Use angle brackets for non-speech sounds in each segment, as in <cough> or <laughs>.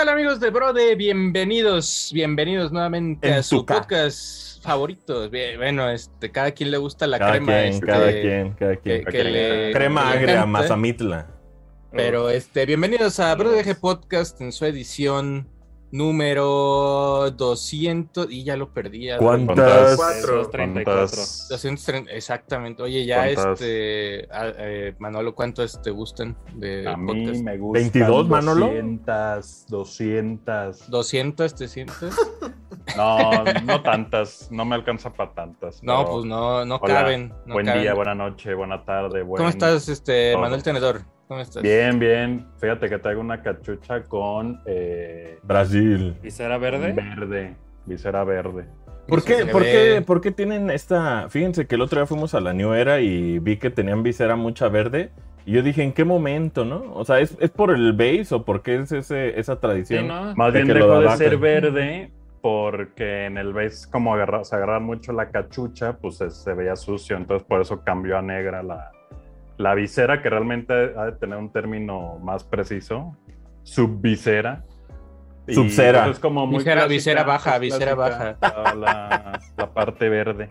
tal amigos de Brode? Bienvenidos, bienvenidos nuevamente En a su podcast favorito. Bien, Bueno, este, cada quien le gusta la Cada crema. quien, este, cada quien, cada quien. que- que le- Crema agria, mazamitla. Pero este, bienvenidos a Brode Podcast en su edición número 200 y ya lo perdí. ya. ¿Cuántas? Cuatro. 234. 230, exactamente. Oye, ya ¿Cuántas? este, a- eh, Manolo, ¿cuántas te gustan de A mí podcast? me gustan 22, Manolo. 200, 200. 200, 300. No, no tantas. No me alcanza para tantas. No, pero pues no, no Hola, caben. no buen caben. día, buena noche, buena tarde. buen- ¿Cómo estás, este, todo. Manuel Tenedor? ¿Cómo estás? Bien, bien. Fíjate que traigo una cachucha con eh, Brasil. ¿Visera verde? verde, visera verde. ¿Por qué, por, qué, ¿Por qué tienen esta...? Fíjense que el otro día fuimos a la New Era y vi que tenían visera mucha verde. Y yo dije, ¿en qué momento, no? O sea, ¿es, es por el base o por qué es ese, esa Sí, tradición? ¿no? Más bien dejó de ser verde porque en el base como agarra, se agarraba mucho la cachucha, pues se, se veía sucio, entonces por eso cambió a negra la, la visera, que realmente ha de tener un término más preciso, subvisera. Subsera. pues, es como muy Visera- clásica, visera baja, visera clásica La, parte verde.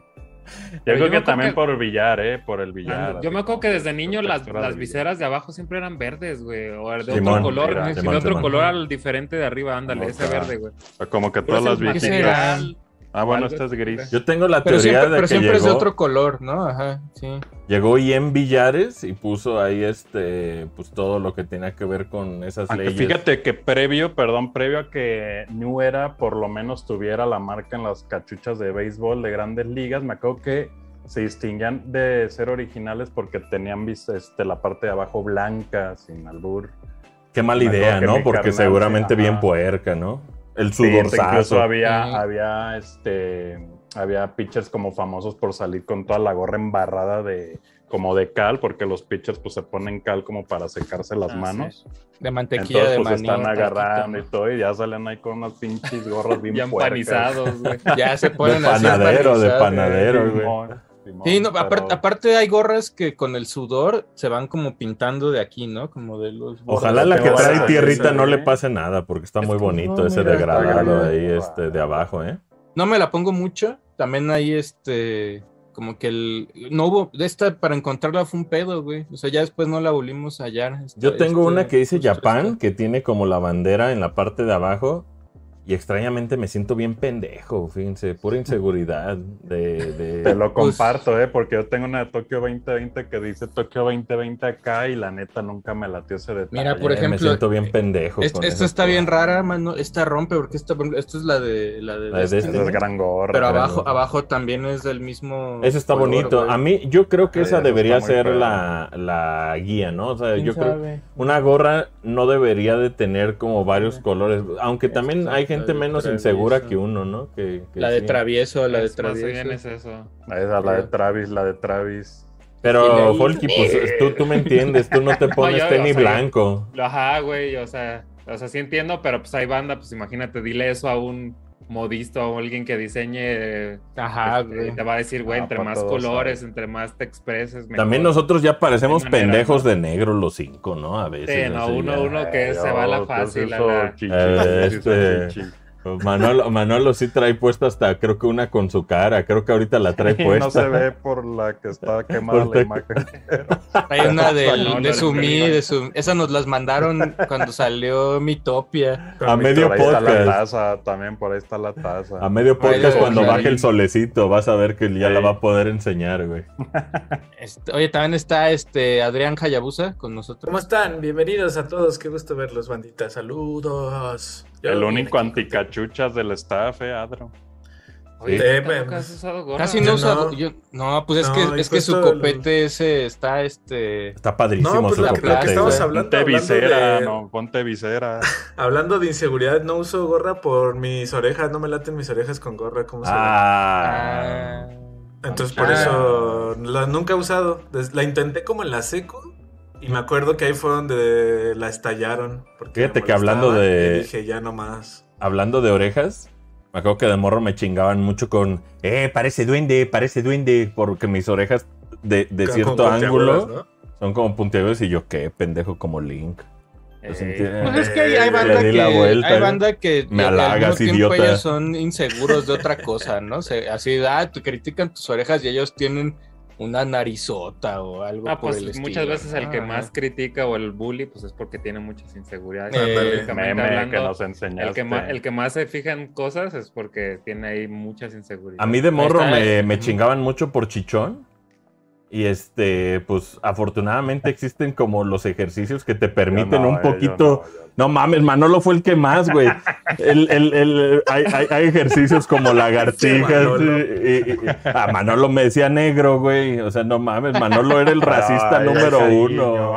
Yo Pero creo yo que también que- por el billar, ¿eh? Por el billar. Yo me acuerdo que desde niño las, las viseras de abajo siempre eran verdes, güey. O de Simón, otro color, era, de otro Simón. color al diferente de arriba, ándale, Como ese que- verde, güey. Como que todas las el Ah, bueno, Algo es así. gris. Yo tengo la Pero teoría siempre, de pero que siempre es de otro color, ¿no? Ajá, sí. llegó Ian Villares y puso ahí este, pues todo lo que tenía que ver con esas Aunque leyes. fíjate que previo, perdón, previo a que New Era por lo menos tuviera la marca en las cachuchas de béisbol de grandes ligas, me acuerdo que se distinguían de ser originales porque tenían este, la parte de abajo blanca, sin albur. Qué mala idea, ¿no? Porque carnal, seguramente sí, bien puerca, ¿no? El Sí, incluso sudorzazo. había, había, este, había pitchers como famosos por salir con toda la gorra embarrada de como de cal, porque los pitchers pues se ponen cal como para secarse las Ah, manos. De mantequilla Entonces de pues maní. están agarrando y todo y ya salen ahí con unas pinches gorras bien <laughs> Ya empanizados, güey. <laughs> Ya se de ponen así panadero, de panadero, güey. Sí, no, pero- aparte, aparte hay gorras que con el sudor se van como pintando de aquí, ¿no? Como de los... Ojalá la que trae tierrita no le ¿eh? pase nada, porque está Es muy bonito no, ese mira, degradado ahí, este, de abajo, ¿eh? No me la pongo mucho. También hay este... Como que el... No hubo... De esta para encontrarla fue un pedo, güey. O sea, ya después no la volvimos a hallar. esta- Yo tengo este- una que dice Japan, esta. que tiene como la bandera en la parte de abajo. Y extrañamente me siento bien pendejo, fíjense, pura <laughs> inseguridad de... de- Te lo Pues- comparto, ¿eh? Porque yo tengo una de Tokio 2020 que dice Tokio 2020 acá y la neta nunca me latió ese detalle. Mira, por Eh, me ejemplo, siento bien pendejo. Est- con esta está bien rara, mano. Esta rompe porque esta, esta es la de... La de, La de Destiny, Destiny. Esa es gran gorra. Pero abajo, abajo también es del mismo... Ese está color, bonito. güey. A mí, yo creo que esa eso debería ser la, la guía, ¿no? O sea, ¿Quién yo creo sabe? una gorra no debería de tener como varios colores, aunque también es hay la gente menos travieso. insegura que uno, ¿no? Que, que La de sí. travieso, la de Es más bien travieso. es eso. Esa, la de Travis, la de Travis. Pero, Folky, pues tú, tú me entiendes, tú no te <laughs> pones yo- tenis o sea, blanco. Ajá, güey, o sea, o sea, sí entiendo, pero pues hay banda, pues imagínate, dile eso a un modista o alguien que diseñe. Ajá, este, te va a decir, güey, Ah, entre más todos, colores, ¿sabes? entre más te expreses, mejor. También nosotros ya parecemos De manera, pendejos ¿no? de negro los cinco, ¿no? A veces. Sí, no, uno, ya. uno que se va a la fácil, a la- Eh, este- Manolo, Manolo sí trae puesta hasta creo que una con su cara, creo que ahorita la trae Y puesta. no se ve por la que está <laughs> quemada Por la imagen. <laughs> Hay una del, No, no, de Sumi, de su, esa nos las mandaron cuando salió Mitopia. A medio Por ahí está la podcast. taza, también por ahí está la taza. A medio podcast Ay, cuando baje el solecito, vas a ver que ya Sí. la va a poder enseñar, güey. <laughs> Oye, también está este Adrián Hayabusa con nosotros. ¿Cómo están? Bienvenidos a todos. Qué gusto verlos, bandita. Saludos. Yo el único anticachuchas del staff, eh, Adro. Oye, Sí. ¿nunca- nunca has usado gorra? Casi no usa. no. yo- no, pues es No, que es que su copete ese está este. Está padrísimo No, pues su la- lo copete, que estamos hablando- Ponte hablando visera, de- no, ponte visera. <laughs> Hablando de inseguridad, no uso gorra por mis orejas. No me laten mis orejas con gorra. ¿Cómo se ve? Ah. Ah, Entonces por ah. eso la nunca he usado. La intenté como en la seco. Y me acuerdo que ahí fue donde la estallaron. Porque Fíjate que hablando de- dije, ya no más. Hablando de orejas, me acuerdo que de morro me chingaban mucho con, eh, parece duende, parece duende, porque mis orejas de, de Con- cierto con puntiagudas, ángulo ¿no? son como puntiagudos y yo, qué pendejo como Link. Eh, Pues, es que hay, banda que, la vuelta, hay banda que Me al halagas, idiota. ellos son inseguros de otra cosa, ¿no? Se- así, ah, te critican tus orejas y ellos tienen una narizota o algo Ah, por pues el estilo. muchas veces el que más critica o el bully, pues es porque tiene muchas inseguridades. Eh, Específicamente Meme hablando, que nos enseñaste. el, que más, el que más se fija en cosas es porque tiene ahí muchas inseguridades. A mí de morro me, eh. me chingaban mucho por chichón. Y este, pues afortunadamente existen como los ejercicios que te permiten no, un eh, yo poquito. no, yo- No mames, Manolo fue el que más, güey. El, el- el- hay, hay- hay ejercicios como lagartijas. Manolo. y- y- y- a Manolo me decía negro, güey. O sea, no mames, Manolo era el racista Ay, número uno.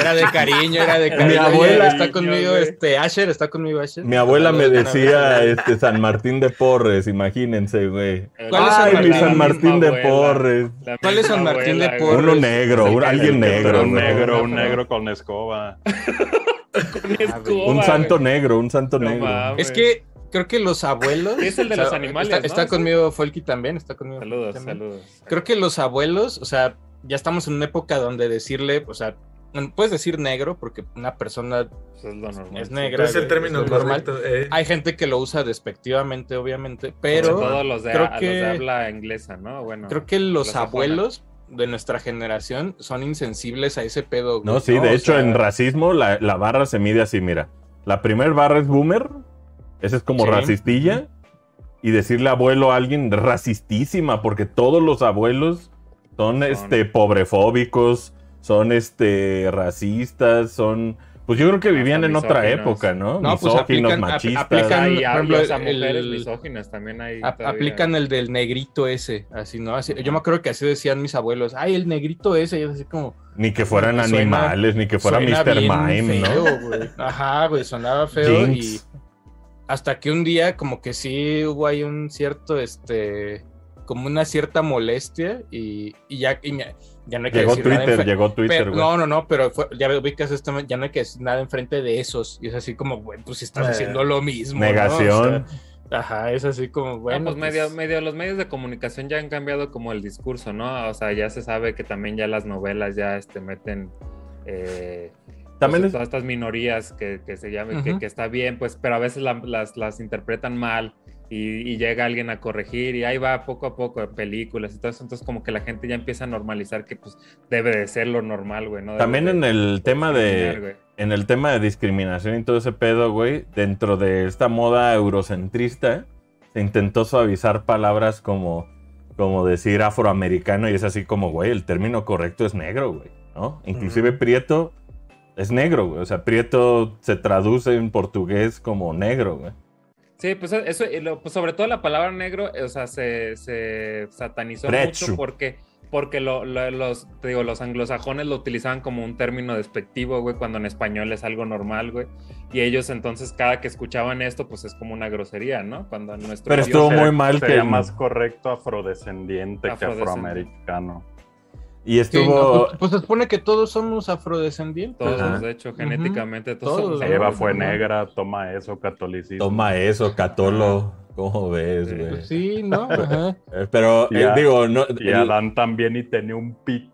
Era de cariño, era de cariño. abuela- está conmigo, güey. este, Asher, está conmigo, Asher. Mi abuela me decía este San Martín de Porres, imagínense, güey. ¿Cuál es Ay, San mi Martín? San Martín de Abuela. Porres. ¿Cuál es San Martín de Porres? Uno negro, un- alguien negro, un negro, un negro con escoba. <laughs> Escoba, Un santo negro, un santo No negro. mames. Es que creo que los abuelos. <laughs> Es el de los animales, Está, ¿no? está Ese. conmigo Folky también, está conmigo. Saludos, también. saludos. Creo que los abuelos, o sea, ya estamos en una época donde decirle, o sea, puedes decir negro porque una persona Pues es lo normal. es sí. negra. Es el término es normal. correcto. eh. Hay gente que lo usa despectivamente, obviamente, Sobre pero todo los de, creo a- los que- de habla inglesa, ¿no? Bueno, creo que los abuelos de nuestra generación son insensibles a ese pedo. güey, No, sí, de O hecho sea, en racismo la, la barra se mide así, mira. La primer barra es boomer, esa es como Sí. racistilla, y decirle abuelo a alguien racistísima, porque todos los abuelos son, este pobrefóbicos, son este racistas, son pues yo creo que vivían en otra época, ¿no? No, pues Misóginos, aplican- machistas. aplican- Hay, por ejemplo, el- mujeres el- misóginas también hay. aplican el del negrito ese, así, ¿no? Así, yo me acuerdo que así decían mis abuelos, ay, el negrito ese, y yo así como... Ni que fueran Suena- animales, ni que fuera Mr. Mime, ¿no? feo, güey. Ajá, güey, sonaba feo y hasta que un día como que sí hubo ahí un cierto, este, como una cierta molestia y, y ya, y me- ya no hay que Llegó decir Twitter, llegó Twitter, pero- güey. no, no, no, pero fue- ya ubicas esto, ya no hay que decir nada enfrente de esos. Y es así como, güey, pues estás Eh, haciendo lo mismo. ¿no? Negación. O sea, ajá, es así como, No, bueno. pues pues, medio, medio, los medios de comunicación ya han cambiado como el discurso, ¿no? O sea, ya se sabe que también ya las novelas ya este, meten eh, También pues, es- todas estas minorías que, que se llaman, que, está bien, pues, pero a veces la- las, las interpretan mal y, y llega alguien a corregir y ahí va poco a poco en películas y todo eso, entonces como que la gente ya empieza a normalizar que pues debe de ser lo normal, güey, ¿no? Debe También de- en el tema de güey. en el tema de discriminación y todo ese pedo, güey, dentro de esta moda eurocentrista se intentó suavizar palabras como como decir afroamericano y es así como, güey, el término correcto es negro, güey, ¿no? Inclusive Ujú. prieto es negro, güey, o sea, prieto se traduce en portugués como negro, güey. Sí, pues eso, y lo- pues sobre todo la palabra negro, eh, o sea, se, se satanizó mucho porque, porque lo- lo- los, te digo, los anglosajones lo utilizaban como un término despectivo, güey, cuando en español es algo normal, güey. Y ellos entonces cada que escuchaban esto, pues es como una grosería, ¿no? Cuando en nuestro Pero estuvo muy mal Sería que más correcto afrodescendiente que afroamericano. Y sí, estuvo no, pues, pues se supone que todos somos afrodescendientes. Todos, Ajá. de hecho, genéticamente, todos, Todos, somos. Eva fue negra, toma eso, catolicismo. toma eso, Catolo, ¿cómo ves, Sí. güey? Pues sí, ¿no? <laughs> Ajá. Eh, Pero Y eh, a- digo, no Y el- Adán también y tenía un pit.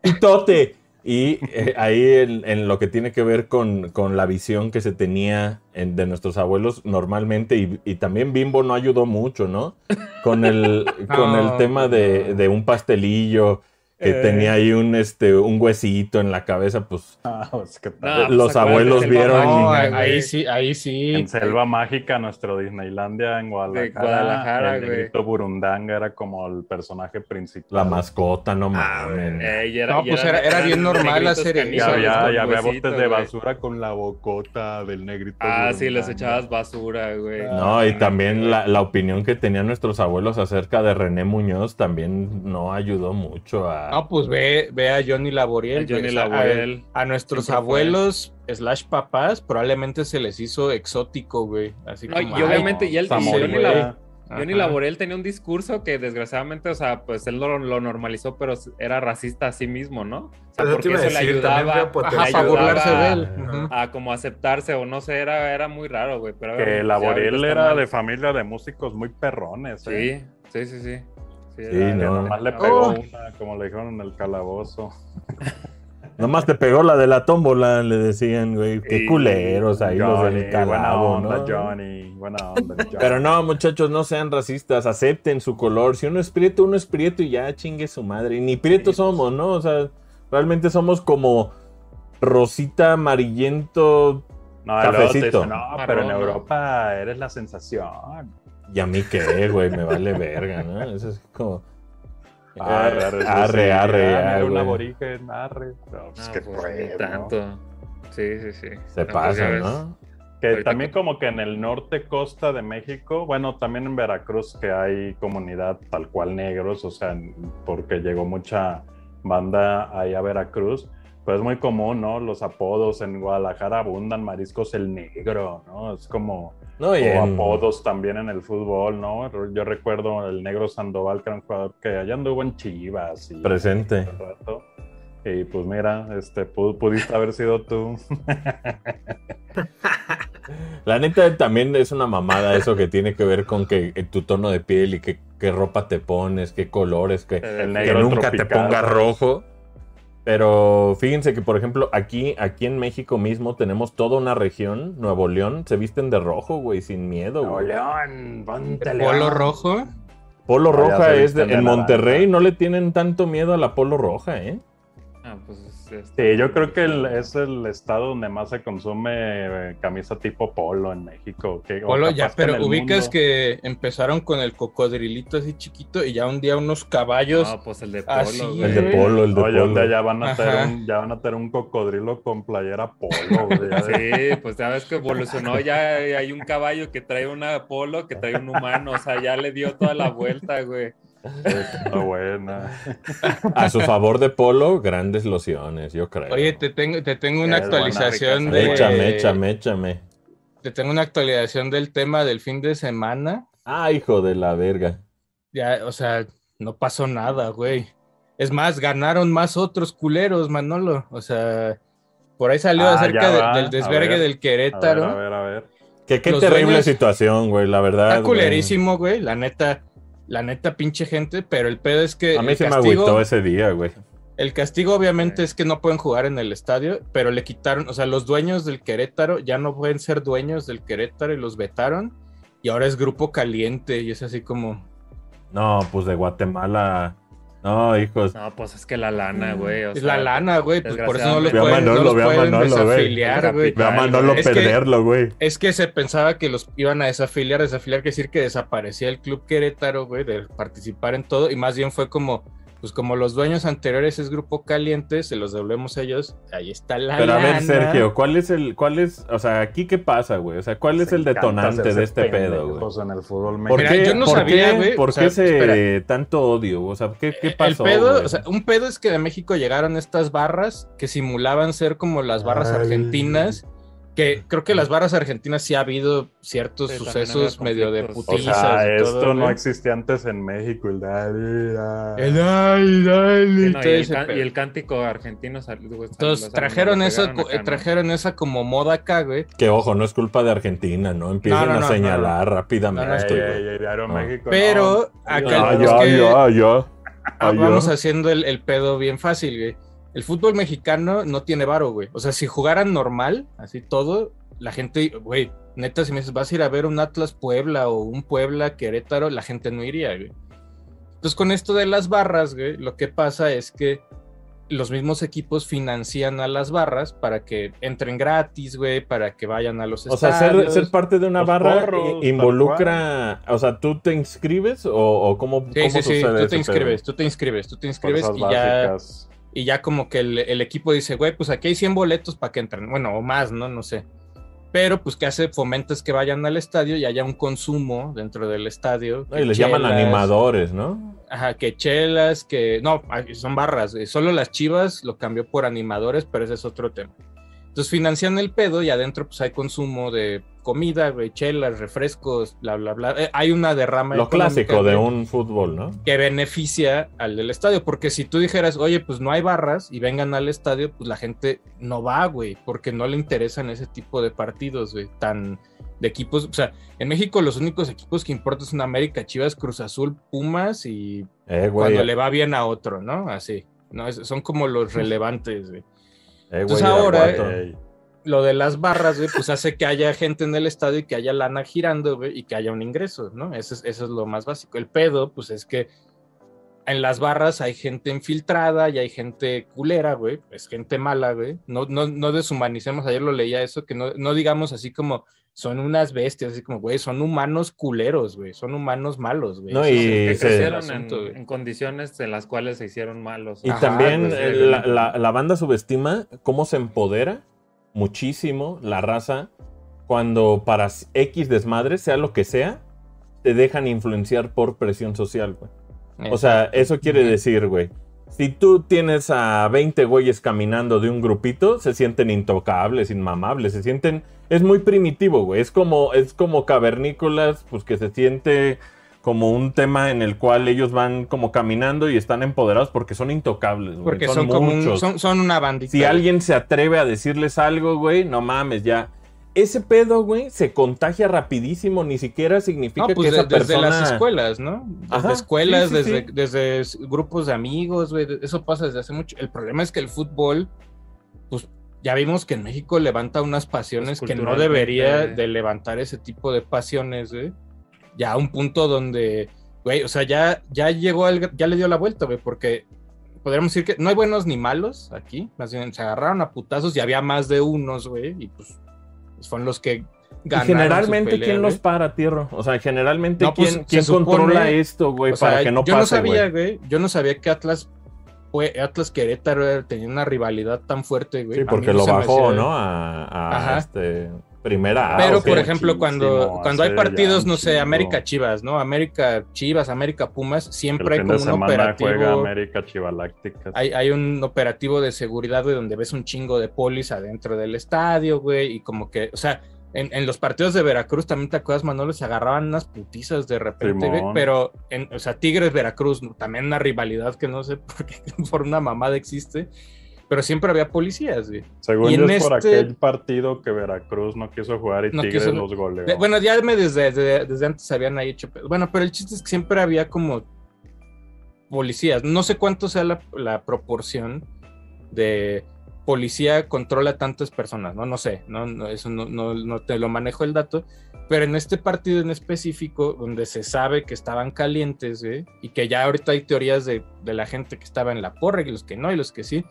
pitote. Y eh, ahí en, en lo que tiene que ver con, con la visión que se tenía en- de nuestros abuelos normalmente, y, y también Bimbo no ayudó mucho, ¿no? Con el, <laughs> con el tema de, de un pastelillo que Eh. tenía ahí un, este, un huesito en la cabeza, pues Ah, pues, ¿qué No, tal? pues, Los abuelos vieron- No, ahí sí, ahí sí. En Selva Mágica, nuestro Disneylandia en Guadalajara. Guadalajara, el güey. negrito Burundanga era como el personaje principal. la mascota, no Ah, mames. Eh, era- No, pues era- bien normal negritos hacer eso. Y canijos había, botes de güey. basura con la bocota del negrito. Ah, sí, les echabas basura, güey. No, y también la, la opinión que tenían nuestros abuelos acerca de René Muñoz también no ayudó mucho a... No, pues ve, ve a Johnny Laboriel. A Johnny. A, nuestros fue. abuelos, slash papás, probablemente se les hizo exótico, güey. Así No, como, y obviamente, y él- Johnny. Johnny Laboriel tenía un discurso que desgraciadamente, o sea, pues él lo, lo normalizó, pero era racista a sí mismo, ¿no? O sea, porque a eso le decir, también ayudaba, fue Ajá, le para burlarse de él. a como aceptarse o no sé, era, era muy raro, güey. Pero Que Laboriel era mal. de familia de músicos muy perrones. ¿eh? Sí, sí, sí, sí. No. Nomás le Oh. pegó una, como le dijeron en el calabozo. <laughs> Nomás te pegó la de la tómbola, le decían, güey. Qué Y culeros ahí los del calabo, buena onda, ¿no? Johnny, buena onda, <laughs> Johnny. Pero no, muchachos, no sean racistas, acepten su color. Si uno es prieto, uno es prieto y ya chingue su madre. Y ni Sí, pues. somos, ¿no? O sea, realmente somos como rosita, amarillento. No, Cafecito. no, pero en. Europa eres la sensación. ¿Y a mí qué, güey? Me vale verga, ¿no? Eso es como. Arre, arre, sí, arre, arre, mira, un aborigen, arre. No, pues No, qué pues, fue, tanto. Sí, sí, sí. Se No, pasa. ¿no? Que también como que en el norte costa de México, bueno, también en Veracruz que hay comunidad tal cual negros, o sea, porque llegó mucha banda ahí a Veracruz, pues es muy común, ¿no? Los apodos en Guadalajara abundan, mariscos el negro, ¿no? Es como, No, y o en- apodos también en el fútbol, ¿no? Yo recuerdo el negro Sandoval, que era un jugador que allá anduvo en Chivas y presente. rato. Y pues mira, este, pu- pudiste haber sido tú. <laughs> La neta también es una mamada eso que tiene que ver con que eh, tu tono de piel y qué, ropa te pones, qué colores, que, nunca te ponga rojo. Pero fíjense que, por ejemplo, aquí, aquí en México mismo tenemos toda una región, Nuevo León, se visten de rojo, güey, sin miedo, Nuevo güey. León, ponte Polo León. rojo. Polo No, ya roja es de, en Monterrey, no le tienen tanto miedo a la polo roja, ¿eh? Ah, pues, Sí, yo creo que el- es el estado donde más se consume eh, camisa tipo polo en México. que- Polo, ya, que pero el ubicas mundo. que empezaron con el cocodrilito así chiquito y ya un día unos caballos. No, pues el de polo. El de polo, el de Oye, un día polo. ya van a tener un, ya van a tener un cocodrilo con playera polo. <laughs> Sí, pues ya ves que evolucionó, ya hay un caballo que trae una polo, que trae un humano, o sea, ya le dio toda la vuelta, güey. Buena. <laughs> A su favor de polo, grandes lociones, yo creo. Oye, te tengo, te tengo una Es actualización de. Échame, échame, échame. Te tengo una actualización del tema del fin de semana. Ah, hijo de la verga. Ya, o sea, no pasó nada, güey. Es más, ganaron más otros culeros, Manolo. O sea, por ahí salió Ah, acerca de- del desvergue ver, del A ver, Querétaro. a ver, a ver. Que qué Los terrible dueños- situación, güey, la verdad. Está güey. culerísimo, güey. La neta, la neta, pinche gente. Pero el pedo es que A mí se me agüitó ese día, güey. el castigo, obviamente, Sí. es que no pueden jugar en el estadio, pero le quitaron, o sea, los dueños del Querétaro ya no pueden ser dueños del Querétaro y los vetaron. Y ahora es grupo caliente y es así como. No, pues de Guatemala. No, hijos. No, pues es que la lana, güey. o Es sea, la lana, güey. Pues por eso no los pueden, no Manolo, los ve a pueden Manolo, güey. desafiliar, güey. Ve a Manolo güey. Es que- perderlo, güey. Es que se pensaba que los iban a desafiliar, desafiliar, que decir que desaparecía el club Querétaro, güey, de participar en todo, y más bien fue como, pues como los dueños anteriores es grupo caliente, se los devolvemos a ellos, ahí está la Pero a ver. Sergio, ¿cuál es el, cuál es, o sea, aquí qué pasa, güey? O sea, ¿cuál es Se el detonante de este pedo, güey? en el fútbol ¿Por Mira, qué, yo no por sabía, qué- güey, ¿Por o sea, qué ese espera. tanto odio? O sea, ¿qué, qué pasó? el pedo, güey? o sea, un pedo es que de México llegaron estas barras que simulaban ser como las barras Ay. argentinas, que creo que las barras argentinas sí ha habido ciertos Sí, sucesos medio de conflictos. O putizas sea, y esto todo, no güey. existía antes en México. El dale, dale. El ay, dale, Sí, y no, y, todo el can- y el cántico argentino salió. Entonces trajeron esa, trajeron esa como moda acá, güey. Que ojo, no es culpa de Argentina, ¿no? No, a señalar no, no. rápidamente. Pero acá vamos haciendo el, el pedo bien fácil, güey. El fútbol mexicano no tiene varo, güey. O sea, si jugaran normal, así todo, la gente, güey, neta, si me dices, vas a ir a ver un Atlas Puebla o un Puebla Querétaro, la gente no iría, güey. Entonces, con esto de las barras, güey, lo que pasa es que los mismos equipos financian a las barras para que entren gratis, güey, para que vayan a los O sea, ser, estadios. ser parte de una barra porros, involucra, o sea, ¿tú te inscribes o, o cómo, Sí, cómo sí, sí, tú te inscribes, tú te inscribes, tú te inscribes y ya. Y ya como que el, el equipo dice, güey, pues aquí hay 100 boletos para que entren, bueno, o más, ¿no? No sé. Pero pues que hace fomentas que vayan al estadio y haya un consumo dentro del estadio. Y les llaman animadores, ¿no? Ajá, que chelas, que... No, son barras, güey. solo las chivas lo cambió por animadores, pero ese es otro tema. Entonces financian el pedo y adentro pues hay consumo de comida, güey, chelas, refrescos, bla, bla, bla. Eh, hay una derrama Lo clásico de un fútbol, ¿no? que beneficia al del estadio, porque si tú dijeras, oye, pues no hay barras y vengan al estadio, pues la gente no va, güey, porque no le interesan ese tipo de partidos, güey, tan de equipos, o sea, en México los únicos equipos que importan son América, Chivas, Cruz Azul, Pumas y Eh, güey. cuando le va bien a otro, ¿no? Así, ¿no? Es- son como los <laughs> relevantes, güey. Eh, Entonces güey, ahora- Lo de las barras, güey, pues hace que haya gente en el estadio y que haya lana girando, güey, y que haya un ingreso, ¿no? Eso es, eso es lo más básico. El pedo, pues es que en las barras hay gente infiltrada y hay gente culera, güey, es gente mala, güey. No, no, no deshumanicemos, ayer lo leía eso, que no, no digamos así como son unas bestias, así como, güey, son humanos culeros, güey, son humanos malos, güey. No, y que se- crecieron asunto, en, condiciones en las cuales se hicieron malos. Y Ajá, también pues, eh, la- la banda subestima cómo se empodera muchísimo la raza cuando para X desmadre, sea lo que sea, te dejan influenciar por presión social, güey. O sea, eso quiere decir, güey. Si tú tienes a 20 güeyes caminando de un grupito, se sienten intocables, inmamables, se sienten... Es muy primitivo, güey. Es como, es como cavernícolas, pues que se siente como un tema en el cual ellos van como caminando y están empoderados porque son intocables, güey. Porque son, como un- muchos. son, son una bandita. Si alguien se atreve a decirles algo, güey, no mames, ya. Ese pedo, güey, se contagia rapidísimo, ni siquiera significa No, pues que de- esa desde persona... las escuelas, ¿no? Desde Ajá, escuelas, sí, sí, desde, sí. desde grupos de amigos, güey. Eso pasa desde hace mucho. El problema es que el fútbol, pues ya vimos que en México levanta unas pasiones Pues, que no debería de levantar ese tipo de pasiones, güey. Ya a un punto donde, güey, o sea, ya, ya llegó, al- ya le dio la vuelta, güey, porque podríamos decir que no hay buenos ni malos aquí. Más bien, se agarraron a putazos y había más de unos, güey, y pues son los que Y ganaron. su generalmente, pelea, ¿quién güey. los para, Tierro? O sea, generalmente, No, pues, ¿quién, quién supone- controla esto, güey, sea, para que no yo pase, no sabía, güey? güey. Yo no sabía que Atlas, fue, Atlas Querétaro era- tenía una rivalidad tan fuerte, güey. Sí, porque lo bajó, ¿no? A, a, Ajá. este, primera Pero, ¿o por ejemplo, cuando, cuando hay partidos, no sé. América Chivas, ¿no? América Chivas, América Pumas, siempre hay como un semana juega operativo. América Chivalácticas. Hay, hay un operativo de seguridad, güey, donde ves un chingo de polis adentro del estadio, güey, y como que, o sea, en, en los partidos de Veracruz también te acuerdas, Manolo, se agarraban unas putizas de repente, güey, pero, en, o sea, Tigres Veracruz, ¿no? también una rivalidad que no sé <laughs> por qué, por una mamada existe, pero siempre había policías, güey. Según y yo en es por este- aquel partido que Veracruz no quiso jugar y No Tigres quiso- los goleó. Bueno, ya me desde, desde, desde antes habían ahí hecho. Bueno, pero el chiste es que siempre había como policías. No sé cuánto sea la, la proporción de policía controla tantas personas, ¿no? No sé, no, no eso no, no, no te lo manejo el dato. Pero en este partido en específico, donde se sabe que estaban calientes, güey, y que ya ahorita hay teorías de, de la gente que estaba en la porra y los que no y los que sí,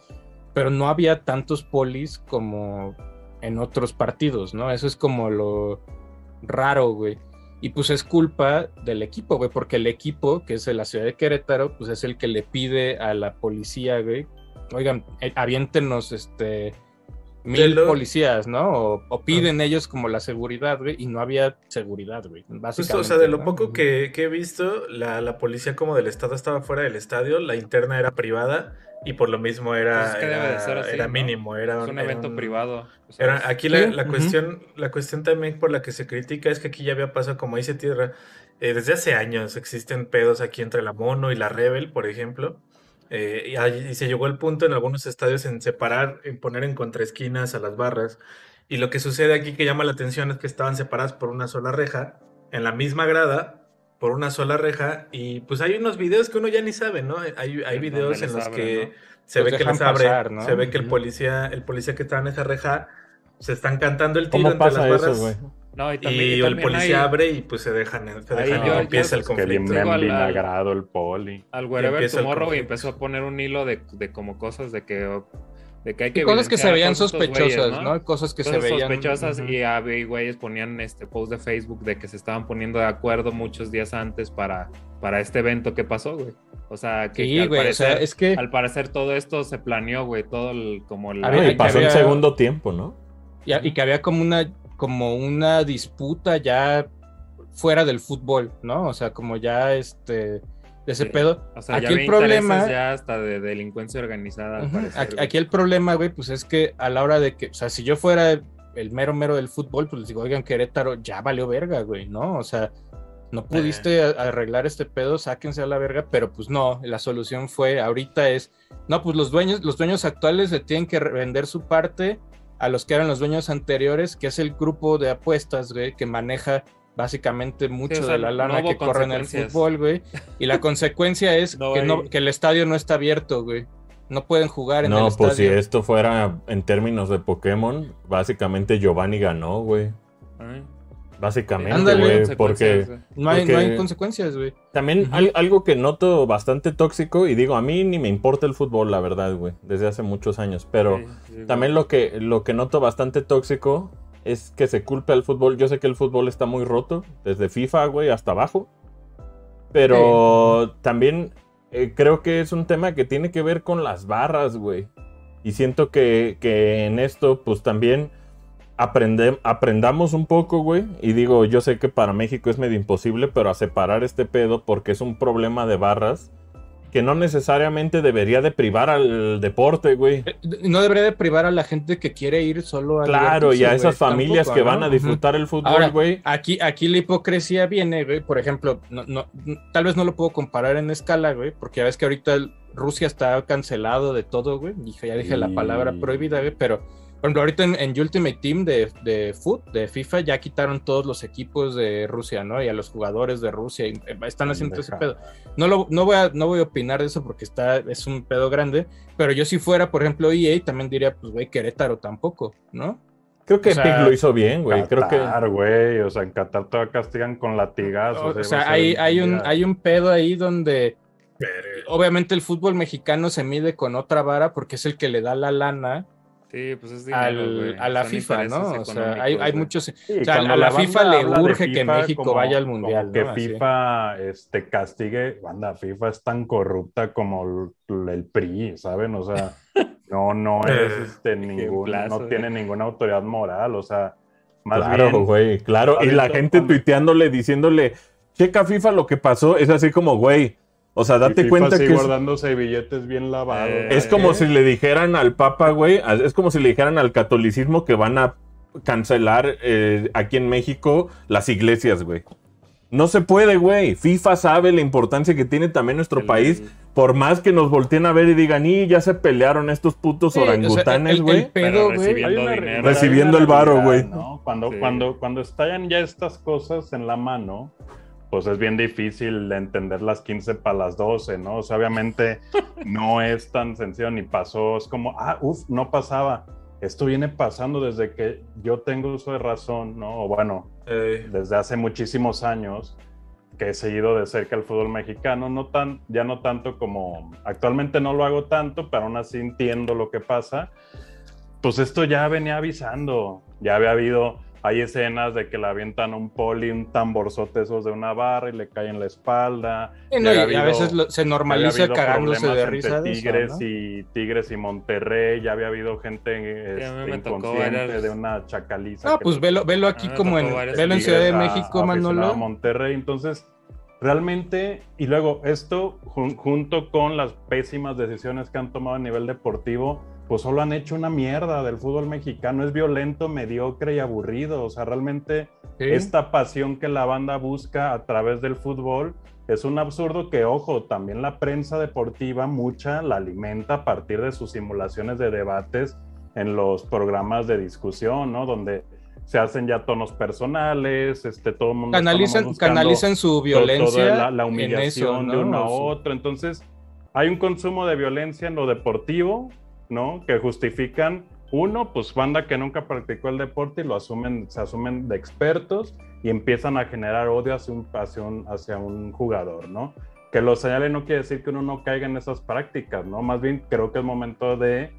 pero no había tantos polis como en otros partidos, ¿no? Eso es como lo raro, güey. Y pues es culpa del equipo, güey, porque el equipo, que es de la ciudad de Querétaro, pues es el que le pide a la policía, güey, oigan, eh, aviéntenos este mil lo- policías, ¿no? O, o piden ellos como la seguridad, güey, y no había seguridad, güey. Justo, Básicamente, Pues, o sea, de lo ¿no? poco que, que he visto, la, la policía como del estado estaba fuera del estadio, la interna era privada y por lo mismo era, Pues es que debe era, de ser así, era ¿no? mini,mo era Es un era evento un- privado. Era- aquí la, la cuestión, la cuestión también por la que se critica es que aquí ya había pasado, como dice Tierra, eh, desde hace años existen pedos aquí entre la Mono y la Rebel, por ejemplo. eh, y, ahí- y se llegó al punto en algunos estadios en separar, en poner en contraesquinas a las barras. Y lo que sucede aquí que llama la atención es que estaban separadas por una sola reja, en la misma grada, por una sola reja. Y pues hay unos videos que uno ya ni sabe, ¿no? Hay, hay videos en los que ¿no? se Los ve que les abre, pasar, ¿no? se ve que el policía, el policía que estaba en esa reja, se están cantando el tiro ¿Cómo entre las barras. eso, güey? No, y Y, también, y el también policía hay- abre y pues se dejan, se Ahí dejan y yo- yo- empieza el pues, Que bien conflicto. El poli. al Wherever Tomorrow y conflicto. empezó a poner un hilo de, de como cosas de que, de que hay que Y cosas que se veían sospechosas, güeyes, ¿no? Cosas que Cosas se veían sospechosas y había y güeyes ponían este post de Facebook de que se estaban poniendo de acuerdo muchos días antes para, para este evento que pasó, güey. O sea, que, Sí, que al, güey, o sea, parecer, es que al parecer todo esto se planeó, güey, todo el, como el... A No, ver, y pasó en había- segundo tiempo, ¿no? y, y que había como una como una disputa ya fuera del fútbol, ¿no? O sea, como ya este de ese Sí. pedo. o sea, aquí ya el problema- ya hasta de delincuencia organizada, parecer, Aquí, el problema, güey, pues es que a la hora de que, o sea, si yo fuera el mero mero del fútbol, pues les digo, oigan, Querétaro ya valió verga, güey, ¿no? O sea, no pudiste a- arreglar este pedo, sáquense a la verga, pero pues no, la solución fue, ahorita es, no, pues los dueños, los dueños actuales le tienen que vender su parte a los que eran los dueños anteriores, que es el grupo de apuestas, güey, que maneja básicamente mucho o sea, de la no lana que corre en el fútbol, güey. Y la <laughs> consecuencia es No que, no- que el estadio no está abierto, güey. No pueden jugar en No, el pues si estadio. esto fuera en términos de Pokémon, básicamente Giovanni ganó, güey. Básicamente, Ándale. güey, porque. No hay, no hay consecuencias, güey. también algo que noto bastante tóxico, y digo, a mí ni me importa el fútbol, la verdad, güey, desde hace muchos años, pero Sí, sí, güey. también lo que, lo que noto bastante tóxico es que se culpe al fútbol. Yo sé que el fútbol está muy roto, desde FIFA, güey, hasta abajo, pero también eh, creo que es un tema que tiene que ver con las barras, güey. Y siento que, que en esto, pues también aprende- aprendamos un poco, güey. Y digo, yo sé que para México es medio imposible, pero a separar este pedo porque es un problema de barras que no necesariamente debería de privar al deporte, güey. Eh, No debería de privar a la gente que quiere ir solo a Claro, y a güey. esas familias Tampoco, que ¿no? van a disfrutar el fútbol, Ahora, güey. Aquí, aquí la hipocresía viene, güey. Por ejemplo, no, no, tal vez no lo puedo comparar en escala, güey, porque ya ves que ahorita el- Rusia está cancelado de todo, güey. Dije, ya dije la palabra prohibida, güey, pero por ejemplo, ahorita en, en Ultimate Team de, de Foot, de FIFA, ya quitaron todos los equipos de Rusia, ¿no? Y a los jugadores de Rusia. y, eh, están haciendo ese pedo. No, lo, no, voy a, no voy a opinar de eso porque está, es un pedo grande, pero yo si fuera, por ejemplo, EA, también diría, pues, güey, Querétaro tampoco, ¿no? Creo que o sea, Epic lo hizo bien, güey. Creo que. Güey. O sea, en Qatar todavía castigan con latigazos. O, a sea, hay, hay, un, hay un pedo ahí donde obviamente el fútbol mexicano se mide con otra vara porque es el que le da la lana Sí, pues es dinero, al- a la Son FIFA, ¿no? O sea, hay, hay muchos... Sí, o sea, a la FIFA le urge que México vaya al mundial, que. FIFA este, castigue, banda, FIFA es tan corrupta como el, el PRI, ¿saben? O sea, <laughs> no, no es este, ningún, plazo, no eh. tiene ninguna autoridad moral, o sea, más Claro, bien, güey, claro. ¿has Y la gente cuando- tuiteándole, diciéndole, checa FIFA lo que pasó. Es así como, güey. O sea, y date FIFA cuenta que es, guardándose billetes bien lavados. Eh, es como si le dijeran al Papa, güey. Es como si le dijeran al catolicismo que van a cancelar eh, aquí en México las iglesias, güey. No se puede, güey. FIFA sabe la importancia que tiene también nuestro El- país. Por más que nos volteen a ver y digan, y ya se pelearon estos putos Sí, o orangutanes, güey. güey, recibiendo dinero. Recibiendo el varo, güey. ¿no? Cuando, Sí. cuando, cuando estallan ya estas cosas en la mano, pues es bien difícil de entender las 15 para las 12, ¿no? O sea, obviamente <laughs> no es tan sencillo ni pasó. Es como, ah, uff, no pasaba. Esto viene pasando desde que yo tengo uso de razón, ¿no? O bueno, Eh, desde hace muchísimos años que he seguido de cerca el fútbol mexicano, no tan, ya no tanto como actualmente no lo hago tanto, pero aún así entiendo lo que pasa. Pues esto ya venía avisando, ya había habido, hay escenas de que le avientan un poli, un tamborzote esos de una barra y le cae en la espalda. Sí, no, Ya y había a habido- veces lo- se normaliza habido cagándose problemas de entre risa de eso, Tigres ¿no? y Tigres y Monterrey, ya había habido gente a este, me inconsciente varias- de una chacaliza. Ah, pues velo, velo aquí como en, velo en Ciudad de a- México, a Manolo. Monterrey, entonces realmente, y luego esto jun- junto con las pésimas decisiones que han tomado a nivel deportivo, pues solo han hecho una mierda del fútbol mexicano, es violento, mediocre y aburrido, o sea, realmente Sí. esta pasión que la banda busca a través del fútbol es un absurdo que, ojo, también la prensa deportiva mucha la alimenta a partir de sus simulaciones de debates en los programas de discusión, ¿no? Donde se hacen ya tonos personales, este, todo el mundo Canalizan, su violencia la, humillación eso, de ¿no? uno a otro. Entonces, hay un consumo de violencia en lo deportivo, ¿no? Que justifican, uno, pues banda que nunca practicó el deporte y lo asumen, se asumen de expertos y empiezan a generar odio hacia un, hacia un, hacia un jugador, ¿no? Que lo señale no quiere decir que uno no caiga en esas prácticas, ¿no? Más bien creo que es momento de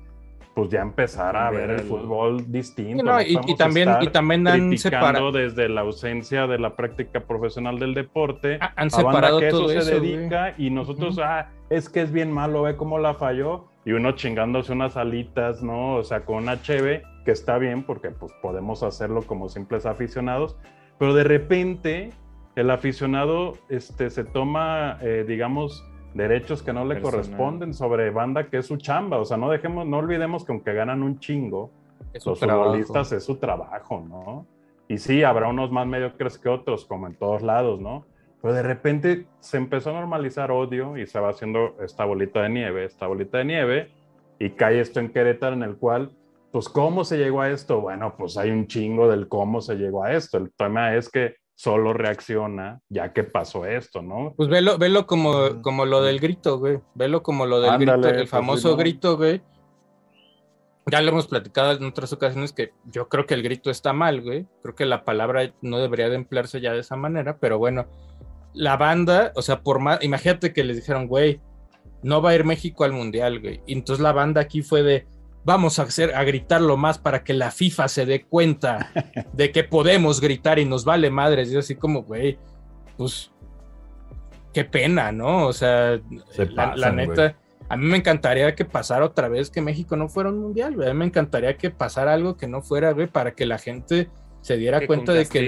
pues ya empezar a ver el, fútbol distinto. No, y- también- y también han separado- desde la ausencia de la práctica profesional del deporte Ah, han a banda separado que todo eso se dedica y nosotros, ah, es que es bien malo, ve cómo la falló y uno chingándose unas alitas, ¿no? O sea, con una cheve, que está bien porque pues podemos hacerlo como simples aficionados, pero de repente el aficionado este, se toma, eh, digamos, derechos que no le Personal. corresponden sobre banda que es su chamba, o sea, no dejemos, no olvidemos que aunque ganan un chingo, Es los futbolistas es su trabajo, ¿no? Y sí, habrá unos más mediocres que otros, como en todos lados, ¿no? Pero de repente se empezó a normalizar odio y se va haciendo esta bolita de nieve, esta bolita de nieve, y cae esto en Querétaro en el cual, pues, ¿cómo se llegó a esto? Bueno, pues hay un chingo del cómo se llegó a esto. El tema es que solo reacciona ya que pasó esto, ¿no? Pues velo, velo como, como lo del grito, güey. Velo como lo del Ándale, grito, el pues, famoso grito, güey. Ya lo hemos platicado en otras ocasiones que yo creo que el grito está mal, güey. Creo que la palabra no debería de emplearse ya de esa manera, pero bueno, la banda, o sea, por más, imagínate que les dijeron, güey, no va a ir México al mundial, güey. Y entonces la banda aquí fue de, vamos a hacer, a gritarlo más para que la FIFA se dé cuenta de que podemos gritar y nos vale madres. Y así como, güey, pues, qué pena, ¿no? O sea, Se la, la pasan, güey. neta, a mí me encantaría que pasara otra vez que México no fuera un mundial, güey. A mí me encantaría que pasara algo que no fuera, güey, para que la gente se diera Que cuenta de que,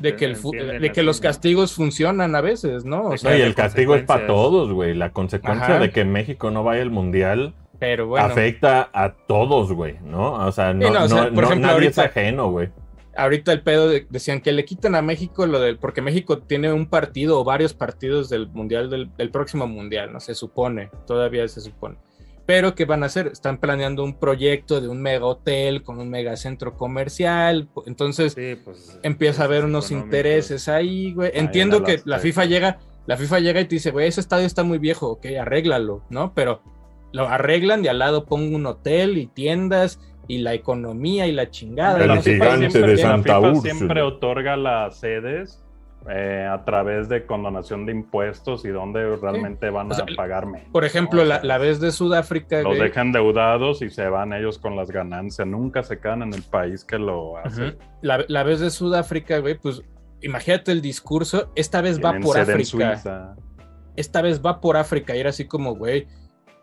de que, el de que los castigos funcionan a veces, ¿no? O sea, y el castigo es para todos, güey. La consecuencia Ajá. de que México no vaya al mundial pero bueno. afecta a todos, güey, ¿no? O sea, no, no, o sea, no- por no- ejemplo, nadie es ahorita- ajeno, güey. ahorita el pedo de- decían que le quitan a México lo del, porque México tiene un partido o varios partidos del mundial del, del próximo mundial, no se supone, todavía se supone. Pero ¿qué van a hacer? Están planeando un proyecto de un mega hotel con un mega centro comercial, entonces Sí, pues, empieza a haber unos intereses ahí, güey. en Entiendo que la. FIFA llega, la FIFA llega y te dice, güey, ese estadio está muy viejo, ok, arréglalo, ¿no? Pero lo arreglan y al lado pongo un hotel y tiendas y la economía y la chingada. La gigante de la Santa FIFA siempre otorga las sedes eh, a través de condonación de impuestos y donde realmente van O sea, a pagar menos. Por ejemplo, ¿no? O la, sea, la vez de Sudáfrica, Los güey, dejan endeudados y se van ellos con las ganancias. Nunca se quedan en el país que lo hace. La, la vez de Sudáfrica, güey, pues imagínate el discurso, esta vez va por África. Esta vez va por África y era así como, güey,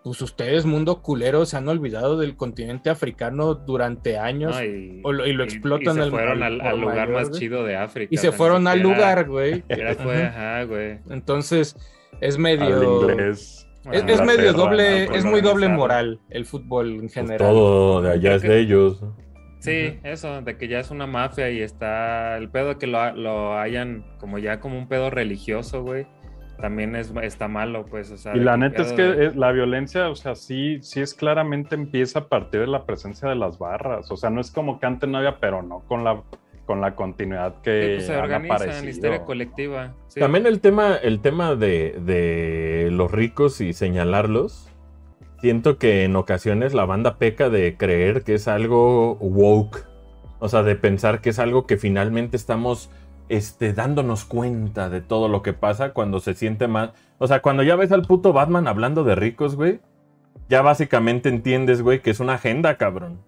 pues ustedes, mundo culero, se han olvidado del continente africano durante años No, y, o lo- y lo explotan se al- fueron al lugar mayor, más güey. chido de África. y se fueron al lugar, güey. Era fue, ajá, güey. Entonces, es medio... inglés. Es, es medio doble, ¿no? es muy doble moral el fútbol en Pues general. todo de allá es de <laughs> ellos. Sí, eso, de que ya es una mafia y está el pedo que lo, lo hayan como ya como un pedo religioso, güey. También es, está malo, pues, o sea. Y la neta es que de- eh, la violencia, o sea, sí, sí es claramente empieza a partir de la presencia de las barras. O sea, no es como que antes no había, pero no con la, con la continuidad Sí, que pues, se han organizan, aparecido. histeria colectiva. sí. También el tema, el tema de, de los ricos y señalarlos. Siento que en ocasiones la banda peca de creer que es algo woke. O sea, de pensar que es algo que finalmente estamos este, dándonos cuenta de todo lo que pasa cuando se siente más. O sea, cuando ya ves al puto Batman hablando de ricos, güey. Ya básicamente entiendes, güey, que es una agenda, cabrón.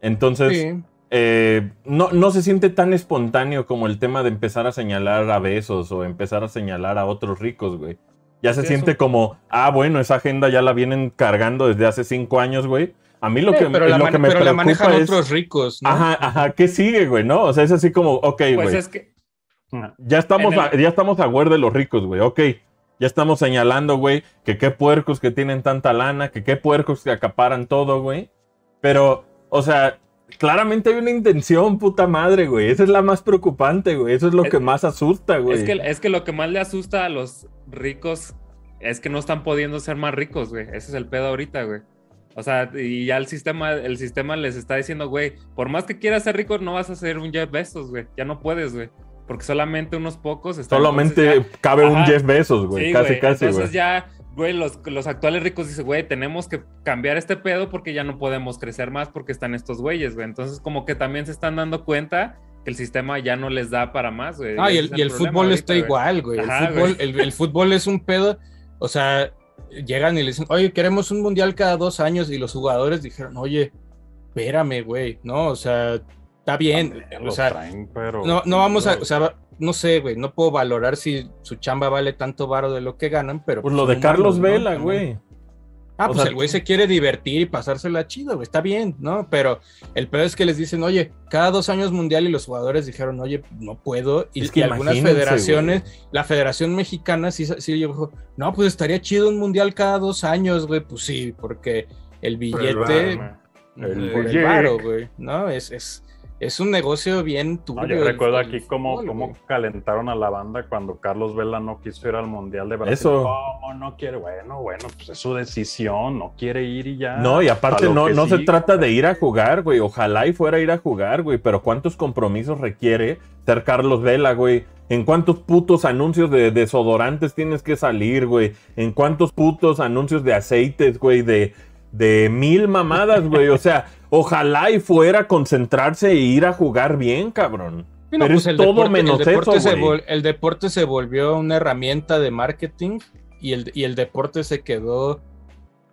Entonces, Sí. eh, no, no se siente tan espontáneo como el tema de empezar a señalar a besos o empezar a señalar a otros ricos, güey. Ya se siente eso- como, ah, bueno, esa agenda ya la vienen cargando desde hace cinco años, güey. A mí lo Sí, que, pero la, lo que me pero la preocupa manejan es... otros ricos, ¿no? Ajá, ajá, ¿qué sigue, güey? ¿No? O sea, es así como, ok, güey. Pues es que. Ya estamos, el- a, ya estamos a güey de los ricos, güey. Ok. Ya estamos señalando, güey, que qué puercos que tienen tanta lana, que qué puercos que acaparan todo, güey. Pero, o sea, claramente hay una intención, puta madre, güey. Esa es la más preocupante, güey. Eso es lo Es- que más asusta, güey. Es que, es que lo que más le asusta a los ricos es que no están pudiendo ser más ricos, güey. Ese es el pedo ahorita, güey. O sea, y ya el sistema, el sistema les está diciendo, güey, por más que quieras ser rico, no vas a ser un Jeff Bezos, güey. Ya no puedes, güey. Porque solamente unos pocos están. Solamente entonces cabe un Ajá. Jeff Bezos, ya- güey. sí, casi, güey. casi, Entonces güey. ya, güey, los, los actuales ricos dicen, güey, tenemos que cambiar este pedo porque ya no podemos crecer más porque están estos güeyes, güey. Entonces, como que también se están dando cuenta que el sistema ya no les da para más, güey. Ah, y el, y el problema fútbol ahorita, está güey. igual, güey. El, Ajá, fútbol, güey. el, el fútbol es un pedo. O sea, llegan y le dicen, oye, queremos un mundial cada dos años. Y los jugadores dijeron, oye, espérame, güey. No, o sea, está bien. También O sea, traen, pero- no, no vamos a, o sea, no sé, güey, no puedo valorar si su chamba vale tanto varo de lo que ganan, pero... Pues lo son de Carlos. Vela, güey. Ah, O pues sea, el güey se quiere divertir y pasársela chido, güey, está bien, ¿no? Pero el peor es que les dicen, oye, cada dos años mundial y los jugadores dijeron, oye, no puedo. Y, Es que y algunas federaciones, la Federación Mexicana sí, sí dijo, no, pues estaría chido un mundial cada dos años, güey, pues sí, porque el el billete, El el billete. varo, güey, ¿no? Es, es, es un negocio bien No, turbio. yo el- recuerdo el aquí cómo, fútbol, cómo calentaron a la banda cuando Carlos Vela no quiso ir al Mundial de Brasil. Eso. ¿Cómo no quiere? Bueno, bueno, pues es su decisión, no quiere ir y ya. No, y aparte no, no se trata de ir a jugar, güey. Ojalá y fuera a ir a jugar, güey. Pero ¿cuántos compromisos requiere ser Carlos Vela, güey? ¿En cuántos putos anuncios de desodorantes tienes que salir, güey? ¿En cuántos putos anuncios de aceites, güey? De, de mil mamadas, güey. O sea, <laughs> ojalá y fuera a concentrarse e ir a jugar bien, cabrón. Pero pues es todo menos el deporte eso, se el deporte se volvió una herramienta de marketing y el, y el deporte se quedó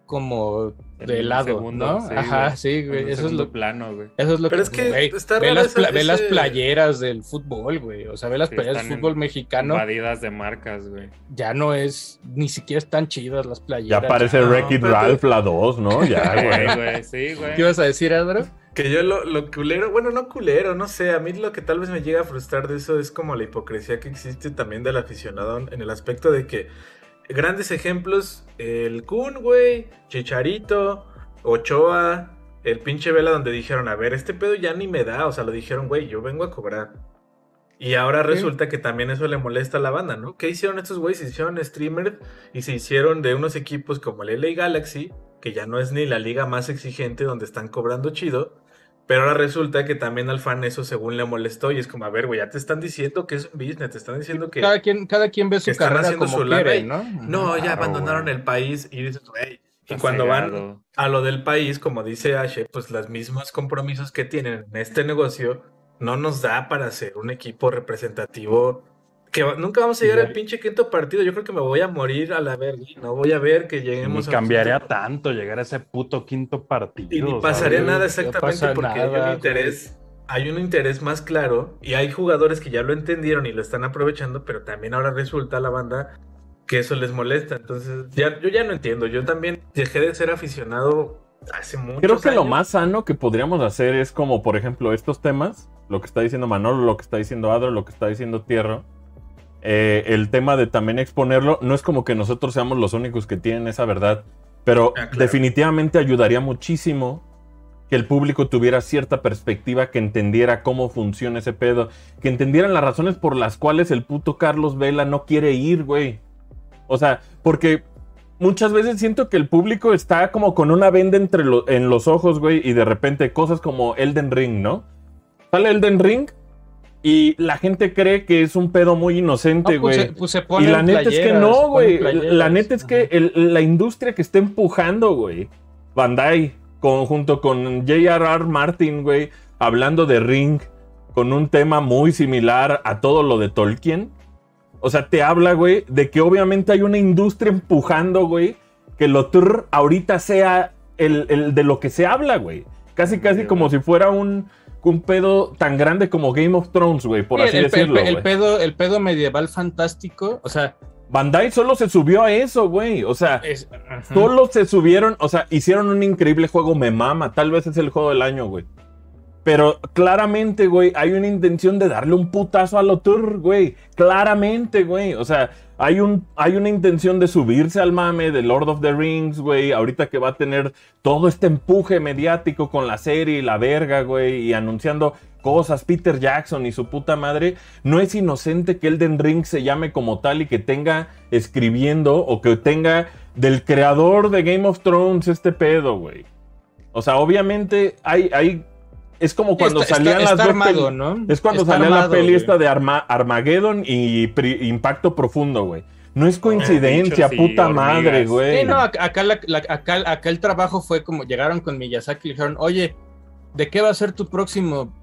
como de lado, segundo, ¿no? sí, Ajá, güey. sí, güey. Eso es lo plano, güey. Eso es lo Pero que, es que güey, está ve, las, ve las playeras del fútbol, güey. O sea, ve las Sí, playeras del fútbol mexicano. Invadidas de marcas, güey. Ya no es, ni siquiera están chidas las playeras. Ya parece no, Wreck-It Ralph la 2, ¿no? <laughs> Ya, Güey, güey. güey, sí, güey. ¿Qué ibas a decir, Adro? Que yo lo, lo culero, bueno, no culero, no sé, a mí lo que tal vez me llega a frustrar de eso es como la hipocresía que existe también del aficionado en el aspecto de que grandes ejemplos, el Kun, güey, Chicharito, Ochoa, el pinche Vela donde dijeron, a ver, este pedo ya ni me da, o sea, lo dijeron, güey, yo vengo a cobrar. Y ahora resulta que también eso le molesta a la banda, ¿no? ¿Qué hicieron estos güeyes? Se hicieron streamers y se hicieron de unos equipos como el LA Galaxy, que ya no es ni la liga más exigente donde están cobrando chido, pero ahora resulta que también al fan eso según le molestó y es como, a ver, güey, ya te están diciendo que es un business, te están diciendo que... Cada quien, cada quien ve su carrera haciendo como su quiere, y- ¿no? No, ya Claro, abandonaron güey. el país y dices, güey. Y cuando van a lo del país, como dice Ashe, pues los mismos compromisos que tienen en este negocio no nos da para ser un equipo representativo. Que nunca vamos a llegar al pinche quinto partido. Yo creo que me voy a morir a la verga. No voy a ver que Ni lleguemos a un cambiaría quinto- tanto llegar a ese puto quinto partido. Y ni pasaría nada exactamente pasa porque hay un interés. Hay un interés más claro y hay jugadores que ya lo entendieron y lo están aprovechando, pero también ahora resulta a la banda que eso les molesta. Entonces, ya, yo ya no entiendo. Yo también dejé de ser aficionado hace mucho. Creo que lo más sano que podríamos hacer es como, por ejemplo, estos temas, lo que está diciendo Manolo, lo que está diciendo Adro, lo que está diciendo Tierro, eh, el tema de también exponerlo, no es como que nosotros seamos los únicos que tienen esa verdad, pero Ah, claro. definitivamente ayudaría muchísimo que el público tuviera cierta perspectiva, que entendiera cómo funciona ese pedo, que entendieran las razones por las cuales el puto Carlos Vela no quiere ir, güey. O sea, porque muchas veces siento que el público está como con una venda entre lo- en los ojos, güey, y de repente cosas como Elden Ring, ¿no? Sale Elden Ring y la gente cree que es un pedo muy inocente, No, pues, güey. se- pues y la neta es que no, güey. La neta es que el- la industria que está empujando, güey, Bandai, con, junto con J.R.R. Martin, güey, hablando de Ring, con un tema muy similar a todo lo de Tolkien. O sea, te habla, güey, de que obviamente hay una industria empujando, güey, que lo trr ahorita sea el, el de lo que se habla, güey. Casi, casi como si fuera un, un pedo tan grande como Game of Thrones, güey, por Sí, así el, pe- el decirlo. el pedo, el pedo medieval fantástico, o sea, Bandai solo se subió a eso, güey. O sea, es, solo se subieron, o sea, hicieron un increíble juego, me mama. Tal vez es el juego del año, güey. Pero claramente, güey, hay una intención de darle un putazo a lo tour, güey. Claramente, güey. O sea, hay, un, hay una intención de subirse al mame de Lord of the Rings, güey. Ahorita que va a tener todo este empuje mediático con la serie y la verga, güey. Y anunciando cosas, Peter Jackson y su puta madre. No es inocente que Elden Ring se llame como tal y que tenga escribiendo o que tenga del creador de Game of Thrones este pedo, güey. O sea, obviamente hay, hay es como cuando Está- salían está- las está dos armado, peli- ¿no? Es cuando Está salía armado, la peli güey. esta de Arma- Armageddon y Pri- Impacto Profundo, güey. No es coincidencia, bichos y puta madre, güey. Sí, no, ac- acá, la- la- acá, acá el trabajo fue como llegaron con Miyazaki y le dijeron, oye, ¿de qué va a ser tu próximo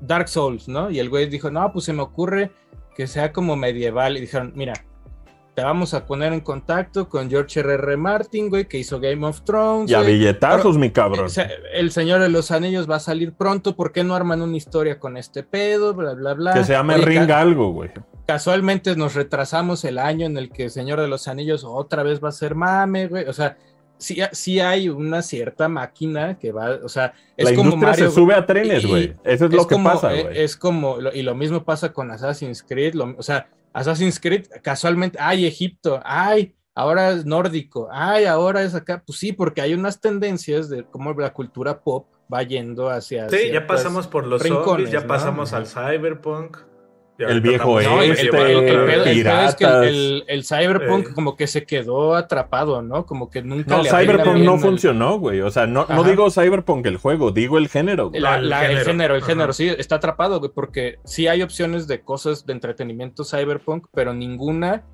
Dark Souls, no? Y el güey dijo, no, pues se me ocurre que sea como medieval. Y dijeron, mira, te vamos a poner en contacto con George R.R. Martin, güey, que hizo Game of Thrones. y a güey. billetazos, mi cabrón. Sea, el Señor de los Anillos va a salir pronto, ¿por qué no arman una historia con este pedo? Bla, bla, bla. que se llame Oye, Ring algo, güey. casualmente nos retrasamos el año en el que el Señor de los Anillos otra vez va a ser mame, güey. O sea, sí, sí hay una cierta máquina que va, o sea, es La como industria Mario. se sube a trenes, güey. Eso es, lo que como, pasa, eh, güey. Es como, y lo mismo pasa con Assassin's Creed, lo- o sea, Assassin's Creed casualmente, ay, Egipto, ay, ahora es nórdico, ay, ahora es acá, pues sí, porque hay unas tendencias de cómo la cultura pop va yendo hacia... Sí, ya pasamos por los rincones, zombies, ya ¿no? pasamos Ajá. al cyberpunk. El viejo No, este, el es que el, piratas. el- el Cyberpunk Eh. como que se quedó atrapado, ¿no? Como que nunca No, le Cyberpunk no el- funcionó, güey. O sea, no, no digo Cyberpunk el juego, digo el género. güey. La- El la- el género. género, el Ajá. género, sí, está atrapado, güey, porque sí hay opciones de cosas de entretenimiento cyberpunk, pero ninguna,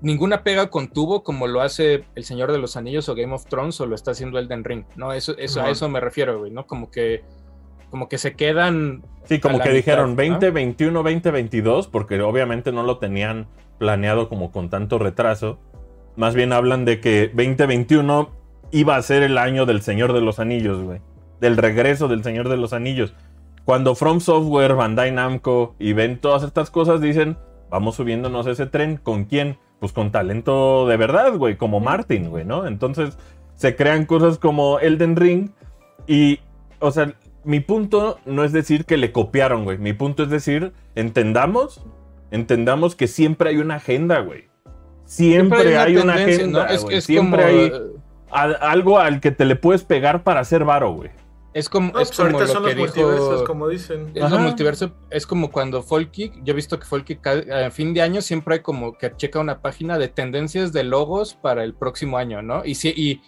ninguna pega con tubo como lo hace El Señor de los Anillos o Game of Thrones o lo está haciendo Elden Ring, ¿no? Eso, eso, a eso me refiero, güey, ¿no? Como que, como que se quedan, Sí, como que mitad, dijeron ¿no? 2021, 2022, porque obviamente no lo tenían planeado como con tanto retraso. Más bien hablan de que 2021 iba a ser el año del Señor de los Anillos, güey. Del regreso del Señor de los Anillos. Cuando From Software, Bandai Namco y ven todas estas cosas, dicen, vamos subiéndonos ese tren. ¿Con quién? Pues con talento de verdad, güey, como Martin, güey, ¿no? Entonces se crean cosas como Elden Ring y, o sea, mi punto no es decir que le copiaron, güey. Mi punto es decir, entendamos, entendamos que siempre hay una agenda, güey. Siempre, hay una, tendencia, agenda, ¿no? Es, güey. es Siempre como, hay a- algo al que te le puedes pegar para hacer varo, güey. es como, No, es pues como ahorita lo son que los dijo- multiversos, como dicen. Es Ajá. lo multiverso, es como cuando Folky, yo he visto que Folky a fin de año siempre hay como que checa una página de tendencias de logos para el próximo año, ¿no? Y si y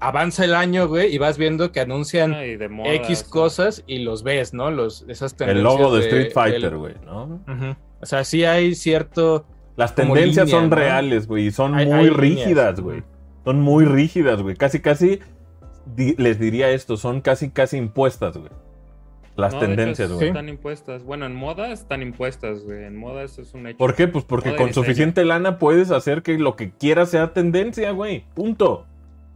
avanza el año, güey, y vas viendo que anuncian Ay, de moda, X cosas y los ves, ¿no? Los, esas tendencias. El logo de de- Street Fighter, del- güey, ¿no? Ujú. O sea, sí hay cierto. Las tendencias línea, son ¿no? reales, güey, y son Hay- muy hay rígidas, güey. Son muy rígidas, güey. Casi, casi di- les diría esto, son casi, casi impuestas, güey. Las No, tendencias, güey. Están impuestas. Bueno, en moda están impuestas, güey. En moda eso es un hecho. ¿Por qué? Pues porque Moda con suficiente lana puedes hacer que lo que quieras sea tendencia, güey. Punto.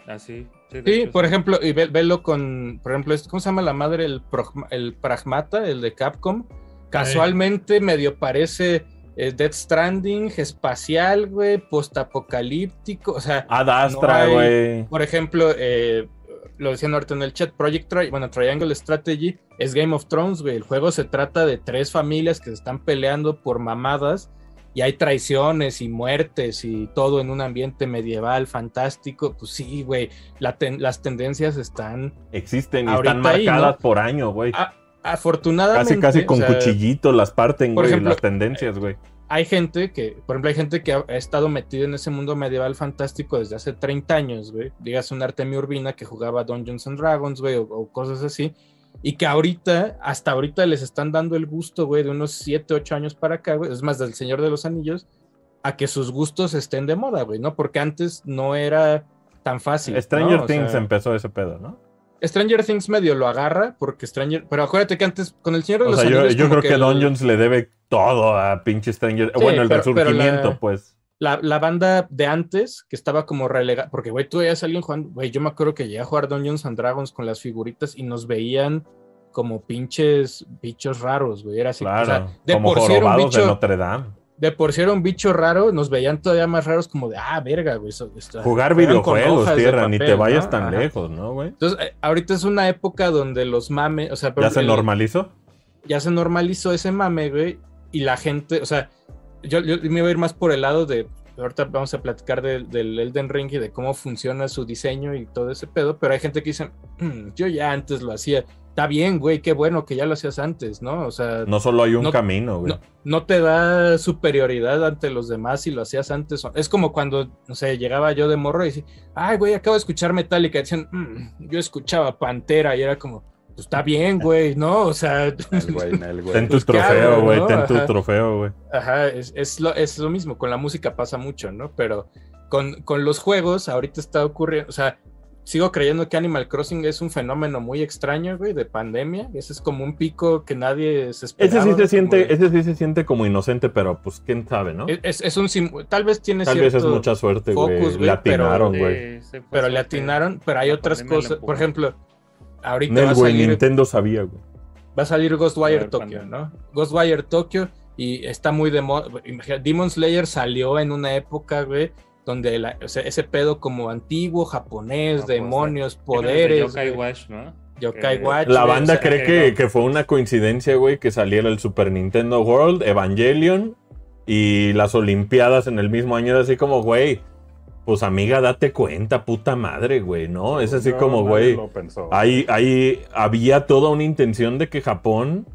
Así. Sí, por ejemplo, y ve- velo con, por ejemplo, este- ¿cómo se llama la madre? El, el Pragmata, el de Capcom. Casualmente medio parece eh, Death Stranding, espacial, güey, postapocalíptico, o sea, Ad No Astra, hay- güey. por ejemplo, eh, lo decían ahorita en el chat, Project Tri bueno, Triangle Strategy es Game of Thrones, güey. El juego se trata de tres familias que se están peleando por mamadas y hay traiciones y muertes y todo en un ambiente medieval fantástico. Pues sí, güey, la ten- las tendencias están Existen y están ahí, marcadas ¿no? por año, güey. afortunadamente. Casi, casi o con sea, cuchillitos las parten, güey, ejemplo, las tendencias, güey. hay gente que, por ejemplo, hay gente que ha, ha estado metida en ese mundo medieval fantástico desde hace 30 años, güey. Digas un Artemio Urbina que jugaba Dungeons and Dragons, güey, o, o cosas así. Y que ahorita, hasta ahorita les están dando el gusto, güey, de unos 7, 8 años para acá, güey. Es más, del Señor de los Anillos, a que sus gustos estén de moda, güey, ¿no? Porque antes no era tan fácil. Stranger Things sea, empezó ese pedo, ¿no? Stranger Things medio lo agarra porque Stranger. Pero acuérdate que antes con el Señor de O los sea, yo, Anillos. yo como creo que, el- Dungeons le debe todo a pinche Stranger. Sí, bueno, el pero- pero resurgimiento, la- pues. La, la banda de antes, que estaba como relegada, porque, güey, tú veías a alguien jugando, güey, yo me acuerdo que llegué a jugar Dungeons and Dragons con las figuritas y nos veían como pinches bichos raros, güey, era así, o sea, Claro, de como por sí era un jorobados de bicho, Notre Dame. de por sí era un bicho raro, nos veían todavía más raros como de, ah, verga, güey, eso- esto- Jugar videojuegos, tierra, ni te vayas ¿no? tan Ajá. lejos, ¿no, güey? Entonces, eh, ahorita es una época donde los mames, o sea, ¿Ya se normalizó? ya se normalizó ese mame, güey, y la gente, o sea, yo, yo me iba a ir más por el lado de, ahorita vamos a platicar del, del Elden Ring y de cómo funciona su diseño y todo ese pedo, pero hay gente que dice, "Mm, yo ya antes lo hacía, está bien, güey, qué bueno que ya lo hacías antes, ¿no? O sea, No solo hay un no- camino, güey. no, no te da superioridad ante los demás si lo hacías antes. Es como cuando, no sé, llegaba yo de morro y decía, ay, güey, acabo de escuchar Metallica. Y decían, "Mm, yo escuchaba Pantera y era como, pues está bien, güey, ¿no? O sea, <laughs> El güey, el güey. Ten tu Pues, ¿qué trofeo, güey. no? Ten tu Ajá. trofeo, güey. Ajá, es, es lo, es lo mismo, con la música pasa mucho, ¿no? Pero con, con los juegos ahorita está ocurriendo, o sea, sigo creyendo que Animal Crossing es un fenómeno muy extraño, güey, de pandemia. Ese es como un pico que nadie se esperaba. Ese sí se como siente, de- ese sí se siente como inocente, pero pues quién sabe, ¿no? es, es- un sim- tal vez tiene Tal vez cierto es mucha suerte, focus, güey. Le atinaron, Sí, güey. sí pero le atinaron, pero hay otras cosas, por ejemplo, ahorita va a salir, Nintendo sabía, güey. va a salir Ghostwire ver, Tokyo. ¿no? Ghostwire Tokyo y está muy de moda. Imagina, Demon Slayer salió en una época, güey, donde la- o sea, ese pedo como antiguo, japonés, No, pues, demonios, desde poderes, Yokai güey, Watch, ¿no? Yokai Watch. La banda o sea, cree que que, no. que fue una coincidencia, güey, que saliera el Super Nintendo World, Evangelion y las Olimpiadas en el mismo año. Era así como, güey, pues amiga, date cuenta, puta madre, güey, ¿no? Es así No, como, güey, ahí, ahí había toda una intención de que Japón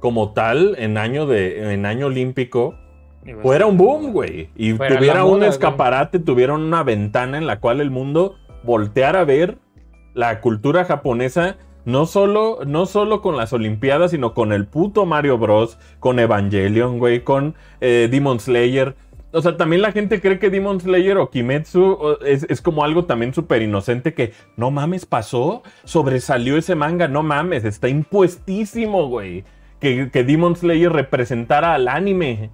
como tal en año de en año olímpico pues, fuera un boom, güey. Y Fuera tuviera moda, un güey. escaparate, tuvieron una ventana en la cual el mundo volteara a ver la cultura japonesa, no solo, no solo con las Olimpiadas, sino con el puto Mario Bros, con Evangelion, güey, con eh, Demon Slayer. O sea, también la gente cree que Demon Slayer o Kimetsu es, es como algo también súper inocente que, no mames, pasó, sobresalió ese manga, no mames, está impuestísimo, güey. Que, que Demon Slayer representara al anime.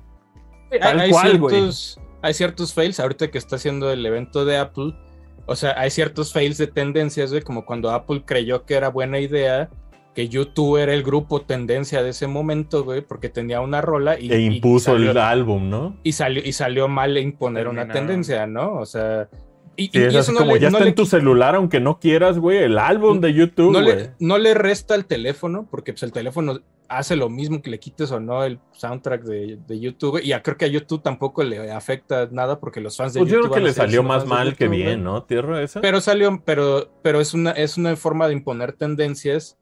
Tal hay, cual, güey. ciertos, hay ciertos fails, ahorita que está haciendo el evento de Apple, o sea, hay ciertos fails de tendencias, güey, como cuando Apple creyó que era buena idea que YouTube era el grupo tendencia de ese momento, güey, porque tenía una rola y, E y impuso salió, el álbum, ¿no? y salió y salió mal imponer una tendencia, ¿no? O sea, y, Sí, y- y es eso no como le- ya no está le en tu celular, aunque no quieras, güey, el álbum de YouTube, no güey. le, no le resta al teléfono, porque pues, el teléfono hace lo mismo que le quites o no el soundtrack de, de YouTube. Y ya creo que a YouTube tampoco le afecta nada porque los fans de Pues yo YouTube. creo que le salió más mal que bien. ¿no? Tierra esa. Pero salió, pero, pero es una, es una forma de imponer tendencias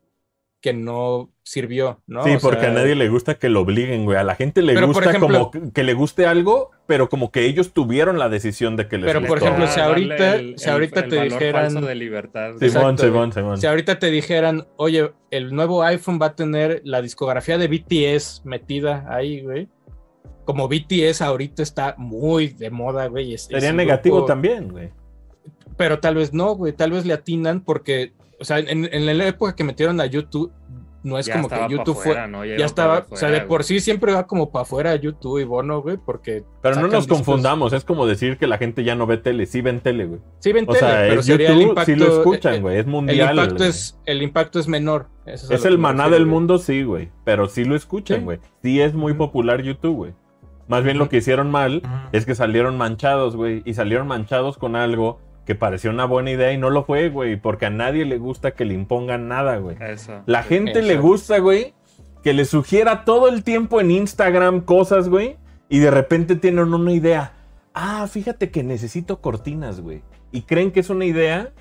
que no sirvió, ¿no? sí, O porque sea, a nadie le gusta que lo obliguen, güey. A la gente le Pero, gusta ejemplo- como que, que le guste algo, pero como que ellos tuvieron la decisión de que les Pero, por ejemplo, Ah, si ahorita- el- si ahorita el te valor dijeran- falso de libertad. Simón, Exacto, Simón. Simón. Si ahorita te dijeran, oye, el nuevo iPhone va a tener la discografía de BTS metida ahí, güey. Como BTS ahorita está muy de moda, güey. Sería negativo grupo- también, güey. Pero tal vez no, güey. Tal vez le atinan porque, o sea, en, en la época que metieron a YouTube, no es Ya como que YouTube fuera, fue. ¿no? Ya estaba, o sea, de por sí siempre va como para afuera YouTube y Bono, güey, porque. Pero no nos discos- confundamos, es como decir que la gente ya no ve tele, sí ven tele, güey. Sí, ven O tele, sea, pero es sería el YouTube, impacto. sí lo escuchan, eh, güey, es El mundial. impacto güey. es, el impacto es menor. Eso Es el maná del güey. mundo, sí, güey. Pero sí lo escuchan, Sí. güey. Sí. es muy popular YouTube, güey. Más bien lo que hicieron mal es que salieron manchados, güey. Y salieron manchados con algo que pareció una buena idea y no lo fue, güey. Porque a nadie le gusta que le impongan nada, güey. Eso. La gente le gusta, güey, que le sugiera todo el tiempo en Instagram cosas, güey. Y de repente tienen una idea. Ah, fíjate que necesito cortinas, güey. Y creen que es una idea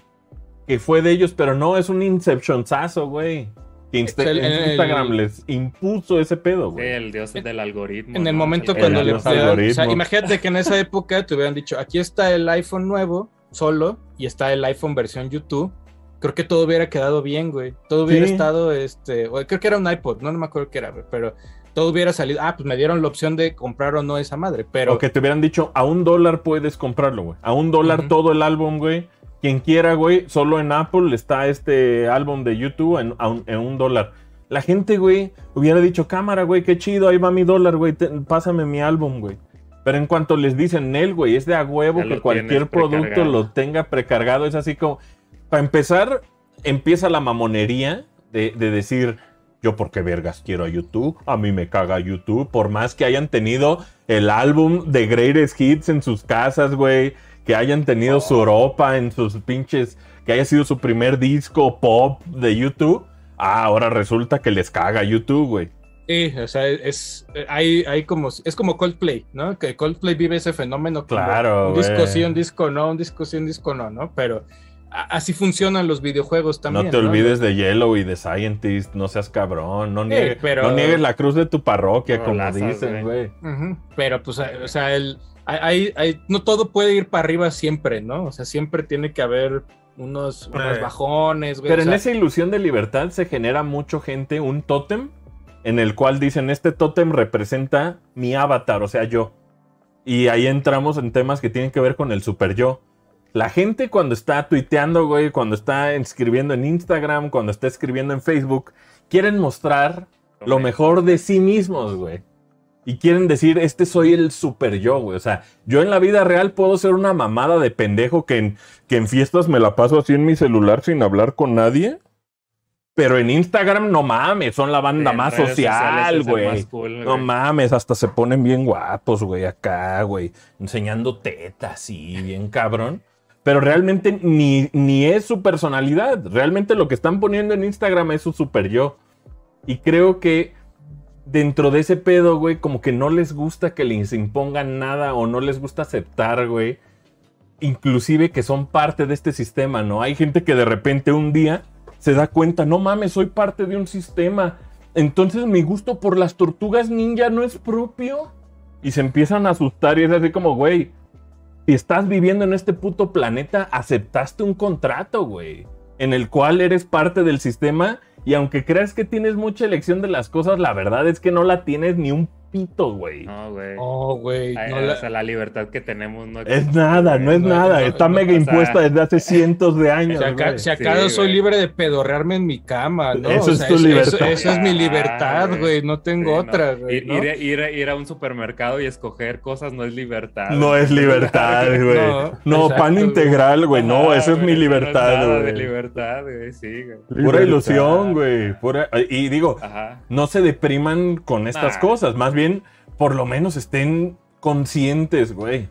que fue de ellos, pero no, es un inceptionzazo, güey. Que Insta- El- el- Instagram les impuso ese pedo, Sí, güey. el dios del algoritmo. En el ¿no? momento que cuando le o sea, imagínate que en esa época te hubieran dicho, aquí está el iPhone nuevo, solo, y está el iPhone versión YouTube. Creo que todo hubiera quedado bien, güey. Todo hubiera Sí. estado, este, o creo que era un iPod, no, no me acuerdo qué era, pero todo hubiera salido. Ah, pues me dieron la opción de comprar o no esa madre, pero O que te hubieran dicho, a un dólar puedes comprarlo, güey. A un dólar Ujú. todo el álbum, güey. Quien quiera, güey, solo en Apple está este álbum de YouTube en, un, en un dólar. La gente, güey, hubiera dicho, cámara, güey, qué chido, ahí va mi dólar, güey, te- pásame mi álbum, güey. Pero en cuanto les dicen, Nel, güey, es de a huevo que cualquier producto lo tenga precargado, es así como, para empezar, empieza la mamonería de, de decir, yo porque vergas quiero a YouTube, a mí me caga YouTube, por más que hayan tenido el álbum de Greatest Hits en sus casas, güey, que hayan tenido su ropa en sus pinches, que haya sido su primer disco pop de YouTube, ah, ahora resulta que les caga YouTube, güey. Sí, o sea, es, hay, hay como, es como Coldplay, ¿no? Que Coldplay vive ese fenómeno. Claro, Un disco sí, un disco no, un disco sí, un disco no, ¿no? Pero a- así funcionan los videojuegos también. no te olvides de Yellow y de Scientist, no seas cabrón, no, niegues, pero- no niegues la cruz de tu parroquia, como Rolazas, dicen, güey. Pero pues, o sea, el, hay, hay- no todo puede ir para arriba siempre, ¿no? O sea, siempre tiene que haber unos, unos Eh. bajones, güey. Pero o en esa ilusión de libertad se genera mucho gente un tótem en el cual dicen este tótem representa mi avatar, o sea, yo. Y ahí entramos en temas que tienen que ver con el super yo. La gente cuando está tuiteando, güey, cuando está escribiendo en Instagram, cuando está escribiendo en Facebook, quieren mostrar lo mejor de sí mismos, güey. Y quieren decir, este soy el super yo, güey. O sea, yo en la vida real puedo ser una mamada de pendejo que en, que en fiestas me la paso así en mi celular sin hablar con nadie. Pero en Instagram, no mames, son la banda más social, güey. cool, No mames, hasta se ponen bien guapos, güey, acá, güey. Enseñando tetas, sí, bien cabrón. Pero realmente ni, ni es su personalidad. Realmente lo que están poniendo en Instagram es su super yo. Y creo que dentro de ese pedo, güey, como que no les gusta que les impongan nada o no les gusta aceptar, güey. Inclusive que son parte de este sistema, ¿no? Hay gente que de repente un día se da cuenta, no mames, soy parte de un sistema. entonces mi gusto por las tortugas ninja no es propio. Y se empiezan a asustar y es así como, güey, si estás viviendo en este puto planeta, aceptaste un contrato, güey, en el cual eres parte del sistema y aunque creas que tienes mucha elección de las cosas, la verdad es que no la tienes ni un pito, güey. No, güey. Oh, güey. No o la- sea, la libertad que tenemos no Es existe, nada, güey. no es no, nada. no, Está no, mega o sea, impuesta desde hace cientos de años. Si, güey. si acaso Sí, soy güey. libre de pedorrearme en mi cama, ¿no? Eso O es sea, tu eso- libertad. Eso, eso es mi Ah, libertad, güey. güey. No tengo Sí, otra, güey. Ir, ¿no? ir a- ir a- ir a un supermercado y escoger cosas no es libertad. No es libertad, <laughs> güey. No, No, exacto, pan güey. integral, güey. No, eso es güey, mi libertad, nada de güey. libertad, güey, sí, güey. Pura ilusión, güey. Y digo, no se depriman con estas cosas. Más bien, por lo menos estén conscientes, güey.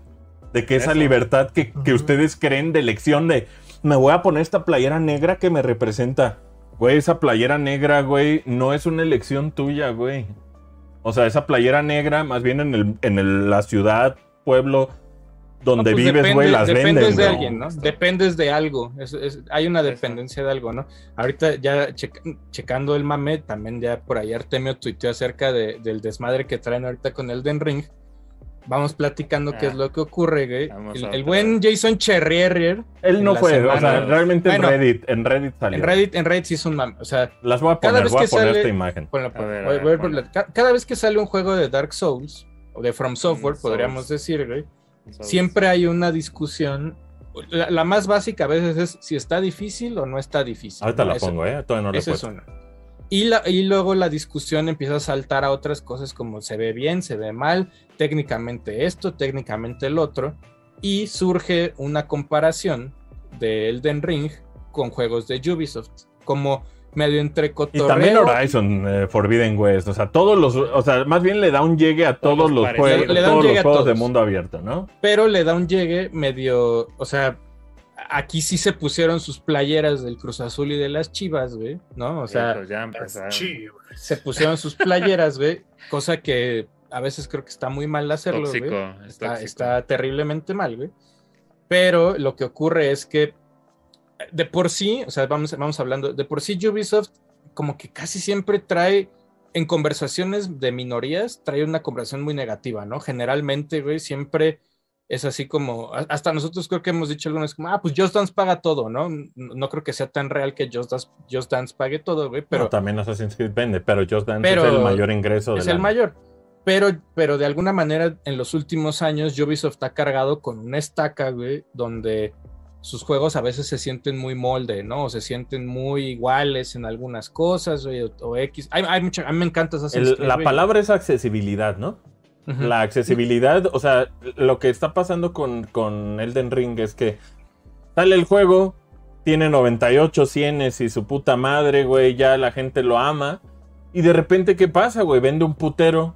De que esa Eso. libertad que, que ustedes creen de elección de me voy a poner esta playera negra que me representa. Güey, esa playera negra, güey, no es una elección tuya, güey. O sea, esa playera negra, más bien en, el, en el- la ciudad, pueblo donde No, pues vives, güey, las dependes venden. de alguien, ¿no? Dependes de algo. Es- es- hay una dependencia de algo, ¿no? Ahorita ya checa- checando el mame, también ya por ahí Artemio tuiteó acerca de- del desmadre que traen ahorita con Elden Ring. Vamos platicando qué Ah. es lo que ocurre, güey. El, buen Jason Cherrier Él no fue, o sea, realmente Bueno, en Reddit, en Reddit salió. en Reddit, en Reddit sí es un mame. O sea, Las voy a cada poner, vez voy a que poner sale- esta imagen. ponla, A ver, voy- a voy ver, por ponla. la- ca- cada vez que sale un juego de Dark Souls o de From Software, Mm, podríamos Souls. decir, güey, Siempre hay una discusión. La, la más básica a veces es si está difícil o no está difícil. Ahorita ¿no? la pongo, ¿eh? Todavía no la es una. Y, la, y luego la discusión empieza a saltar a otras cosas como se ve bien, se ve mal, técnicamente esto, técnicamente el otro. Y surge una comparación de Elden Ring con juegos de Ubisoft. Como medio entre Y cotorreo. también Horizon eh, Forbidden West, o sea, todos los, o sea, más bien le da un llegue a todos, Todos los juegos, Le todos los juegos de mundo abierto, ¿no? pero le da un llegue medio, o sea, aquí sí se pusieron sus playeras del Cruz Azul y de las Chivas, güey, ¿no? O sea, ya se pusieron sus playeras, güey, cosa que a veces creo que está muy mal hacerlo, Tóxico, güey. es Está, está terriblemente mal, güey. Pero lo que ocurre es que de por sí, o sea, vamos, vamos hablando, de por sí Ubisoft como que casi siempre trae en conversaciones de minorías, trae una conversación muy negativa, ¿no? Generalmente, güey, siempre es así como, hasta nosotros creo que hemos dicho algunas como, ah, pues Just Dance paga todo, ¿no? No, no creo que sea tan real que Just Dance, Just Dance pague todo, güey, pero Pero también Assassin's Creed vende, pero Just Dance Pero es el mayor ingreso es la- el mayor. Pero, pero de alguna manera, en los últimos años, Ubisoft ha cargado con una estaca, güey, donde sus juegos a veces se sienten muy molde, ¿no? O se sienten muy iguales en algunas cosas, o, o X. Hay, hay mucha- a mí me encanta Creed, la palabra es accesibilidad, ¿no? La accesibilidad, o sea, lo que está pasando con, con Elden Ring es que sale el juego, tiene 98 cienes y su puta madre, güey, ya la gente lo ama. Y de repente, ¿qué pasa, güey? Vende un putero.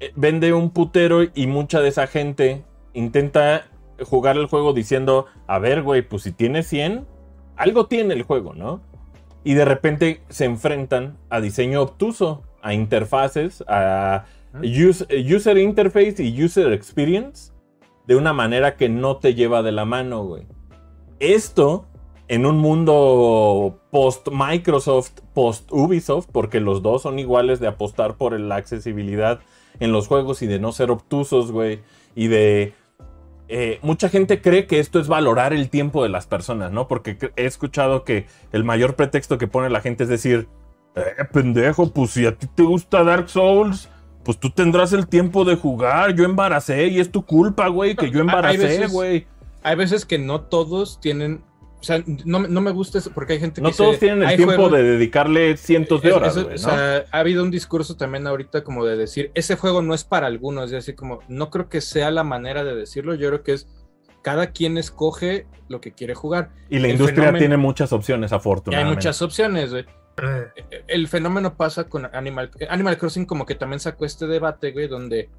eh, Vende un putero y mucha de esa gente intenta jugar el juego diciendo, a ver, güey, pues si tiene 100, algo tiene el juego, ¿no? Y de repente se enfrentan a diseño obtuso, a interfaces, a use- user interface y user experience de una manera que no te lleva de la mano, güey. Esto en un mundo post Microsoft, post Ubisoft, porque los dos son iguales de apostar por la accesibilidad en los juegos y de no ser obtusos, güey, y de eh, mucha gente cree que esto es valorar el tiempo de las personas, ¿no? Porque he escuchado que el mayor pretexto que pone la gente es decir, eh, pendejo, pues si a ti te gusta Dark Souls, pues tú tendrás el tiempo de jugar. Yo embaracé y es tu culpa, güey, que yo <laughs> embaracé, güey. Hay veces que no todos tienen. O sea, no, me- no me gusta eso porque hay gente que No dice, todos tienen el "Hay tiempo juegos- de dedicarle cientos de horas, eso- o ¿no? sea, ha habido un discurso también ahorita como de decir, ese juego no es para algunos, y así como, no creo que sea la manera de decirlo, yo creo que es, cada quien escoge lo que quiere jugar. y la el industria fenómeno- tiene muchas opciones, Y hay afortunadamente. muchas opciones, güey. Eh, El fenómeno pasa con Animal, Animal Crossing como que también sacó este debate, güey, donde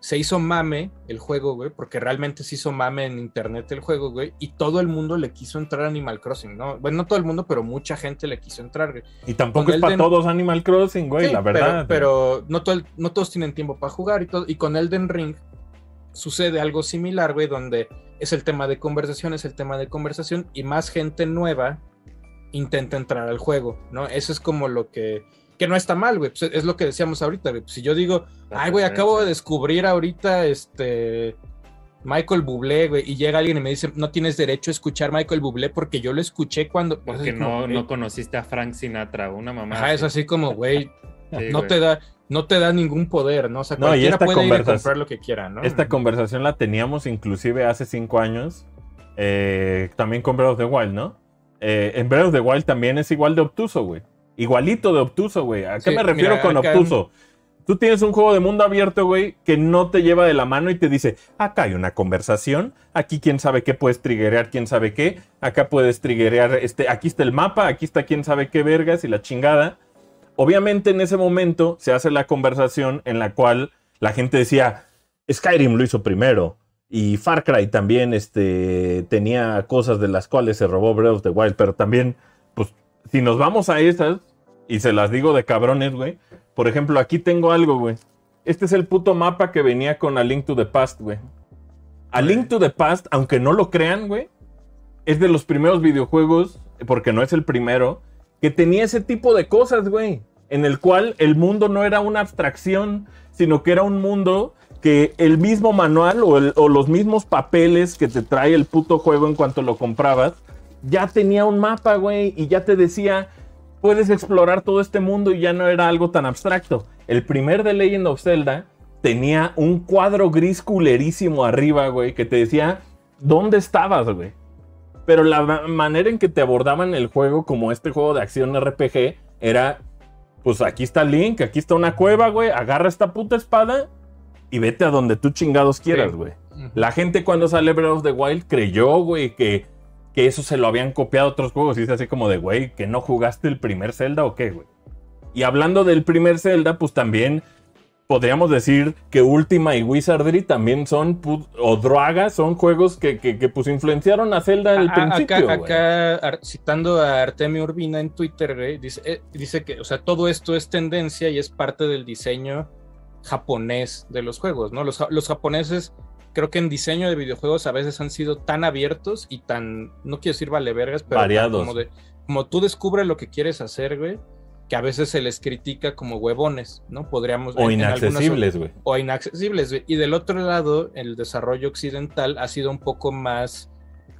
se hizo mame el juego, güey, porque realmente se hizo mame en internet el juego, güey, y todo el mundo le quiso entrar a Animal Crossing, ¿no? Bueno, no todo el mundo, pero mucha gente le quiso entrar, güey. Y tampoco con es para todos Animal Crossing, güey, Sí, la verdad. Pero, pero no, todo el- no todos tienen tiempo para jugar y todo. Y con Elden Ring sucede algo similar, güey, donde es el tema de conversación, es el tema de conversación y más gente nueva intenta entrar al juego, ¿no? Eso es como lo que, Que no está mal, güey. Pues es lo que decíamos ahorita, güey. Pues si yo digo, ay, güey, acabo de descubrir ahorita este Michael Bublé, güey, y llega alguien y me dice, no tienes derecho a escuchar Michael Bublé porque yo lo escuché cuando... Porque como, no, no conociste a Frank Sinatra, una mamá. Ajá, es así como, güey, <laughs> Sí, no güey. te da, no te da ningún poder, ¿no? O sea, No, y cualquiera esta puede ir a conversación- comprar lo que quiera, ¿no? Esta conversación la teníamos inclusive hace cinco años, eh, también con Breath of the Wild, ¿no? Eh, en Breath of the Wild también es igual de obtuso, güey. Igualito de obtuso, güey. ¿A qué Sí, me refiero mira, con obtuso? Tú tienes un juego de mundo abierto, güey, que no te lleva de la mano y te dice, acá hay una conversación, aquí quién sabe qué puedes triggerear, quién sabe qué, acá puedes triggerear, este, aquí está el mapa, aquí está quién sabe qué vergas y la chingada. Obviamente en ese momento se hace la conversación en la cual la gente decía, Skyrim lo hizo primero y Far Cry también este, tenía cosas de las cuales se robó Breath of the Wild, pero también, pues, si nos vamos a esas, y se las digo de cabrones, güey, por ejemplo, aquí tengo algo, güey. Este es el puto mapa que venía con A Link to the Past, güey. A Link to the Past, aunque no lo crean, güey, es de los primeros videojuegos, porque no es el primero, que tenía ese tipo de cosas, güey. En el cual el mundo no era una abstracción, sino que era un mundo que el mismo manual o, el- o los mismos papeles que te trae el puto juego en cuanto lo comprabas, ya tenía un mapa, güey, y ya te decía, puedes explorar todo este mundo y ya no era algo tan abstracto. El primer de Legend of Zelda tenía un cuadro gris culerísimo arriba, güey, que te decía dónde estabas, güey. Pero la ma- manera en que te abordaban el juego como este juego de acción RPG era, pues aquí está Link, aquí está una cueva, güey, agarra esta puta espada y vete a donde tú chingados quieras, Sí. güey. La gente cuando sale Breath of the Wild creyó, güey, que, que eso se lo habían copiado a otros juegos. Y es así como de, güey, que no jugaste el primer Zelda o qué, güey. Y hablando del primer Zelda, pues también podríamos decir que Ultima y Wizardry también son, o Draga, son juegos que, que, que, pues influenciaron a Zelda a- principio, acá, citando a Artemio Urbina en Twitter, güey, dice, eh, dice que, o sea, todo esto es tendencia y es parte del diseño japonés de los juegos, ¿no? Los, los japoneses, creo que en diseño de videojuegos a veces han sido tan abiertos y tan, no quiero decir vale vergas, pero Variados. como de, como tú descubres lo que quieres hacer, güey, que a veces se les critica como huevones, ¿no? Podríamos... O en- inaccesibles, güey. o inaccesibles. güey. Y del otro lado, el desarrollo occidental ha sido un poco más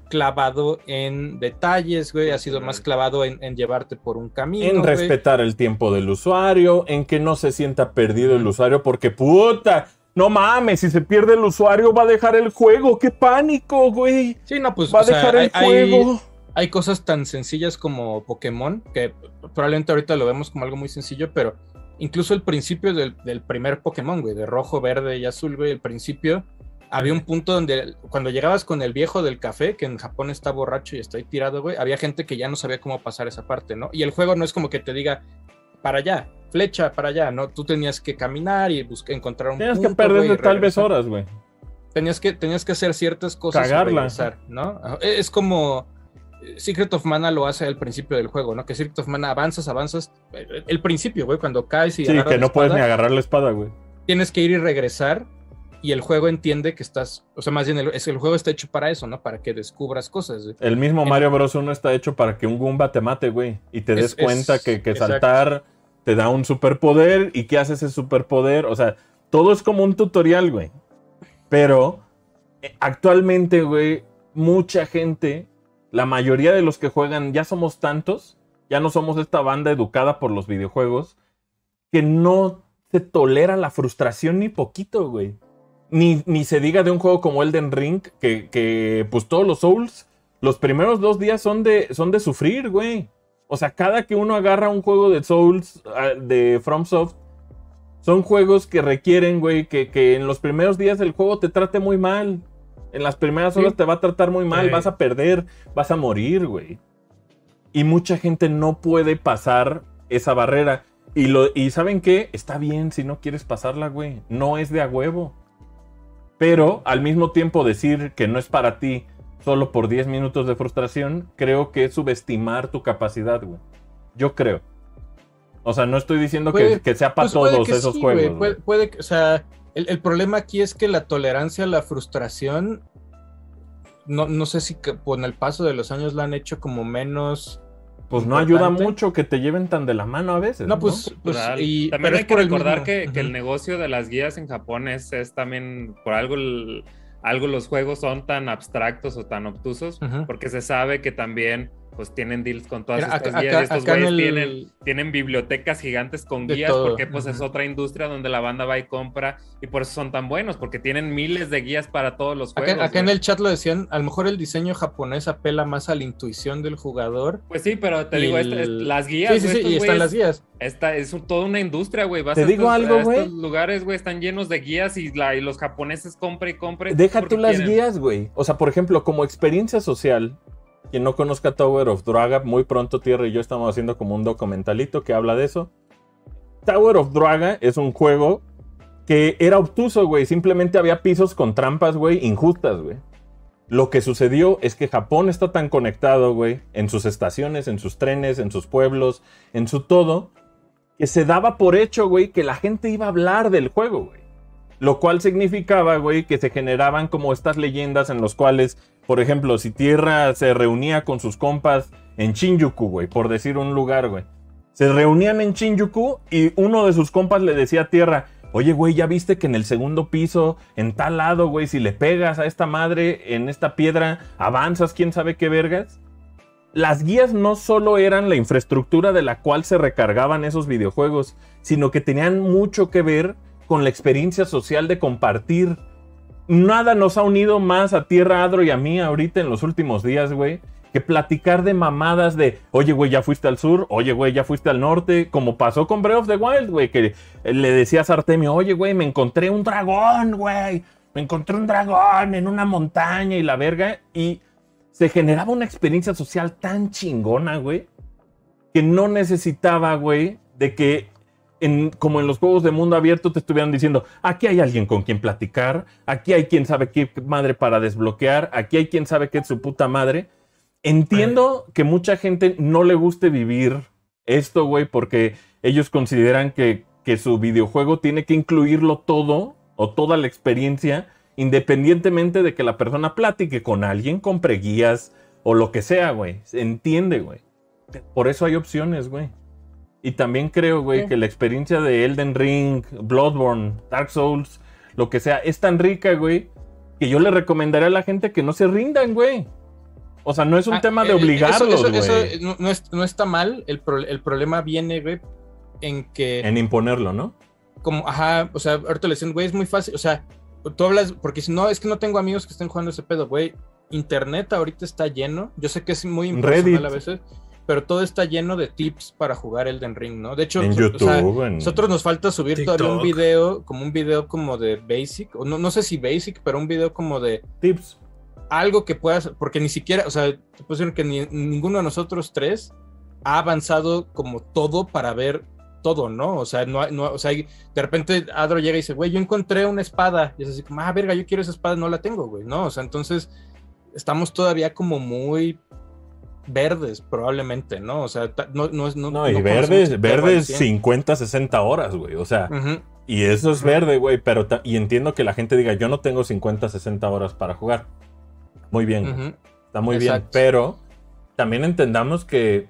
clavado en detalles, güey, ha sido más clavado en, en llevarte por un camino. En güey. respetar el tiempo del usuario, en que no se sienta perdido el usuario, porque puta, no mames, si se pierde el usuario va a dejar el juego, qué pánico, güey. Sí, no, pues Va a sea, dejar el hay- hay- juego. hay cosas tan sencillas como Pokémon, que probablemente ahorita lo vemos como algo muy sencillo, pero incluso el principio del, del primer Pokémon, güey, de rojo, verde y azul, güey, el principio, había un punto donde cuando llegabas con el viejo del café, que en Japón está borracho y está ahí tirado, güey, había gente que ya no sabía cómo pasar esa parte, ¿no? Y el juego no es como que te diga, para allá, flecha para allá, ¿no? Tú tenías que caminar y buscar, encontrar un Tienes que perder güey, y tal vez horas, güey. tenías que, tenías que hacer ciertas cosas Cagarla. regresar, ¿no? E, Es como eh, Secret of Mana lo hace al principio del juego, ¿no? Que Secret of Mana avanzas, avanzas. eh, El principio, güey, cuando caes y Sí, que no puedes ni agarrar la espada, güey. tienes que ir y regresar y el juego entiende que estás, o sea, más bien el, es el juego está hecho para eso, ¿no? Para que descubras cosas. El mismo Mario Bros. 1 está hecho para que un Goomba te mate, güey. Y te des Es- es- cuenta que, que saltar te da un superpoder y que hace ese superpoder. O sea, todo es como un tutorial, güey. Pero eh, actualmente, güey, mucha gente, la mayoría de los que juegan, ya somos tantos, ya no somos esta banda educada por los videojuegos, que no se tolera la frustración ni poquito, güey. Ni, ni se diga de un juego como Elden Ring, que, que pues todos los Souls, los primeros dos días son de, son de sufrir, güey. O sea, cada que uno agarra un juego de Souls ah, de FromSoft, son juegos que requieren, güey, que, que en los primeros días el juego te trate muy mal. En las primeras Sí. horas te va a tratar muy mal, Sí. vas a perder, vas a morir, güey. Y mucha gente no puede pasar esa barrera. Y, lo, y ¿saben qué? Está bien si no quieres pasarla, güey. No es de a huevo. Pero al mismo tiempo decir que no es para ti solo por 10 minutos de frustración, creo que es subestimar tu capacidad, güey. Yo creo. O sea, no estoy diciendo que- Puede- que, sea para Pues puede todos que esos sí, juegos. güey, Puede, o sea, el, el problema aquí es que la tolerancia a la frustración, no, no sé si que- con el paso de los años la han hecho como menos pues no ayuda mucho que te lleven tan de la mano a veces. No, pues, pues y también pero hay es que recordar que, que el negocio de las guías en Japón es, es también por algo el- algo los juegos son tan abstractos o tan obtusos porque se sabe que también pues tienen deals con todas Mira, estas acá- guías acá- y estos güeyes el- tienen, tienen bibliotecas gigantes con De guías todo, porque pues es otra industria donde la banda va y compra y por eso son tan buenos porque tienen miles de guías para todos los juegos. Acá, acá en güey. el chat lo decían, a lo mejor el diseño japonés apela más a la intuición del jugador. Pues sí, pero te digo, el- este- las guías, Sí, sí, güey, sí, estos y están güeyes- las guías. Esta es un- toda una industria, güey. Vas Te a digo estos, algo, a estos güey. lugares, güey, están llenos de guías y, la, y los japoneses compra y compra. Deja tú las quieren. guías, güey. O sea, por ejemplo, como experiencia social, quien no conozca Tower of Draga, muy pronto Tierra y yo estamos haciendo como un documentalito que habla de eso. Tower of Draga es un juego que era obtuso, güey. Simplemente había pisos con trampas, güey, injustas, güey. Lo que sucedió es que Japón está tan conectado, güey, en sus estaciones, en sus trenes, en sus pueblos, en su todo, que se daba por hecho, güey, que la gente iba a hablar del juego, güey. Lo cual significaba, güey, que se generaban como estas leyendas en los cuales, por ejemplo, si Tierra se reunía con sus compas en Shinjuku, güey, por decir un lugar, güey. Se reunían en Shinjuku y uno de sus compas le decía a Tierra, oye, güey, ¿ya viste que en el segundo piso, en tal lado, güey, si le pegas a esta madre en esta piedra, avanzas, quién sabe qué vergas? Las guías no solo eran la infraestructura de la cual se recargaban esos videojuegos, sino que tenían mucho que ver con la experiencia social de compartir. Nada nos ha unido más a Tierra Adro y a mí ahorita en los últimos días, güey, que platicar de mamadas de, oye, güey, ya fuiste al sur, oye, güey, ya fuiste al norte, como pasó con Breath of the Wild, güey, que le decías a Artemio, oye, güey, me encontré un dragón, güey, me encontré un dragón en una montaña y la verga, y se generaba una experiencia social tan chingona, güey, que no necesitaba, güey, de que en, como en los juegos de mundo abierto te estuvieran diciendo, aquí hay alguien con quien platicar, aquí hay quien sabe qué madre para desbloquear, aquí hay quien sabe qué es su puta madre. Entiendo que mucha gente no le guste vivir esto, güey, porque ellos consideran que, que su videojuego tiene que incluirlo todo o toda la experiencia, independientemente de que la persona platique con alguien, compre guías o lo que sea, güey. Entiende, güey. Por eso hay opciones, güey. Y también creo, güey, Sí. que la experiencia de Elden Ring, Bloodborne, Dark Souls, lo que sea, es tan rica, güey, que yo le recomendaría a la gente que no se rindan, güey. O sea, no es un Ah, tema de eh, eso- obligarlos, eso- güey. eso no, no es- no está mal. El, pro- el problema viene, güey, en que. En imponerlo, ¿no? como, ajá, o sea, ahorita le dicen, güey, es muy fácil, o sea, tú hablas, porque si no, es que no tengo amigos que estén jugando ese pedo, güey, internet ahorita está lleno, yo sé que es muy impersonal Reddit. a veces, pero todo está lleno de tips para jugar Elden Ring, ¿no? De hecho, En o YouTube, sea, en- nosotros nos falta subir todavía un video, como un video como de basic, o no, no sé si basic, pero un video como de tips. algo que puedas, porque ni siquiera, o sea, te puedo decir que ni- ninguno de nosotros tres ha avanzado como todo para ver todo, ¿no? O sea, no, hay- no o sea, de repente Adro llega y dice, güey, yo encontré una espada, y es así como, ah, verga, yo quiero esa espada, no la tengo, güey, ¿no? O sea, entonces estamos todavía como muy verdes, probablemente, ¿no? O sea, no, no es... No, No, y no verdes, verdes 100. 50, 60 horas, güey. O sea, y eso es verde, güey. Pero y entiendo que la gente diga, yo no tengo 50, 60 horas para jugar. Muy bien. Está muy bien, pero también entendamos que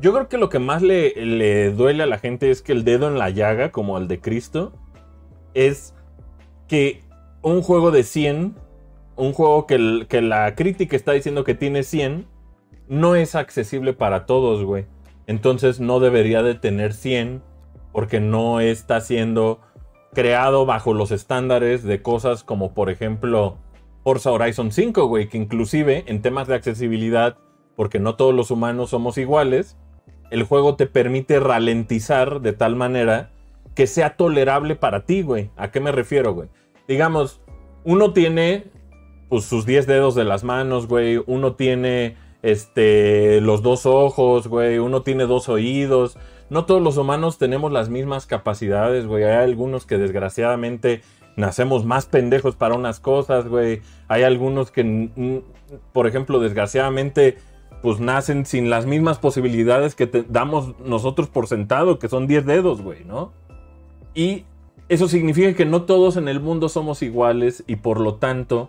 yo creo que lo que más le, le duele a la gente es que el dedo en la llaga, como el de Cristo, es que un juego de 100, un juego que, que la crítica está diciendo que tiene 100, no es accesible para todos, güey. Entonces no debería de tener 100 porque no está siendo creado bajo los estándares de cosas como por ejemplo Forza Horizon 5, güey, que inclusive en temas de accesibilidad, porque no todos los humanos somos iguales, el juego te permite ralentizar de tal manera que sea tolerable para ti, güey. ¿A qué me refiero, güey? Digamos, uno tiene pues, sus 10 dedos de las manos, güey. Uno tiene este, los dos ojos, güey. Uno tiene dos oídos. No todos los humanos tenemos las mismas capacidades, güey. Hay algunos que desgraciadamente nacemos más pendejos para unas cosas, güey. Hay algunos que, por ejemplo, desgraciadamente, pues nacen sin las mismas posibilidades que damos nosotros por sentado, que son 10 dedos, güey, ¿no? Y eso significa que no todos en el mundo somos iguales y por lo tanto,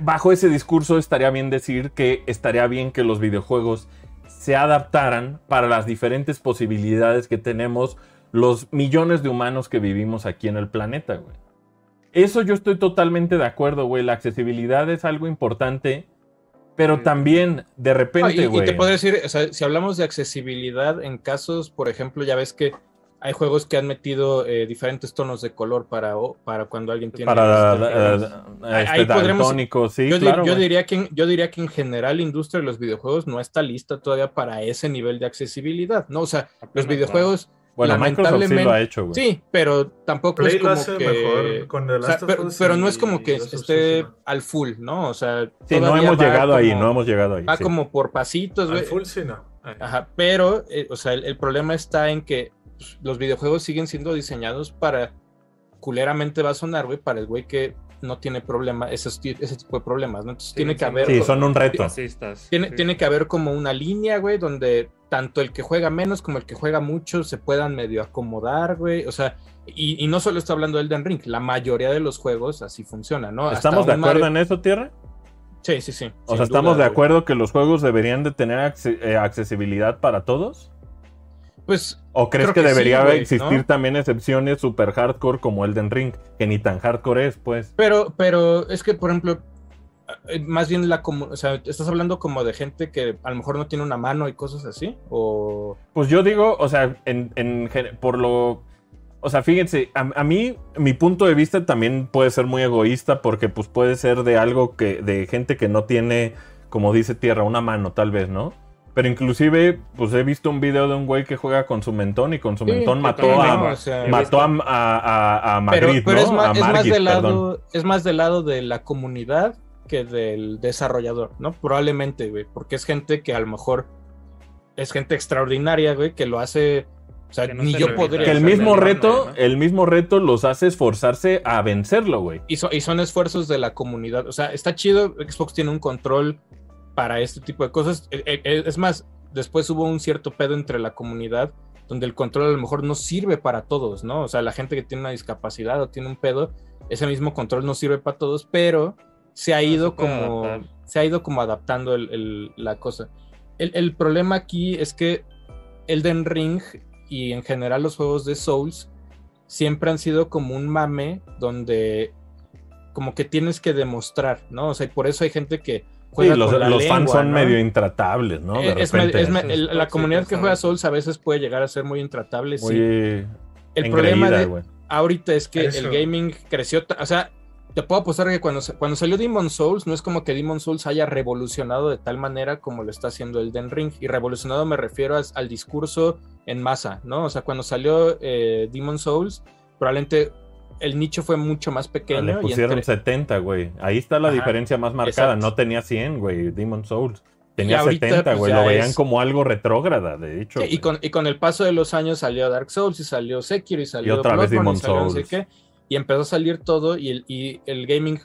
bajo ese discurso estaría bien decir que estaría bien que los videojuegos se adaptaran para las diferentes posibilidades que tenemos los millones de humanos que vivimos aquí en el planeta, güey. Eso yo estoy totalmente de acuerdo, güey. La accesibilidad es algo importante, pero también de repente, y, güey. y te puedo decir, o sea, si hablamos de accesibilidad en casos, por ejemplo, ya ves que hay juegos que han metido eh, diferentes tonos de color para, para cuando alguien tiene... para problemas. Ahí este podremos- daltónico, sí, yo, diría que en, yo diría que en general la industria de los videojuegos no está lista todavía para ese nivel de accesibilidad, ¿no? O sea, los Apenas videojuegos, Bueno, Microsoft sí lo lamentablemente- ha hecho, güey. sí, pero tampoco Play es lo como hace que... mejor con The o sea, Last of pero, no es como que esté al full, ¿no? O sea, Sí, no hemos llegado ahí, no hemos llegado ahí. Va sí. como por pasitos, Al güey. full sí no. Ajá, pero, eh, o sea, el, el problema está en que los videojuegos siguen siendo diseñados para, culeramente va a sonar, güey, para el güey que no tiene problema, ese tipo de problemas, ¿no? Entonces Sí, tiene que haber... Sí, son un reto. Tiene, sí. tiene que haber como una línea, güey, donde tanto el que juega menos como el que juega mucho se puedan medio acomodar, güey. O sea, y, y no solo está hablando de Elden Ring, la mayoría de los juegos así funciona, ¿no? Hasta ¿Estamos de acuerdo Mario- en eso, Tierra? Sí, sí, sí. O sea, ¿estamos duda, de güey. acuerdo que los juegos deberían de tener eh, accesibilidad para todos? Pues ¿O crees que, sí, debería existir ¿no? también excepciones super hardcore como Elden Ring? Que ni tan hardcore es, pues. Pero, pero es que, por ejemplo, eh, más bien la o sea, estás hablando como de gente que a lo mejor no tiene una mano y cosas así, o Pues yo digo, o sea, en, en por lo... O sea, fíjense, a, a mí mi punto de vista también puede ser muy egoísta porque pues puede ser de algo que... de gente que no tiene, como dice Tierra, una mano tal vez, ¿no? Pero inclusive, pues he visto un video de un güey que juega con su mentón y con su mentón mató a, ¿no? O sea, mató a, a, a- a pero, pero ¿no? es, más, a es más del lado, es más del lado de la comunidad que del desarrollador, ¿no? Probablemente, güey, porque es gente que a lo mejor es gente extraordinaria, güey, que lo hace, o sea, no ni se yo podría. Que el mismo reto, ¿no? el mismo reto los hace esforzarse a vencerlo, güey. Y, so- y son esfuerzos de la comunidad. O sea, está chido. Xbox tiene un control para este tipo de cosas. Eh, eh, Es más, después hubo un cierto pedo entre la comunidad donde el control a lo mejor no sirve para todos, ¿no? O sea, la gente que tiene una discapacidad o tiene un pedo, ese mismo control no sirve para todos, pero se ha Ah, ido como adaptar. se ha ido como adaptando el- el- la cosa. El, el problema aquí es que Elden Ring y en general los juegos de Souls siempre han sido como un mame donde como que tienes que demostrar, ¿no? O sea, y por eso hay gente que Sí, los, con la los fans son ¿no? medio intratables, ¿no? De Eh, es me- repente. es me- Sus el- la comunidad que juega. Souls a veces puede llegar a ser muy intratable, muy sí. El problema de ahorita es que Eso. el gaming creció, o sea, te puedo apostar que cuando, cuando salió Demon Souls, no es como que Demon Souls haya revolucionado de tal manera como lo está haciendo Elden Ring. Y revolucionado me refiero a- al discurso en masa, ¿no? O sea, cuando salió eh, Demon Souls, probablemente el nicho fue mucho más pequeño. Le y pusieron entre- 70, güey. Ahí está la Ajá, diferencia más marcada. exacto. No tenía 100, güey, Demon Souls. Tenía Y ahorita, 70, pues, güey. Lo veían es- como algo retrógrada, de hecho. Sí, y, con, y con el paso de los años salió Dark Souls y salió Sekiro y salió otra vez Bloodborne, y Demon salió no sé Souls. qué, y empezó a salir todo y el, y el gaming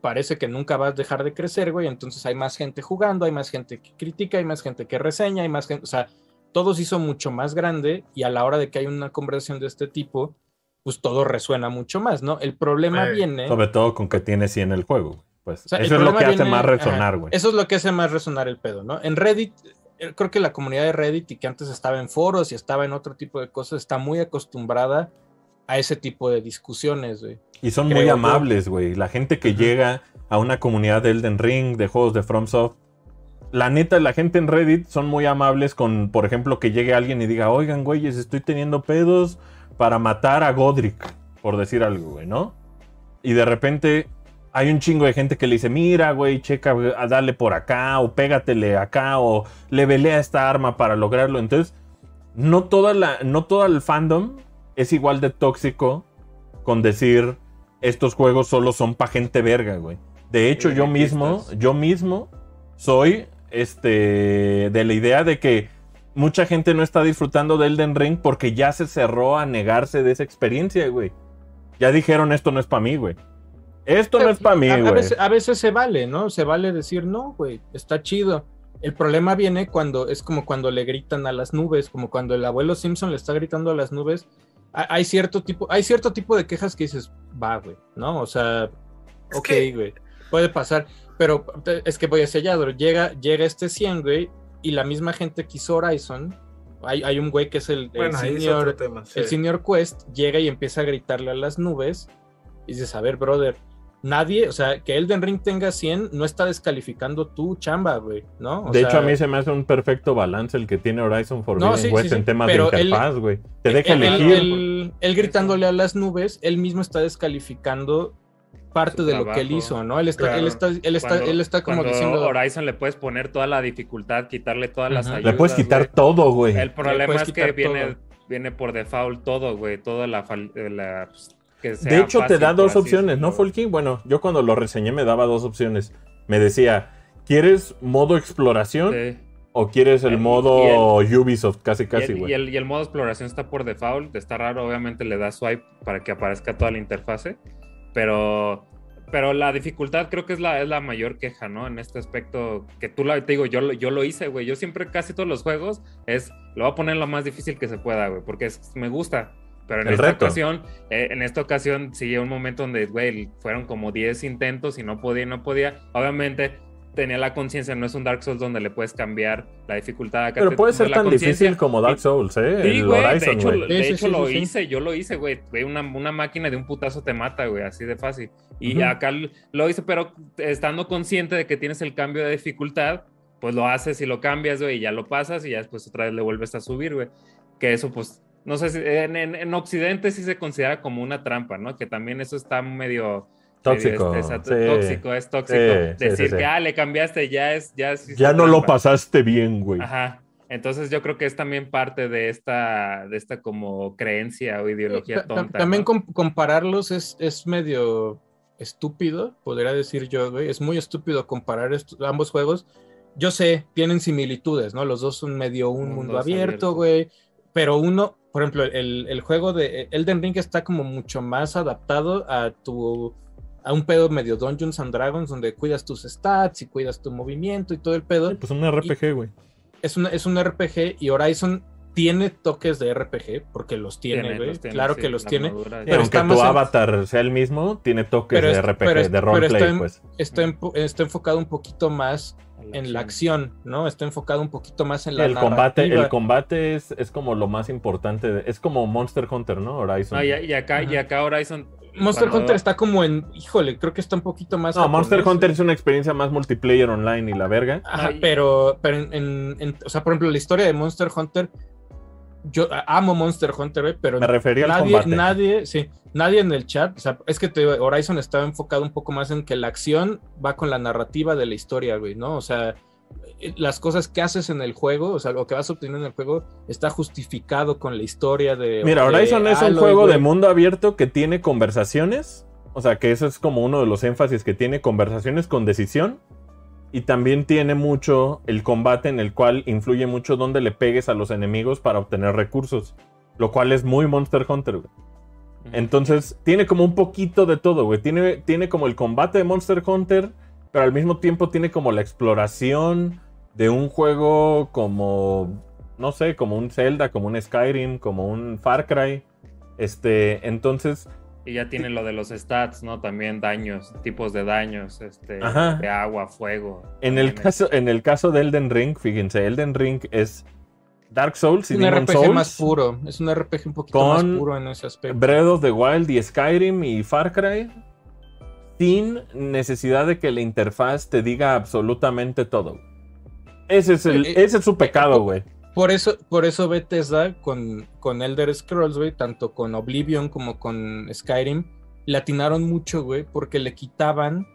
parece que nunca va a dejar de crecer, güey, entonces hay más gente jugando, hay más gente que critica, hay más gente que reseña, hay más gente, o sea, todo se hizo mucho más grande y a la hora de que hay una conversación de este tipo, pues todo resuena mucho más, ¿no? El problema Eh, viene... Sobre todo con que tiene 100 el juego. Pues O sea, el eso es lo que hace más resonar, güey. Eso es lo que hace más resonar el pedo, ¿no? En Reddit, eh, creo que la comunidad de Reddit y que antes estaba en foros y estaba en otro tipo de cosas, está muy acostumbrada a ese tipo de discusiones, güey. Y son creo muy amables, güey. La gente que llega a una comunidad de Elden Ring, de juegos de FromSoft. La neta, la gente en Reddit son muy amables con, por ejemplo, que llegue alguien y diga, oigan, güeyes, estoy teniendo pedos para matar a Godric, por decir algo, güey, ¿no? Y de repente hay un chingo de gente que le dice, mira, güey, checa, a dale por acá, o pégatele acá, o levelea esta arma para lograrlo. Entonces, no toda la, no todo el fandom es igual de tóxico con decir estos juegos solo son pa' gente verga, güey. De hecho, yo mismo, yo mismo soy este de la idea de que mucha gente no está disfrutando de Elden Ring porque ya se cerró a negarse de esa experiencia, güey. Ya dijeron esto no es para mí, güey. Esto no es para mí, a, a güey. veces, a veces se vale, ¿no? Se vale decir, no, güey, está chido. El problema viene cuando es como cuando le gritan a las nubes, como cuando el abuelo Simpson le está gritando a las nubes. Ha- Hay cierto tipo, hay cierto tipo de quejas que dices, va, güey, ¿no? O sea, Es ok, que- güey, puede pasar, pero eh, es que voy hacia allá. Llega, llega este 100, güey, y la misma gente que hizo Horizon, hay, hay un güey que es el, el Bueno, es senior, tema. sí. el Senior Quest llega y empieza a gritarle a las nubes y dices, a ver, brother, nadie, o sea, que Elden Ring tenga 100 no está descalificando tu chamba, güey, ¿no? O de hecho, a mí se me hace un perfecto balance el que tiene Horizon Forbidden No, sí, West sí, en sí, temas de interfaz, güey. Te deja elegir. él gritándole a las nubes, él mismo está descalificando parte de lo que él hizo, ¿no? Él está, Claro. él está, él está, Cuando- él está como diciendo... Horizon le puedes poner toda la dificultad, quitarle todas las ayudas. Le puedes quitar todo, güey. El problema es que viene, todo. viene por default todo, güey. Toda la, fal- eh, la- pues, que sea De hecho, te da dos así opciones, ¿no. Folky? Bueno, yo cuando lo reseñé me daba dos opciones. Me decía, ¿quieres modo exploración Sí. o quieres el Y- modo Ubisoft? Casi, Y casi, el, y, güey. el, y el modo exploración está por default, está raro, obviamente le das swipe para que aparezca toda la interfase, pero, pero la dificultad creo que es la, es la mayor queja, ¿no? En este aspecto, que tú la, te digo, yo, lo- yo lo hice, güey, yo siempre casi todos los juegos es, lo voy a poner lo más difícil que se pueda, güey, porque es- me gusta. Pero en El esta reto. ocasión, eh, en esta ocasión sí un momento donde, güey, fueron como 10 intentos y no podía no podía. Obviamente tenía la conciencia, no es un Dark Souls donde le puedes cambiar la dificultad. Acá Pero puede ser tan difícil como Dark Souls, ¿eh? Sí, el güey, de Horizon, hecho, güey. de sí, hecho sí, lo sí, sí. hice, yo lo hice, güey. Una, una máquina de un putazo te mata, güey, así de fácil. Y Ujú. acá l- lo hice, pero estando consciente de que tienes el cambio de dificultad, pues lo haces y lo cambias, güey, y ya lo pasas y ya después otra vez le vuelves a subir, güey. Que eso, pues, no sé si en, en- en Occidente sí se considera como una trampa, ¿no? Que también eso está medio... Tóxico, medio, este, sí. tóxico, es tóxico. Sí, Decir sí, sí. que, ah, le cambiaste, ya es... Ya, Ya es no lo pasaste bien, güey. Ajá. Entonces yo creo que es también parte de esta, de esta como creencia o ideología ta- tonta. También ¿no? com- compararlos es, es medio estúpido, podría decir yo, güey. Es muy estúpido comparar estos, ambos juegos. Yo sé, tienen similitudes, ¿no? Los dos son medio un Mundos mundo abierto, abiertos. güey. Pero uno, por ejemplo, el, el juego de Elden Ring está como mucho más adaptado a tu a un pedo medio Dungeons and Dragons donde cuidas tus stats y cuidas tu movimiento y todo el pedo. Sí, Pues un RPG, güey. Es, una, es un RPG y Horizon tiene toques de RPG porque los tiene, güey. claro sí, que los tiene. Pero aunque tu en- avatar sea el mismo, tiene toques Pero de es- RPG, pero es- de roleplay, pues. Está, está enfocado un poquito más en la acción, ¿no? Está enfocado un poquito más en la el combate, narrativa. el combate es, es como lo más importante. de- es como Monster Hunter, ¿no? Horizon. No, y, y acá, y acá Horizon. Monster cuando- Hunter está como en, híjole, creo que está un poquito más. No, Monster japonés, Hunter es una experiencia más multiplayer online y la verga. Ajá, pero, pero en, en- en- o sea, por ejemplo, la historia de Monster Hunter, yo amo Monster Hunter, pero Me refería nadie, nadie, sí, nadie en el chat, o sea, es que te Horizon estaba enfocado un poco más en que la acción va con la narrativa de la historia, güey, ¿no? O sea, eh, las cosas que haces en el juego, o sea, lo que vas obteniendo en el juego está justificado con la historia de. Mira, de Horizon es un Aloy, juego güey. de mundo abierto que tiene conversaciones. O sea, que eso es como uno de los énfasis que tiene conversaciones con decisión. Y también tiene mucho el combate en el cual influye mucho dónde le pegues a los enemigos para obtener recursos. Lo cual es muy Monster Hunter, güey. Entonces, tiene como un poquito de todo, güey. Tiene, tiene como el combate de Monster Hunter, pero al mismo tiempo tiene como la exploración de un juego como, no sé, como un Zelda, como un Skyrim, como un Far Cry. Este, entonces, Y ya tiene lo de los stats, ¿no? También daños, tipos de daños, este, Ajá. de agua, fuego. en el, caso, en el caso de Elden Ring, fíjense, Elden Ring es Dark Souls y Es un Demon RPG Souls, más puro, es un RPG un poquito Con más puro en ese aspecto. Breath of the Wild y Skyrim y Far Cry, sin necesidad de que la interfaz te diga absolutamente todo. Ese es, el, Eh, ese es su pecado, güey. Por eso, por eso Bethesda con, con Elder Scrolls, güey, tanto con Oblivion como con Skyrim, le atinaron mucho, güey, porque le quitaban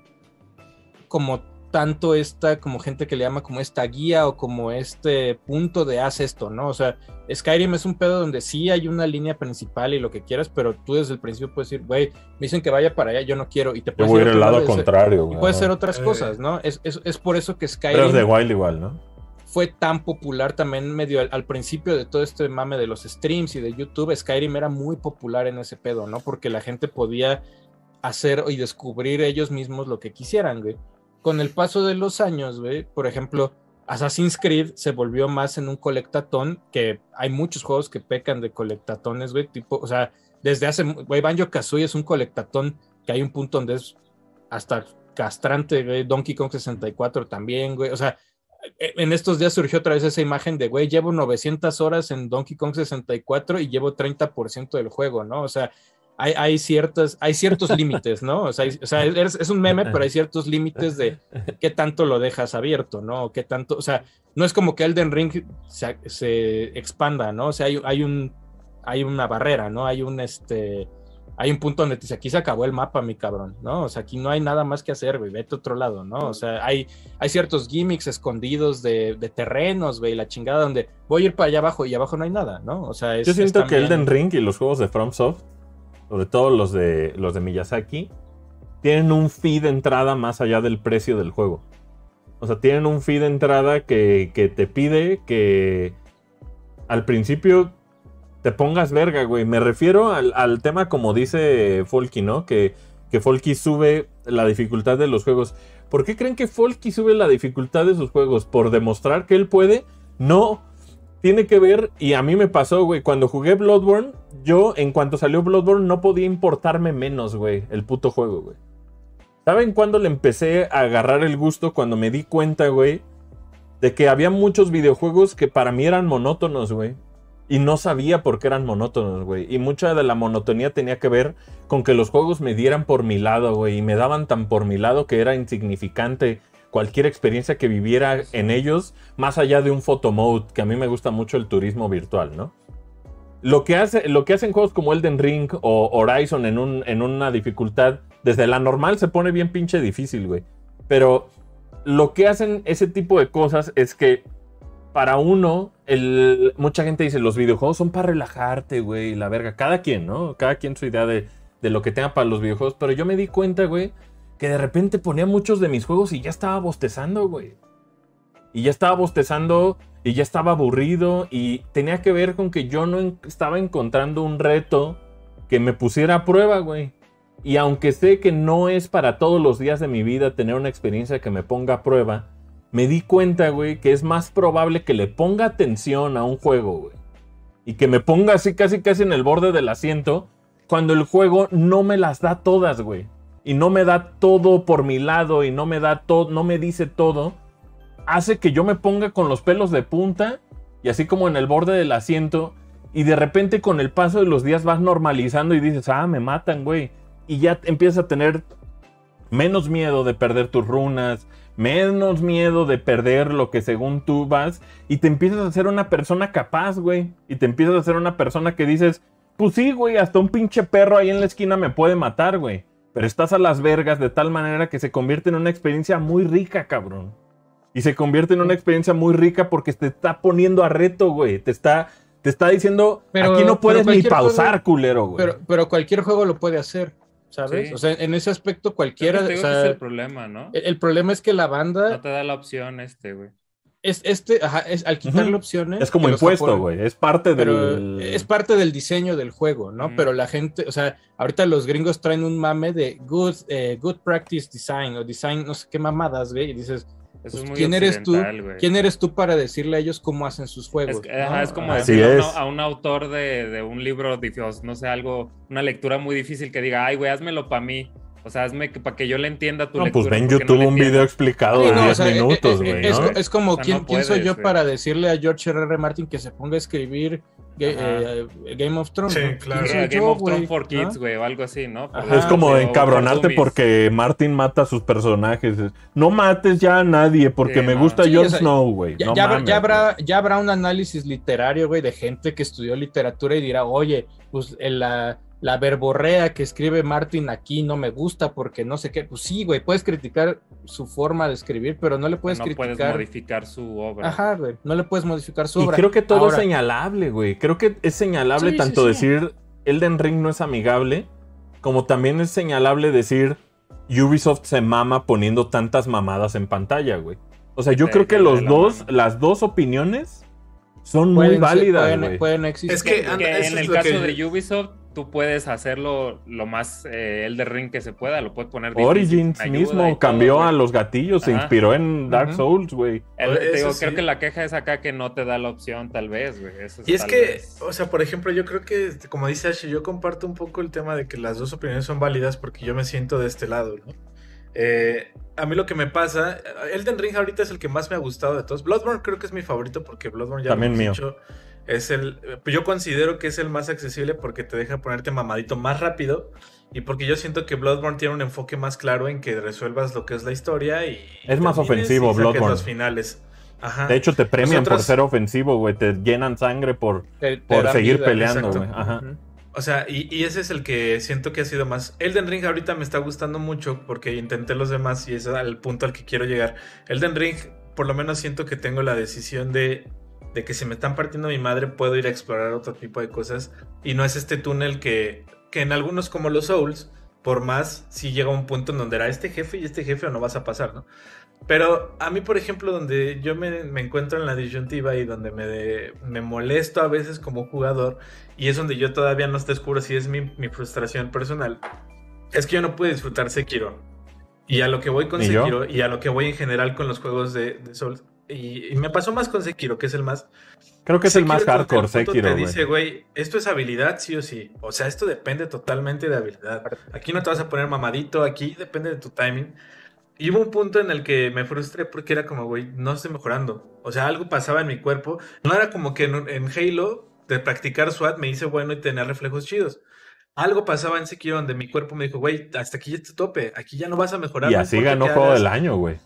como tanto esta, como gente que le llama como esta guía o como este punto de haz esto, ¿no? O sea, Skyrim es un pedo donde sí hay una línea principal y lo que quieras, pero tú desde el principio puedes decir, güey, me dicen que vaya para allá, yo no quiero, y te Yo puedes voy ir al lado contrario, Y güey. puede ser otras Eh. cosas, ¿no? Es, es, es por eso que Breath of Skyrim the Wild igual, ¿no? Fue tan popular también medio al, al principio de todo este mame de los streams y de YouTube, Skyrim era muy popular en ese pedo, ¿no? Porque la gente podía hacer y descubrir ellos mismos lo que quisieran, güey. Con el paso de los años, güey, por ejemplo, Assassin's Creed se volvió más en un colectatón, que hay muchos juegos que pecan de colectatones, güey, tipo, o sea, desde hace, güey, Banjo Kazooie es un colectatón que hay un punto donde es hasta castrante, güey, Donkey Kong 64 también, güey, o sea, en estos días surgió otra vez esa imagen de, güey, llevo 900 horas en Donkey Kong 64 y llevo 30% del juego, ¿no? O sea, hay, ciertas, hay ciertos límites, ¿no? O sea, es, un meme, pero hay ciertos límites de qué tanto lo dejas abierto, ¿no? Qué tanto, o sea, no es como que Elden Ring se, se expanda, ¿no? O sea, hay, hay, un, hay una barrera, ¿no? Hay un, este, hay un punto donde te dice, aquí se acabó el mapa, mi cabrón, ¿no? O sea, aquí no hay nada más que hacer, güey, vete a otro lado, ¿no? O sea, hay, hay ciertos gimmicks escondidos de, de terrenos, güey, la chingada donde voy a ir para allá abajo y abajo no hay nada, ¿no? O sea, es, Yo siento es que Elden Ring y los juegos de FromSoft, sobre todo los de, los de Miyazaki, tienen un fee de entrada más allá del precio del juego. O sea, tienen un fee de entrada que, que te pide que al principio te pongas verga, güey. Me refiero al, al tema como dice Folky, ¿no? Que, que Folky sube la dificultad de los juegos. ¿Por qué creen que Folky sube la dificultad de sus juegos? ¿Por demostrar que él puede? No. Tiene que ver, y a mí me pasó, güey, cuando jugué Bloodborne, yo en cuanto salió Bloodborne no podía importarme menos, güey, el puto juego, güey. ¿Saben cuándo le empecé a agarrar el gusto? Cuando me di cuenta, güey, de que había muchos videojuegos que para mí eran monótonos, güey. Y no sabía por qué eran monótonos, güey. Y mucha de la monotonía tenía que ver con que los juegos me dieran por mi lado, güey. Y me daban tan por mi lado que era insignificante cualquier experiencia que viviera en ellos, más allá de un photomode, que a mí me gusta mucho el turismo virtual, ¿no? Lo que, hace, lo que hacen juegos como Elden Ring o Horizon en, un, en una dificultad, desde la normal se pone bien pinche difícil, güey. Pero lo que hacen ese tipo de cosas es que para uno, mucha gente dice, los videojuegos son para relajarte, güey, la verga. Cada quien, ¿no? Cada quien su idea de, de lo que tenga para los videojuegos. Pero yo me di cuenta, güey, que de repente ponía muchos de mis juegos y ya estaba bostezando, güey. Y ya estaba bostezando y ya estaba aburrido y tenía que ver con que yo no estaba encontrando un reto que me pusiera a prueba, güey. Y aunque sé que no es para todos los días de mi vida tener una experiencia que me ponga a prueba, me di cuenta, güey, que es más probable que le ponga atención a un juego, güey. Y que me ponga así casi casi en el borde del asiento cuando el juego no me las da todas, güey. Y no me da todo por mi lado y no me da todo, no me dice todo. Hace que yo me ponga con los pelos de punta y así como en el borde del asiento. Y de repente con el paso de los días vas normalizando y dices, ah, me matan, güey. Y ya empiezas a tener menos miedo de perder tus runas, menos miedo de perder lo que según tú vas, y te empiezas a ser una persona capaz, güey. Y te empiezas a ser una persona que dices, pues sí, güey, hasta un pinche perro ahí en la esquina me puede matar, güey. Pero estás a las vergas de tal manera que se convierte en una experiencia muy rica, cabrón. Y se convierte en una experiencia muy rica porque te está poniendo a reto, güey. Te está, te está diciendo, Pero- aquí no puedes ni pausar, juego- culero, güey. Pero, pero cualquier juego lo puede hacer, ¿sabes? Sí. O sea, en ese aspecto Creo cualquiera, que o que es el problema, ¿no? el, el problema es que la banda No te da la opción este, güey. es este, ajá, es al quitarle Ujú. opciones. es como impuesto, güey. Es parte del... es parte del diseño del juego, ¿no? Pero la gente, o sea, ahorita los gringos traen un mame de good, eh, good practice design o design, no sé qué mamadas, güey, y dices, pues, es muy ¿quién eres tú? ¿Quién eres tú para decirle a ellos cómo hacen sus juegos? Es, como Así decirle a, un- a un autor de, de un libro, difícil, no sé, algo, una lectura muy difícil que diga, ay, güey, házmelo para mí. O sea, hazme para que yo le entienda tu No, lectura. pues ven no YouTube un video explicado Sí, de no, o 10 sea, eh, minutos, eh, güey, es, como, O sea, ¿quién, no quién soy yo para decirle a George R. R. Martin que se ponga a escribir eh, Game of Thrones? Sí, claro. ¿Quién Sí, soy Game yo, of Thrones for. Kids, güey, o algo así, ¿no? Ajá. Es como encabronarte porque Martin mata a sus personajes. No mates ya a nadie porque Sí, me no. gusta Sí, Jon o sea, Snow, güey. Ya, No ya habrá- mames, ya habrá, ya habrá un análisis literario, güey, de gente que estudió literatura y dirá, oye, pues en la, la verborrea que escribe Martin aquí no me gusta porque no sé qué. Pues sí, güey, puedes criticar su forma de escribir, pero no le puedes no puedes criticar. modificar su obra. Ajá, güey, no le puedes modificar su Y obra. creo que todo Ahora, es señalable, güey. Creo que es señalable Sí, tanto sí, sí. decir Elden Ring no es amigable, como también es señalable decir Ubisoft se mama poniendo tantas mamadas en pantalla, güey. O sea, yo creo que los dos, mano. las dos opiniones son muy pueden ser- válidas, pueden- güey. pueden existir. Es que, en es el caso que- de Ubisoft, tú puedes hacerlo lo más eh, el de ring que se pueda, lo puedes poner difícil, Origins mismo cambió a los gatillos, se inspiró en Dark. Souls, güey. Sí. creo que la queja es acá que no te da la opción, tal vez, güey. Y es que, vez. o sea, por ejemplo, yo creo que, como dice Ash, yo comparto un poco el tema de que las dos opiniones son válidas porque yo me siento de este lado, ¿no? Eh, a mí lo que me pasa, Elden Ring ahorita es el que más me ha gustado de todos. Bloodborne creo que es mi favorito porque Bloodborne ya También lo hemos mío. dicho, es el yo considero que es el más accesible porque te deja ponerte mamadito más rápido y porque yo siento que Bloodborne tiene un enfoque más claro en que resuelvas lo que es la historia y Es más ofensivo, y Bloodborne. los finales. Ajá. De hecho, te premian por ser ofensivo, güey. Te llenan sangre por, Te- te por seguir vida. peleando, güey. Ajá. O sea, y, y ese es el que siento que ha sido más. Elden Ring ahorita me está gustando mucho porque intenté los demás y es al punto al que quiero llegar. Elden Ring, por lo menos siento que tengo la decisión de, de que si me están partiendo mi madre, puedo ir a explorar otro tipo de cosas. Y no es este túnel que, que en algunos, como los Souls, por más, si llega un punto en donde era este jefe y este jefe o no vas a pasar, ¿no? Pero a mí, por ejemplo, donde yo me, me encuentro en la disyuntiva y donde me, de- me molesto a veces como jugador, y es donde yo todavía no descubro si es mi, mi frustración personal, es que yo no pude disfrutar Sekiro. Y a lo que voy con Ni yo. Sekiro, y a lo que voy en general con los juegos de, de Souls, y, y me pasó más con Sekiro, que es el más... Creo que es el más hardcore, Sekiro, Te güey. dice, güey, esto es habilidad sí o sí. O sea, esto depende totalmente de habilidad. Aquí no te vas a poner mamadito, aquí depende de tu timing. Y hubo un punto en el que me frustré porque era como, güey, no estoy mejorando. O sea, algo pasaba en mi cuerpo. No era como que en, en Halo, de practicar SWAT, me hice bueno y tener reflejos chidos. Algo pasaba en Sekiro donde mi cuerpo me dijo, güey, hasta aquí ya tu tope. Aquí ya no vas a mejorar. Y así ganó juego hagas". del año, güey.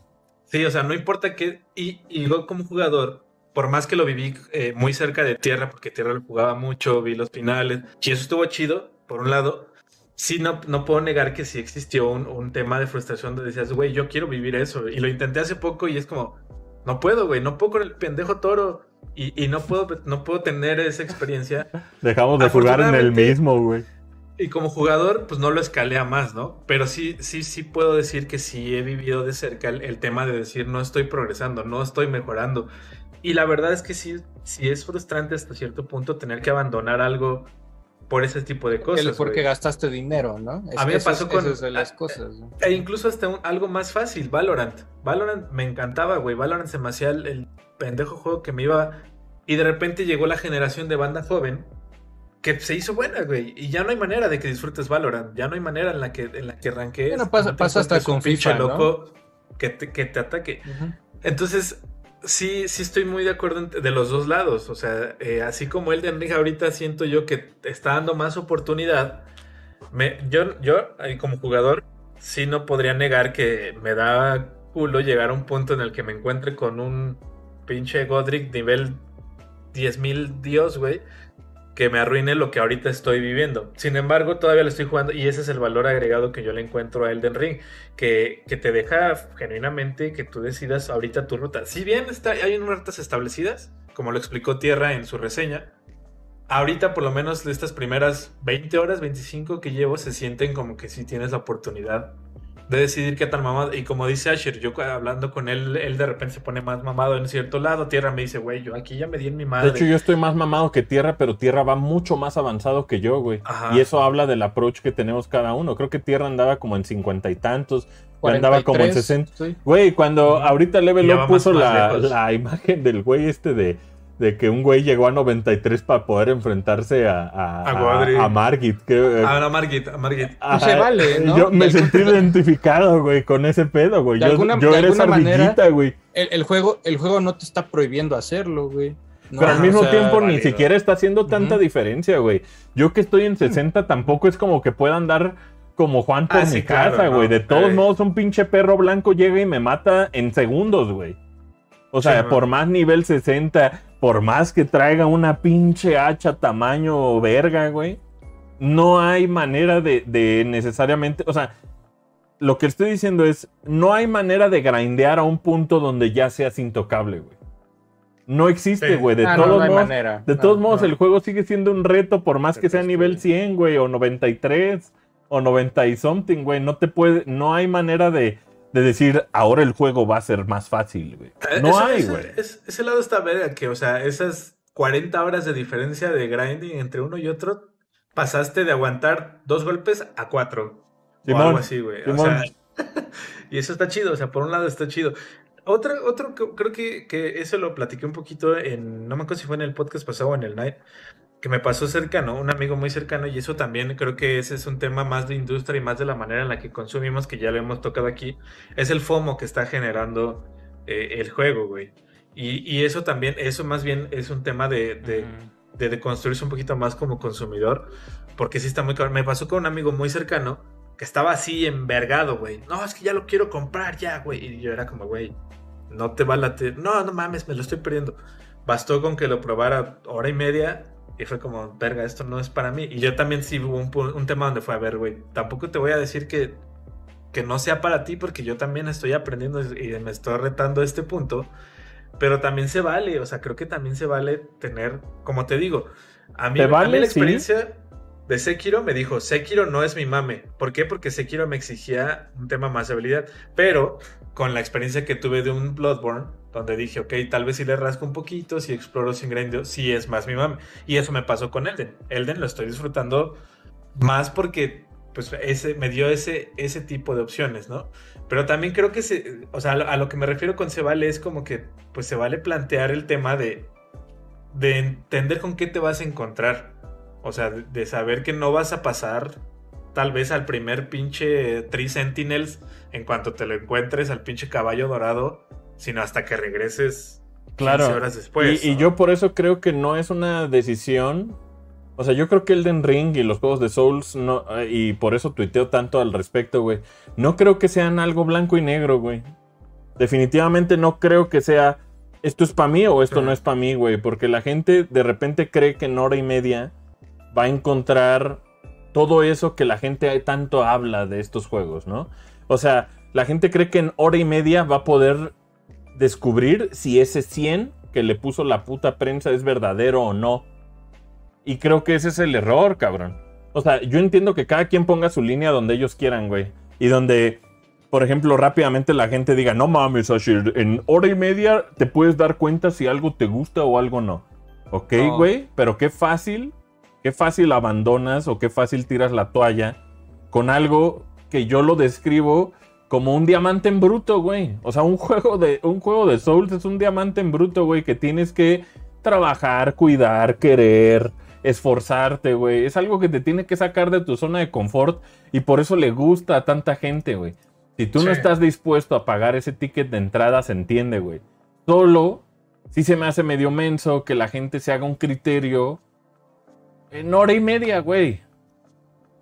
Sí, o sea, no importa qué. Y, y yo como jugador, por más que lo viví eh, muy cerca de tierra, porque tierra lo jugaba mucho, vi los finales, y eso estuvo chido, por un lado. Sí, no, no puedo negar que sí existió un, un tema de frustración donde decías, güey, yo quiero vivir eso. Y lo intenté hace poco y es como, no puedo, güey, no puedo con el pendejo toro. Y, y no, puedo, no puedo tener esa experiencia. <laughs> Dejamos de jugar en el mismo, güey. Y como jugador, pues no lo escalé a más, ¿no? Pero sí, sí, sí puedo decir que sí he vivido de cerca el, el tema de decir no estoy progresando, no estoy mejorando. Y la verdad es que sí, sí es frustrante hasta cierto punto tener que abandonar algo por ese tipo de cosas. El porque güey. gastaste dinero, ¿no? Es A mí me pasó con- es de las cosas. ¿no? E incluso hasta un- algo más fácil, Valorant. Valorant me encantaba, güey. Valorant se me hacía el, el pendejo juego que me iba. Y de repente llegó la generación de banda joven que se hizo buena, güey. Y ya no hay manera de que disfrutes Valorant. Ya no hay manera en la que, en la que arranques. Bueno, pasa- no pasa hasta con FIFA, ¿no? loco que te, que te ataque. Ujú. Entonces, sí, sí estoy muy de acuerdo de los dos lados. O sea, eh, así como Elden Ring ahorita siento yo que está dando más oportunidad. Me, yo, yo, como jugador, sí no podría negar que me da culo llegar a un punto en el que me encuentre con un pinche Godric nivel 10.000 Dios, güey, que me arruine lo que ahorita estoy viviendo. Sin embargo, todavía lo estoy jugando y ese es el valor agregado que yo le encuentro a Elden Ring, que, que te deja genuinamente que tú decidas ahorita tu ruta. Si bien está, hay unas rutas establecidas, como lo explicó Tierra en su reseña, ahorita por lo menos de estas primeras 20 horas, 25 que llevo, se sienten como que sí tienes la oportunidad de decidir qué tan mamado. Y como dice Asher, yo hablando con él, él de repente se pone más mamado en cierto lado. Tierra me dice, güey, yo aquí ya me di en mi madre. De hecho, yo estoy más mamado que Tierra, pero Tierra va mucho más avanzado que yo, güey. Ajá. Y eso habla del approach que tenemos cada uno. Creo que Tierra andaba como en cincuenta y tantos. Yo andaba como en 43, 60. sí. Güey, cuando ahorita Level Up puso la, la imagen del güey este de, de que un güey llegó a 93 para poder enfrentarse a, a, A a Margit. que- Ah, no, Margit, a Margit. Ajá, se vale, ¿no? Yo me sentí identificado, güey, con ese pedo, güey. De Yo, alguna- yo era esa ardillita, güey. El, el juego, el juego no te está prohibiendo hacerlo, güey. No, Pero al o mismo sea, tiempo ni siquiera está haciendo tanta diferencia, güey. Yo que estoy en 60 tampoco es como que pueda andar como Juan por Ah, mi sí, claro, casa, no. güey. De todos Ey. modos, un pinche perro blanco llega y me mata en segundos, güey. O sea, Sí, por más nivel 60, por más que traiga una pinche hacha tamaño verga, güey. No hay manera de, de necesariamente, o sea, lo que estoy diciendo es, no hay manera de grindear a un punto donde ya seas intocable, güey. No existe, Sí. güey. De Ah, no, todos no hay modos, manera. de No, todos modos, no. el juego sigue siendo un reto por más que sea nivel estudio. 100, güey, o 93, o 90 y something, güey. No te puede, no hay manera de, de decir, ahora el juego va a ser más fácil, güey. No Eh, Eso- hay, güey. es- ese lado está verga, que, o sea, esas 40 horas de diferencia de grinding entre uno y otro, pasaste de aguantar dos golpes a cuatro. o algo así, güey. O Simón. sea, <laughs> y eso está chido, o sea, por un lado está chido. Otro, otro creo que, que eso lo platiqué un poquito en, no me acuerdo si fue en el podcast pasado o en el night, que me pasó cercano, un amigo muy cercano, y eso también creo que ese es un tema más de industria y más de la manera en la que consumimos, que ya lo hemos tocado aquí, es el FOMO que está generando eh, el juego, güey. Y, y, eso también, eso más bien es un tema de, de, de, de, construirse un poquito más como consumidor, porque sí está muy cabrón. Me pasó con un amigo muy cercano que estaba así envergado, güey. No, es que ya lo quiero comprar ya, güey. Y yo era como, güey, no te va a latir. No, no mames, me lo estoy perdiendo. Bastó con que lo probara hora y media y fue como, verga, esto no es para mí. Y yo también sí hubo un, un tema donde fue, a ver, güey, tampoco te voy a decir que, que no sea para ti porque yo también estoy aprendiendo y me estoy retando a este punto. Pero también se vale, o sea, creo que también se vale tener, como te digo, a mí, vale, a mí la experiencia ¿sí? de Sekiro me dijo, Sekiro no es mi mame. ¿Por qué? Porque Sekiro me exigía un tema más de habilidad. Pero con la experiencia que tuve de un Bloodborne, donde dije, ok, tal vez si le rasco un poquito, si exploro sin ingredientes, sí es más mi mame. Y eso me pasó con Elden. Elden lo estoy disfrutando más porque pues ese, me dio ese, ese tipo de opciones, ¿no? Pero también creo que se, o sea, a lo, que me refiero con se vale es como que pues se vale plantear el tema de, de entender con qué te vas a encontrar. O sea, de, de saber que no vas a pasar tal vez al primer pinche Tree Sentinels en cuanto te lo encuentres al pinche caballo dorado, sino hasta que regreses claro. horas después. Y, yo por eso creo que no es una decisión. O sea, yo creo que Elden Ring y los juegos de Souls, no, y por eso tuiteo tanto al respecto, güey. No creo que sean algo blanco y negro, güey. Definitivamente no creo que sea esto es para mí o esto sí. no es para mí, güey. Porque la gente de repente cree que en hora y media va a encontrar todo eso que la gente tanto habla de estos juegos, ¿no? O sea, la gente cree que en hora y media va a poder descubrir si ese 100 que le puso la puta prensa es verdadero o no. Y creo que ese es el error, cabrón. O sea, yo entiendo que cada quien ponga su línea donde ellos quieran, güey. Y donde, por ejemplo, rápidamente la gente diga, no mames, Asher, en hora y media te puedes dar cuenta si algo te gusta o algo no. Ok, güey, no. pero qué fácil qué fácil abandonas o qué fácil tiras la toalla con algo que yo lo describo como un diamante en bruto, güey. O sea, un juego de un juego de Souls es un diamante en bruto, güey, que tienes que trabajar, cuidar, querer, esforzarte, güey. Es algo que te tiene que sacar de tu zona de confort y por eso le gusta a tanta gente, güey. Si tú sí. no estás dispuesto a pagar ese ticket de entrada, se entiende, güey. Solo si se me hace medio menso que la gente se haga un criterio en hora y media, güey.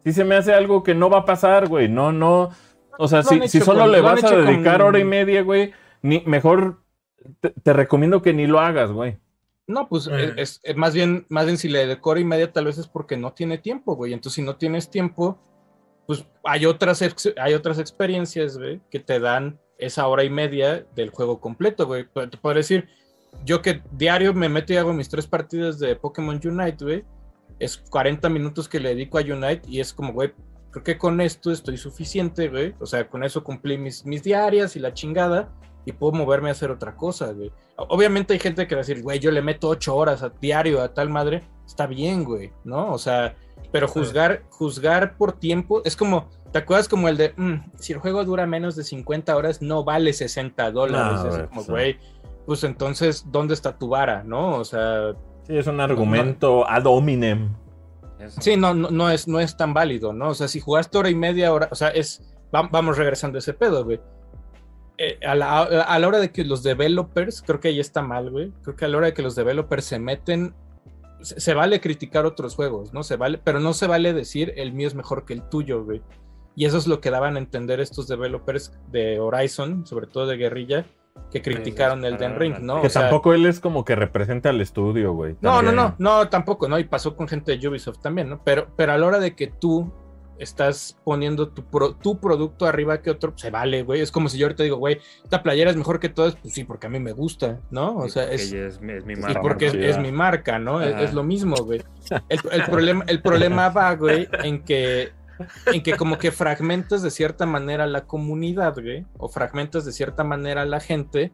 Si se me hace algo que no va a pasar, güey. No, no. O sea, si, si, solo con, le vas a dedicar con... hora y media, güey, ni, mejor te, te, recomiendo que ni lo hagas, güey. No, pues eh. es, es, más bien, más bien si le dedico hora y media, tal vez es porque no tiene tiempo, güey. Entonces, si no tienes tiempo, pues hay otras, hay otras experiencias, güey, que te dan esa hora y media del juego completo, güey. Te puedo decir, yo que diario me meto y hago mis tres partidas de Pokémon Unite, güey es 40 minutos que le dedico a Unite y es como, güey, creo que con esto estoy suficiente, güey. O sea, con eso cumplí mis, mis diarias y la chingada y puedo moverme a hacer otra cosa, güey. Obviamente hay gente que va a decir, güey, yo le meto 8 horas a diario a tal madre. Está bien, güey, ¿no? O sea, pero juzgar, juzgar por tiempo es como, ¿te acuerdas como el de, mmm, si el juego dura menos de 50 horas, no vale 60 dólares? No, es como, güey, pues entonces, ¿dónde está tu vara, no? O sea, Sí, es un argumento no, ad hominem. Sí, no, no, es, no es tan válido, ¿no? O sea, si jugaste hora y media hora, o sea, es. Vamos regresando a ese pedo, güey. Eh, a, la, a, la, hora de que los developers, creo que ahí está mal, güey. Creo que a la hora de que los developers se meten, se, se, vale criticar otros juegos, ¿no? Se vale, pero no se vale decir el mío es mejor que el tuyo, güey. Y eso es lo que daban a entender estos developers de Horizon, sobre todo de Guerrilla, que criticaron el Den Ring, ¿no? Que o sea, tampoco él es como que representa al estudio, güey. No, no, no, no, tampoco, ¿no? Y pasó con gente de Ubisoft también, ¿no? Pero, pero a la hora de que tú estás poniendo tu, pro, tu producto arriba que otro, se vale, güey. Es como si yo ahorita digo, güey, esta playera es mejor que todas, pues sí, porque a mí me gusta, ¿no? O sea, es, es, mi, es, mi marca. Y porque es, es, mi marca, ¿no? Es, es, lo mismo, güey. El, el, problema, el problema <laughs> va, güey, en que en que como que fragmentas de cierta manera la comunidad, güey, o fragmentas de cierta manera la gente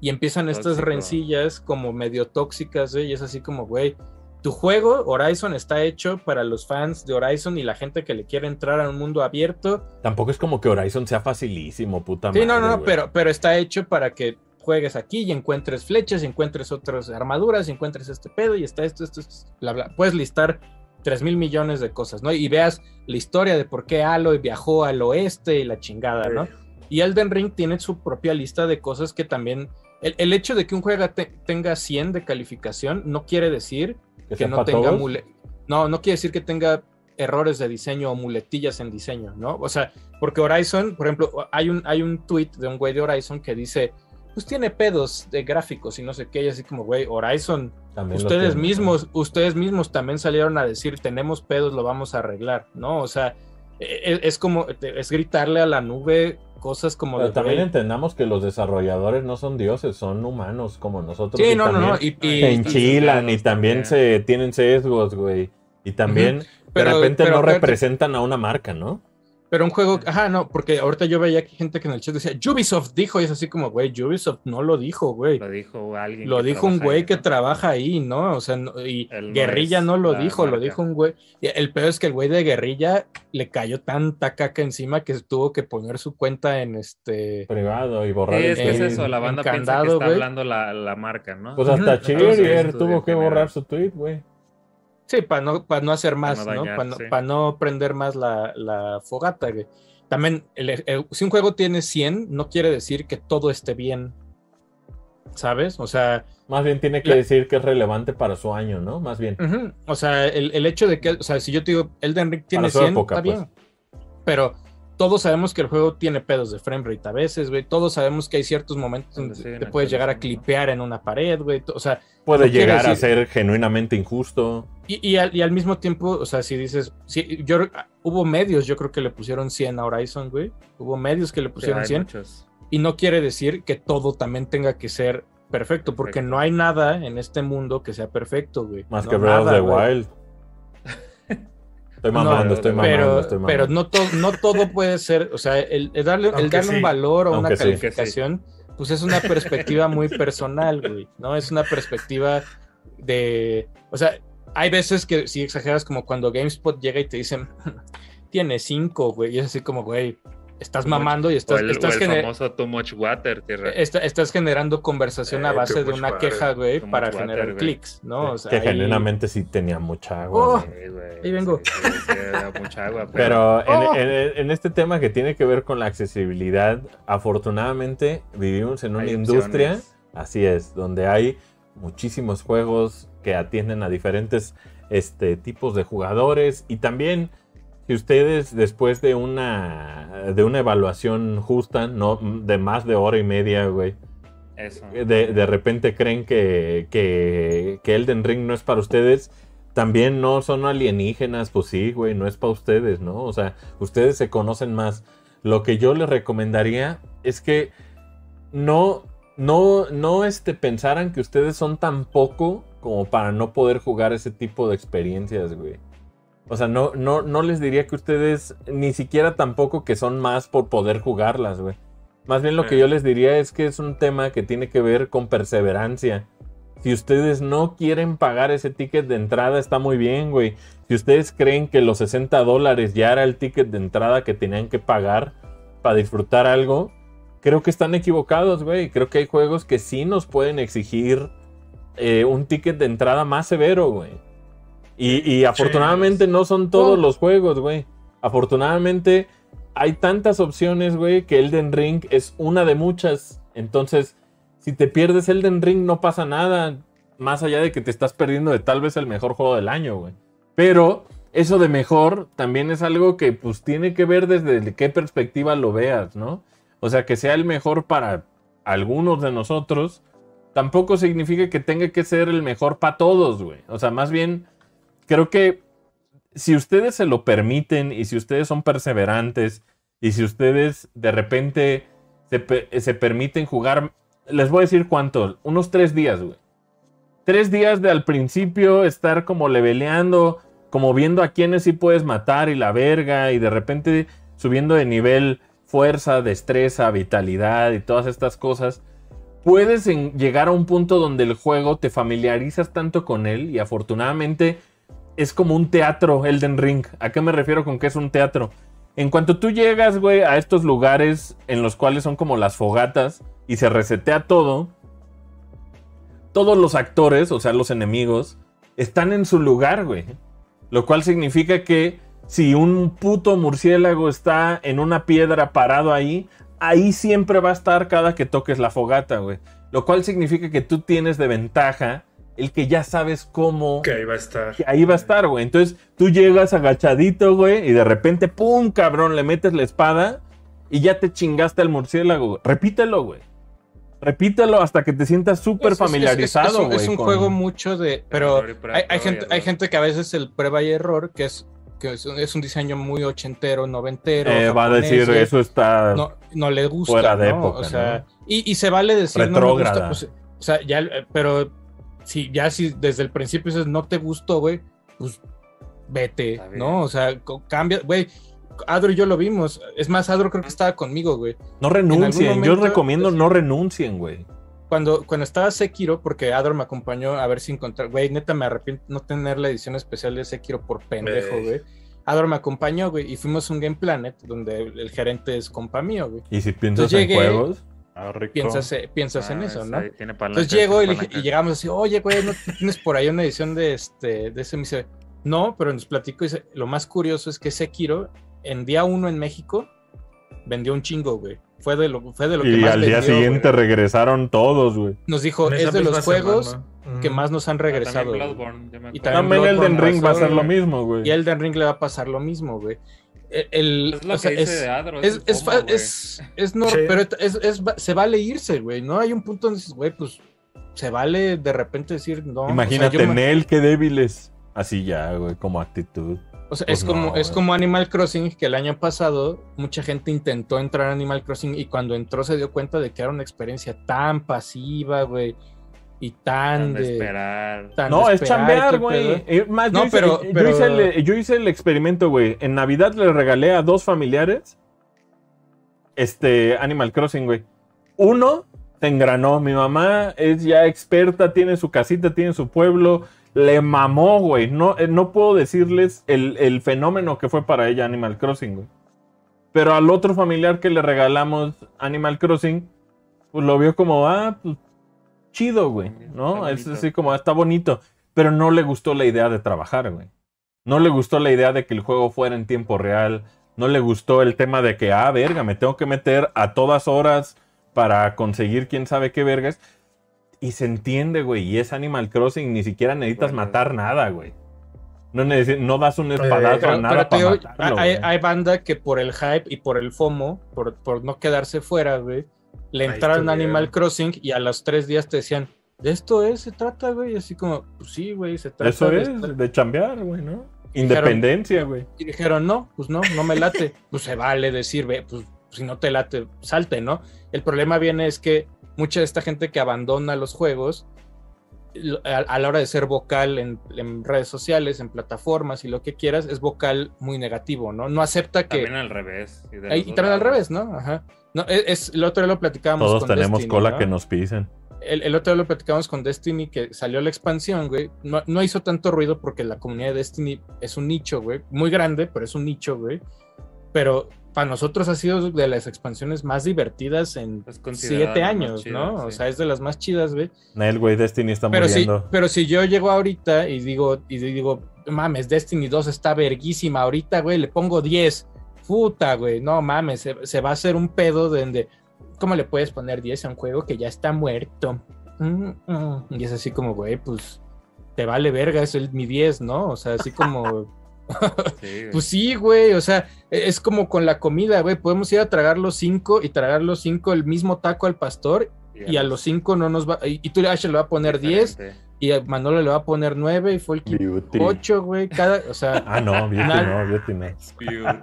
y empiezan Tóxico. estas rencillas como medio tóxicas, güey, y es así como, güey, tu juego Horizon está hecho para los fans de Horizon y la gente que le quiere entrar a un mundo abierto. Tampoco es como que Horizon sea facilísimo, puta madre. Sí, no, no, no, pero, pero está hecho para que juegues aquí y encuentres flechas y encuentres otras armaduras y encuentres este pedo y está esto, esto, esto, bla, bla. Puedes listar 3 mil millones de cosas, ¿no? Y veas la historia de por qué Aloy viajó al oeste y la chingada, ¿no? Y Elden Ring tiene su propia lista de cosas que también... El, el hecho de que un juego te- tenga 100 de calificación no quiere decir que no tenga mule- no, no quiere decir que tenga errores de diseño o muletillas en diseño, ¿no? O sea, porque Horizon, por ejemplo, hay un, hay un tweet de un güey de Horizon que dice, pues tiene pedos de gráficos y no sé qué, y así como, güey, Horizon, También ustedes mismos, ustedes mismos también salieron a decir, tenemos pedos, lo vamos a arreglar, ¿no? O sea, e- e- es, como, es gritarle a la nube cosas como Pero de, también entendamos que los desarrolladores no son dioses, son humanos como nosotros. Sí, y no, no, no, y- y- se y- enchilan y también. se tienen sesgos, güey. Y también Pero- de repente pero no representan a una marca, ¿no? Pero un juego, ajá, no, porque ahorita yo veía aquí gente que en el chat decía, Ubisoft dijo, y es así como, güey, Ubisoft no lo dijo, güey. Lo dijo alguien. Lo dijo un güey ahí, que ¿no? trabaja ahí, ¿no? O sea, no- y Guerrilla no lo dijo, lo dijo un güey. El peor es que el güey de Guerrilla le cayó tanta caca encima que tuvo que poner su cuenta en este... Privado y borrar Sí, el es que es eso, la banda piensa que está hablando la, la marca, ¿no? Pues hasta Entonces, tuvo que borrar su tweet, güey. Sí, para no, para no hacer más, no ¿no? Para no, sí. pa' no prender más la, la fogata, güey. También, el- el- si un juego tiene 100, no quiere decir que todo esté bien, ¿sabes? O sea... Más bien tiene que La- decir que es relevante para su año, ¿no? Más bien. O sea, el, el hecho de que, o sea, si yo te digo, Elden Ring tiene Para su 100, época, está pues. bien. Pero todos sabemos que el juego tiene pedos de frame rate a veces, güey. Todos sabemos que hay ciertos momentos Donde sí, te puedes llegar a clipear en una pared, güey. O sea, Puede no llegar a ser genuinamente injusto. y, y al, y al mismo tiempo, o sea, si dices, si, yo, hubo medios, yo creo que le pusieron 100 a Horizon, güey. Hubo medios que le Sí, pusieron hay 100. muchos. Y no quiere decir que todo también tenga que ser perfecto, porque Perfecto. no hay nada en este mundo que sea perfecto, güey. Más No, que Breath of the güey. Estoy No, mamando, estoy mamando, pero, estoy mamando. pero no, to- no todo puede ser, o sea, el, el darle, el darle sí. un valor o una sí. calificación, pues es una perspectiva muy personal, güey, ¿no? Es una perspectiva de, o sea, hay veces que si exageras como cuando GameSpot llega y te dicen, tiene cinco, güey, y es así como, güey, estás mamando y estás, o el, estás o el gener- famoso Too Much Water, tierra. esta- estás generando conversación a Eh, base de una water. queja, güey, para water, generar clics, ¿no? O sea, que ahí- genuinamente sí tenía mucha agua. Oh. güey, ahí vengo. sí, sí, sí, era mucha agua. Pero en, ¡Oh! en- en este tema que tiene que ver con la accesibilidad, afortunadamente vivimos en una Hay industria, opciones. así es, donde hay muchísimos juegos que atienden a diferentes este, tipos de jugadores y también si ustedes después de una de una evaluación justa, no de más de hora y media, güey, Eso. de, de repente creen que, que, que Elden Ring no es para ustedes, también no son alienígenas, pues sí, güey, no es para ustedes, ¿no? O sea, ustedes se conocen más. Lo que yo les recomendaría es que no, no, no este, pensaran que ustedes son tan poco como para no poder jugar ese tipo de experiencias, güey. O sea, no, no, no les diría que ustedes ni siquiera tampoco que son más por poder jugarlas, güey. Más bien lo que yo les diría es que es un tema que tiene que ver con perseverancia. Si ustedes no quieren pagar ese ticket de entrada, está muy bien, güey. Si ustedes creen que los 60 dólares ya era el ticket de entrada que tenían que pagar para disfrutar algo, creo que están equivocados, güey. Creo que hay juegos que sí nos pueden exigir eh, un ticket de entrada más severo, güey. Y, y afortunadamente no son todos los juegos, güey. Afortunadamente hay tantas opciones, güey, que Elden Ring es una de muchas. Entonces, si te pierdes Elden Ring, no pasa nada. Más allá de que te estás perdiendo de tal vez el mejor juego del año, güey. Pero eso de mejor también es algo que pues tiene que ver desde qué perspectiva lo veas, ¿no? O sea, que sea el mejor para algunos de nosotros, tampoco significa que tenga que ser el mejor para todos, güey. O sea, más bien, creo que si ustedes se lo permiten y si ustedes son perseverantes y si ustedes de repente se, pe- se permiten jugar, les voy a decir cuánto, unos tres días, güey. Tres días de al principio estar como leveleando, como viendo a quienes sí puedes matar y la verga y de repente subiendo de nivel fuerza, destreza, vitalidad y todas estas cosas puedes llegar a un punto donde el juego te familiarizas tanto con él y afortunadamente es como un teatro Elden Ring. ¿A qué me refiero con que es un teatro? En cuanto tú llegas, güey, a estos lugares en los cuales son como las fogatas, y se resetea todo, todos los actores, o sea, los enemigos, están en su lugar, güey. Lo cual significa que si un puto murciélago está en una piedra parado ahí, ahí siempre va a estar cada que toques la fogata, güey. Lo cual significa que tú tienes de ventaja el que ya sabes cómo. Que ahí va a estar. Que ahí va a estar, güey. Entonces tú llegas agachadito, güey, y de repente, ¡pum! cabrón, le metes la espada y ya te chingaste al murciélago. güey. Repítelo, güey. Repítelo hasta que te sientas súper Es- es- es- familiarizado, Es, un- güey. es un con- juego mucho de. Pero hay, gente, hay gente que a veces el prueba y error, que es, que es, un- es un diseño muy ochentero, noventero. Eh, va a decir, eso está. No, no le gusta. Fuera de ¿no? época, O sea, y, y se vale decir no me Retrógrada. gusta. pues, o sea, ya, eh, pero si ya si desde el principio dices no te gustó, güey, pues vete. ¿no? O sea, cambia, güey. Adro y yo lo vimos. Es más, Adro creo que estaba conmigo, güey. No renuncien. Yo recomiendo no renuncien, güey. Cuando, cuando estaba Sekiro, porque Adro me acompañó a ver si encontrar, güey, neta me arrepiento no tener la edición especial de Sekiro por pendejo, Ey. güey. Adro me acompañó, güey, y fuimos a un Game Planet donde el, el gerente es compa mío, güey. Y si piensas Entonces en llegué- juegos, Ah, rico. Piensas, eh, piensas en Ah, eso, ¿no? tiene palanca, Entonces llego y, tiene y llegamos así, oye, güey, ¿no tienes por ahí una edición de este, de ese? Me dice, no, pero nos platico y dice, lo más curioso es que Sekiro, en día uno en México, vendió un chingo, güey. Fue de lo, fue de lo que y más al día vendió, siguiente güey. regresaron todos, güey. Nos dijo, es de los juegos semana. que más nos han Ah, regresado. También güey. Bloodborne, ya me Y también También el Bloodborne Den Ring va a ser lo mismo, güey. Y el Den Ring le va a pasar lo mismo, güey. El, Es lo o sea, que dice es- de Adro. es, es, FOMO, fa- güey. es, es no, Sí. pero es, es- se vale irse, güey. No hay un punto donde dices, güey, pues se vale de repente decir no. o sea, Imagínate, yo me- Nel, qué débiles. Así ya, güey, como actitud. O sea, Pues es como, no, es como Animal Crossing, que el año pasado mucha gente intentó entrar a Animal Crossing y cuando entró se dio cuenta de que era una experiencia tan pasiva, güey, y tan Han de de... esperar. tan No, de es esperar chambear, güey. Eh, Más, No, yo, hice, pero- yo pero- hice el, yo hice el experimento, güey. En Navidad le regalé a dos familiares este Animal Crossing, güey. Uno se engranó. Mi mamá es ya experta, tiene su casita, tiene su pueblo. Le mamó, güey. No, eh, no puedo decirles el, el fenómeno que fue para ella Animal Crossing, güey. Pero al otro familiar que le regalamos Animal Crossing, pues lo vio como, ah, pues chido, güey. ¿No? Está Es así como, "Ah, está bonito. Pero no le gustó la idea de trabajar, güey. No le gustó la idea de que el juego fuera en tiempo real. No le gustó el tema de que, ah, verga, me tengo que meter a todas horas para conseguir quién sabe qué vergas. Y se entiende, güey. Y es Animal Crossing, ni siquiera necesitas Bueno. matar nada, güey. No, necesi- no das un espadazo a Pero, nada pero para matarlo, hay, hay banda que por el hype y por el FOMO, por, por no quedarse fuera, güey, le entraron a. Animal Crossing y a los tres días te decían, de esto es, se trata, güey, así como, pues sí, güey, se trata Eso de es, estar- de chambear, güey, ¿no? Independencia, güey. Y dijeron, no, pues no, no me late. <laughs> pues se vale decir, ve, pues si no te late, salte, ¿no? El problema viene es que mucha de esta gente que abandona los juegos, a, a la hora de ser vocal en, en redes sociales, en plataformas y lo que quieras, es vocal muy negativo, ¿no? No acepta que... También al revés. Y, de también al revés, ¿no? Ajá. No, es, es- el otro día lo platicábamos Todos con tenemos Destiny, cola ¿no? que nos pisen. El, el otro día lo platicamos con Destiny, que salió la expansión, güey. No, no hizo tanto ruido porque la comunidad de Destiny es un nicho, güey. Muy grande, pero es un nicho, güey. Pero para nosotros ha sido de las expansiones más divertidas en siete años, chida, ¿no? sí. O sea, es de las más chidas, güey. Nel, güey, Destiny está Pero si, muriendo. pero si yo llego ahorita y digo, y digo, mames, Destiny 2 está verguísima, ahorita, güey, le pongo 10. Puta, güey, no mames, se, se va a hacer un pedo de donde, ¿cómo le puedes poner 10 a un juego que ya está muerto? Mm, mm. Y es así como, güey, pues te vale verga, es el, mi 10, ¿no? O sea, así como... <laughs> Sí, güey. Pues sí, güey, o sea, e- es como con la comida, güey, podemos ir a tragar los cinco y tragar los cinco el mismo taco al pastor y a los cinco no nos va, y, y tú a Asher le va a poner 10 diferente. Y Manolo le va a poner 9 y fue el Beauty. 8, güey, cada, o sea, Ah, no, Beauty Nad- no, Beauty no.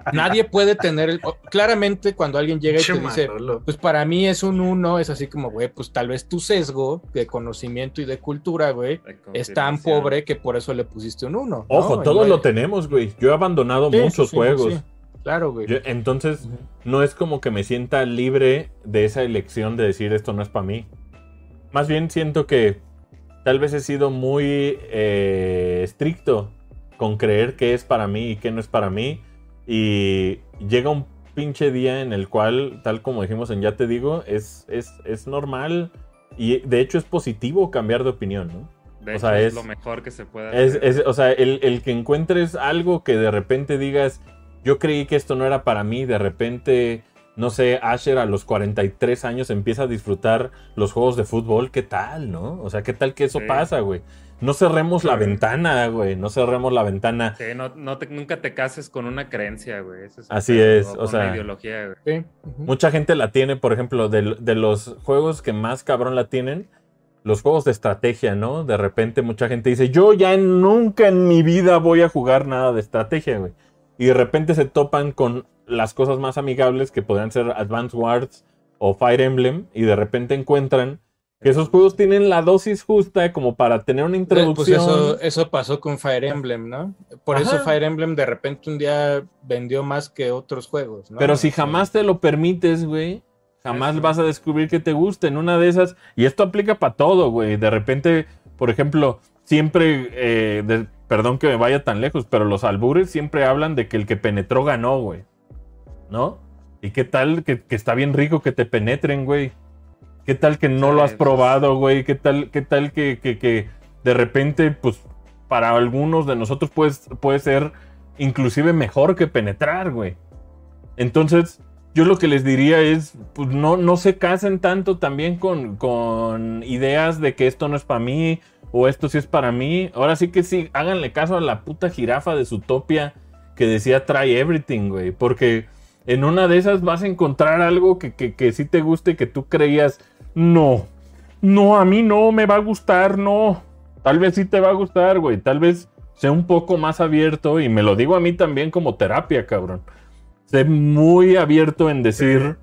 <laughs> nadie puede tener el, claramente cuando alguien llega y te dice, pues para mí es un 1, es así como, güey, pues tal vez tu sesgo de conocimiento y de cultura, güey, es tan pobre que por eso le pusiste un 1. Ojo, todos lo tenemos, güey. Yo he abandonado muchos juegos. claro, güey. Yo- entonces, no es como que me sienta libre de esa elección de decir esto no es para mí. Más bien siento que tal vez he sido muy eh, estricto con creer qué es para mí y qué no es para mí. Y llega un pinche día en el cual, tal como dijimos en Ya te digo, es, es, es normal y de hecho es positivo cambiar de opinión, ¿no? De O hecho, sea, es, es- lo mejor que se puede Es, es- o sea, el, el que encuentres algo que de repente digas, yo creí que esto no era para mí, de repente, no sé, Asher a los 43 años empieza a disfrutar los juegos de fútbol, ¿qué tal, no? O sea, ¿qué tal que eso Sí. pasa, güey? No cerremos la ventana, güey, no cerremos la ventana. Sí, no, no te- nunca te cases con una creencia, güey. Eso es Así es, o con sea- Una ideología, güey. Sí. Mucha gente la tiene, por ejemplo, de, de los juegos que más cabrón la tienen, los juegos de estrategia, ¿no? De repente mucha gente dice, yo ya nunca en mi vida voy a jugar nada de estrategia, güey. Y de repente se topan con las cosas más amigables que podrían ser Advance Wars o Fire Emblem y de repente encuentran que esos juegos tienen la dosis justa como para tener una Pues introducción. eso, eso pasó con Fire Emblem, ¿no? Por eso. Fire Emblem de repente un día vendió más que otros juegos, ¿no? Pero si sea, jamás te lo permites, güey, jamás Eso. vas a descubrir que te guste en una de esas. Y esto aplica para todo, güey. De repente, por ejemplo, siempre, eh, de- perdón que me vaya tan lejos, pero los albures siempre hablan de que el que penetró ganó, güey. ¿No? ¿Y qué tal que, que está bien rico que te penetren, güey? ¿Qué tal que no Sí, lo has pues. probado, güey? ¿Qué tal, qué tal que, que- que de repente, pues, para algunos de nosotros puede, puede ser inclusive mejor que penetrar, güey? Entonces, yo lo que les diría es, pues no, no se casen tanto también con, con ideas de que esto no es para mí o esto sí es para mí. Ahora sí que sí, háganle caso a la puta jirafa de Zootopia que decía try everything, güey. Porque en una de esas vas a encontrar algo que, que, que sí te guste y que tú creías, no, no, a mí no me va a gustar, no. Tal vez sí te va a gustar, güey. Tal vez sea un poco más abierto y me lo digo a mí también como terapia, cabrón. Sé muy abierto en decir,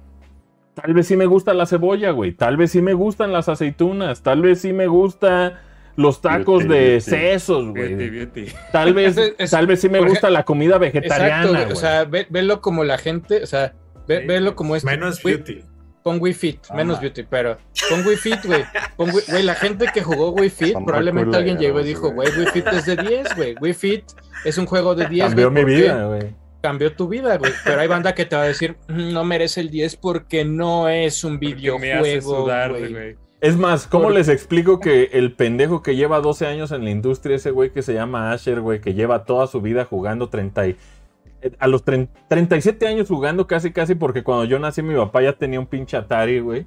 tal vez sí me gusta la cebolla, güey. Tal vez sí me gustan las aceitunas. Tal vez sí me gusta los tacos de sesos, güey. Tal vez, Es- es- tal vez sí me gusta la comida vegetariana, Exacto, o sea, ve- velo como la gente, o sea, ve- Sí, velo como es. Menos beauty. Pon Wii Fit, Ah, menos beauty, pero pon Wii Fit, güey. Güey, la gente que jugó Wii Fit, Son probablemente alguien llegó y dijo, güey. Wii Fit es de 10, güey. Wii Fit es un juego de 10. Cambió mi vida, güey. Cambió tu vida, güey. Pero hay banda que te va a decir, "Mm, no merece el 10 porque no es un Porque me hace videojuego, sudar, güey. Es más, ¿cómo les explico que el pendejo que lleva 12 años en la industria, ese güey que se llama Asher, güey, que lleva toda su vida jugando 30 y- eh, a los 30 37 años jugando casi casi porque cuando yo nací mi papá ya tenía un pinche Atari, güey.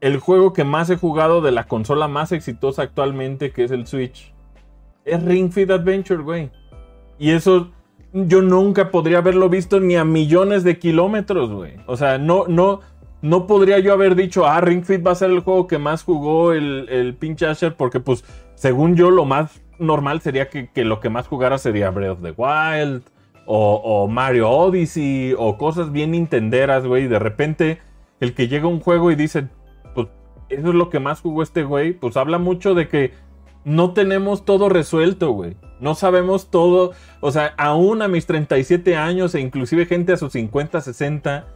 El juego que más he jugado de la consola más exitosa actualmente, que es el Switch, es Ring Fit Adventure, güey. Y eso yo nunca podría haberlo visto ni a millones de kilómetros, güey. O sea, no, no, no podría yo haber dicho, ah, Ring Fit va a ser el juego que más jugó el, el Asher, porque pues, según yo, lo más normal sería que, que lo que más jugara sería Breath of the Wild, o, o Mario Odyssey, o cosas bien nintenderas, güey. De repente, el que llega a un juego y dice, pues, eso es lo que más jugó este güey, pues habla mucho de que no tenemos todo resuelto, güey. No sabemos todo. O sea, aún a mis 37 años e inclusive gente a sus 50, 60,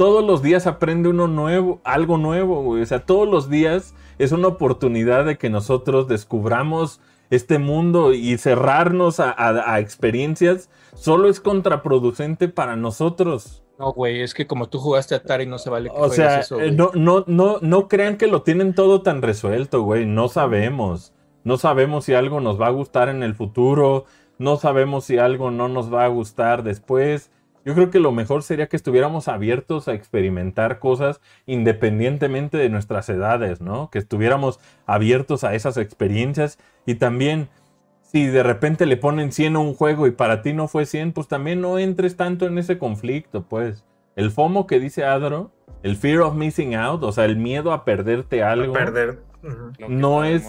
todos los días aprende uno nuevo, algo nuevo, güey. O sea, todos los días es una oportunidad de que nosotros descubramos este mundo y cerrarnos a, a- a experiencias solo es contraproducente para nosotros. No, güey, es que como tú jugaste Atari no se vale que O sea, eso, eh, no, no, no, no crean que lo tienen todo tan resuelto, güey. No sabemos. No sabemos si algo nos va a gustar en el futuro. No sabemos si algo no nos va a gustar después. Yo creo que lo mejor sería que estuviéramos abiertos a experimentar cosas independientemente de nuestras edades, ¿no? Que estuviéramos abiertos a esas experiencias y también si de repente le ponen 100 a un juego y para ti no fue 100, pues también no entres tanto en ese conflicto, pues. El FOMO que dice Adro, el fear of missing out, o sea, el miedo a perderte algo, Perder. Lo que no es,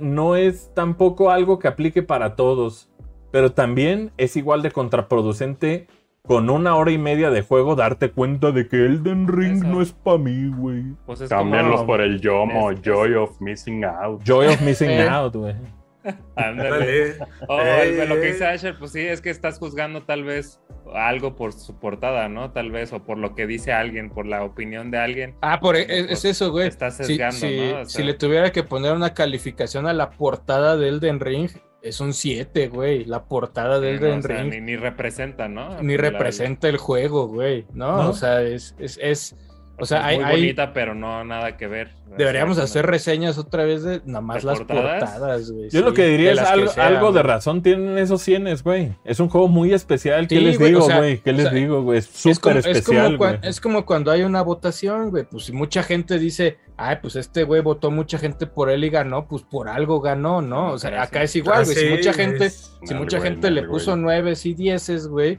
no es tampoco algo que aplique para todos, pero también es igual de contraproducente con una hora y media de juego darte cuenta de que Elden Ring Eso. no es para mí, güey. Pues por el Yomo, Es- es- Joy of Missing Out. Joy of missing Eh. out, güey. <laughs> Ándale. Dale. Oh, Ey, lo que dice Asher, pues sí, es que estás juzgando tal vez algo por su portada, ¿no? Tal vez, o por lo que dice alguien, por la opinión de alguien. Ah, por, es, Pues, es eso, güey. está Si- sesgando, si, ¿no? O si sea- le tuviera que poner una calificación a la portada de Elden Ring, es un 7, güey. La portada del Sí, no, Elden o sea, ni, ni representa, ¿no? ni representa el juego, güey, ¿no? ¿No? O sea, es, es, es- o sea, hay, muy hay- bonita, pero no nada que ver. deberíamos O sea, hacer reseñas otra vez de nada más ¿De las portadas? portadas, güey. Yo lo que diría es algo, algo de razón tienen esos cienes, güey. Es un juego muy especial. ¿Qué Sí, les güey, digo, o sea, güey? ¿Qué les sea, digo, güey? Es súper es, como especial, güey. es como cuando hay una votación, güey. Pues si mucha gente dice, ay, pues este güey votó mucha gente por él y ganó, pues por algo ganó, ¿no? O sea, acá es igual, Ah, güey. sí, si mucha gente, es- si mucha gente le puso güey. nueves y dieces, güey,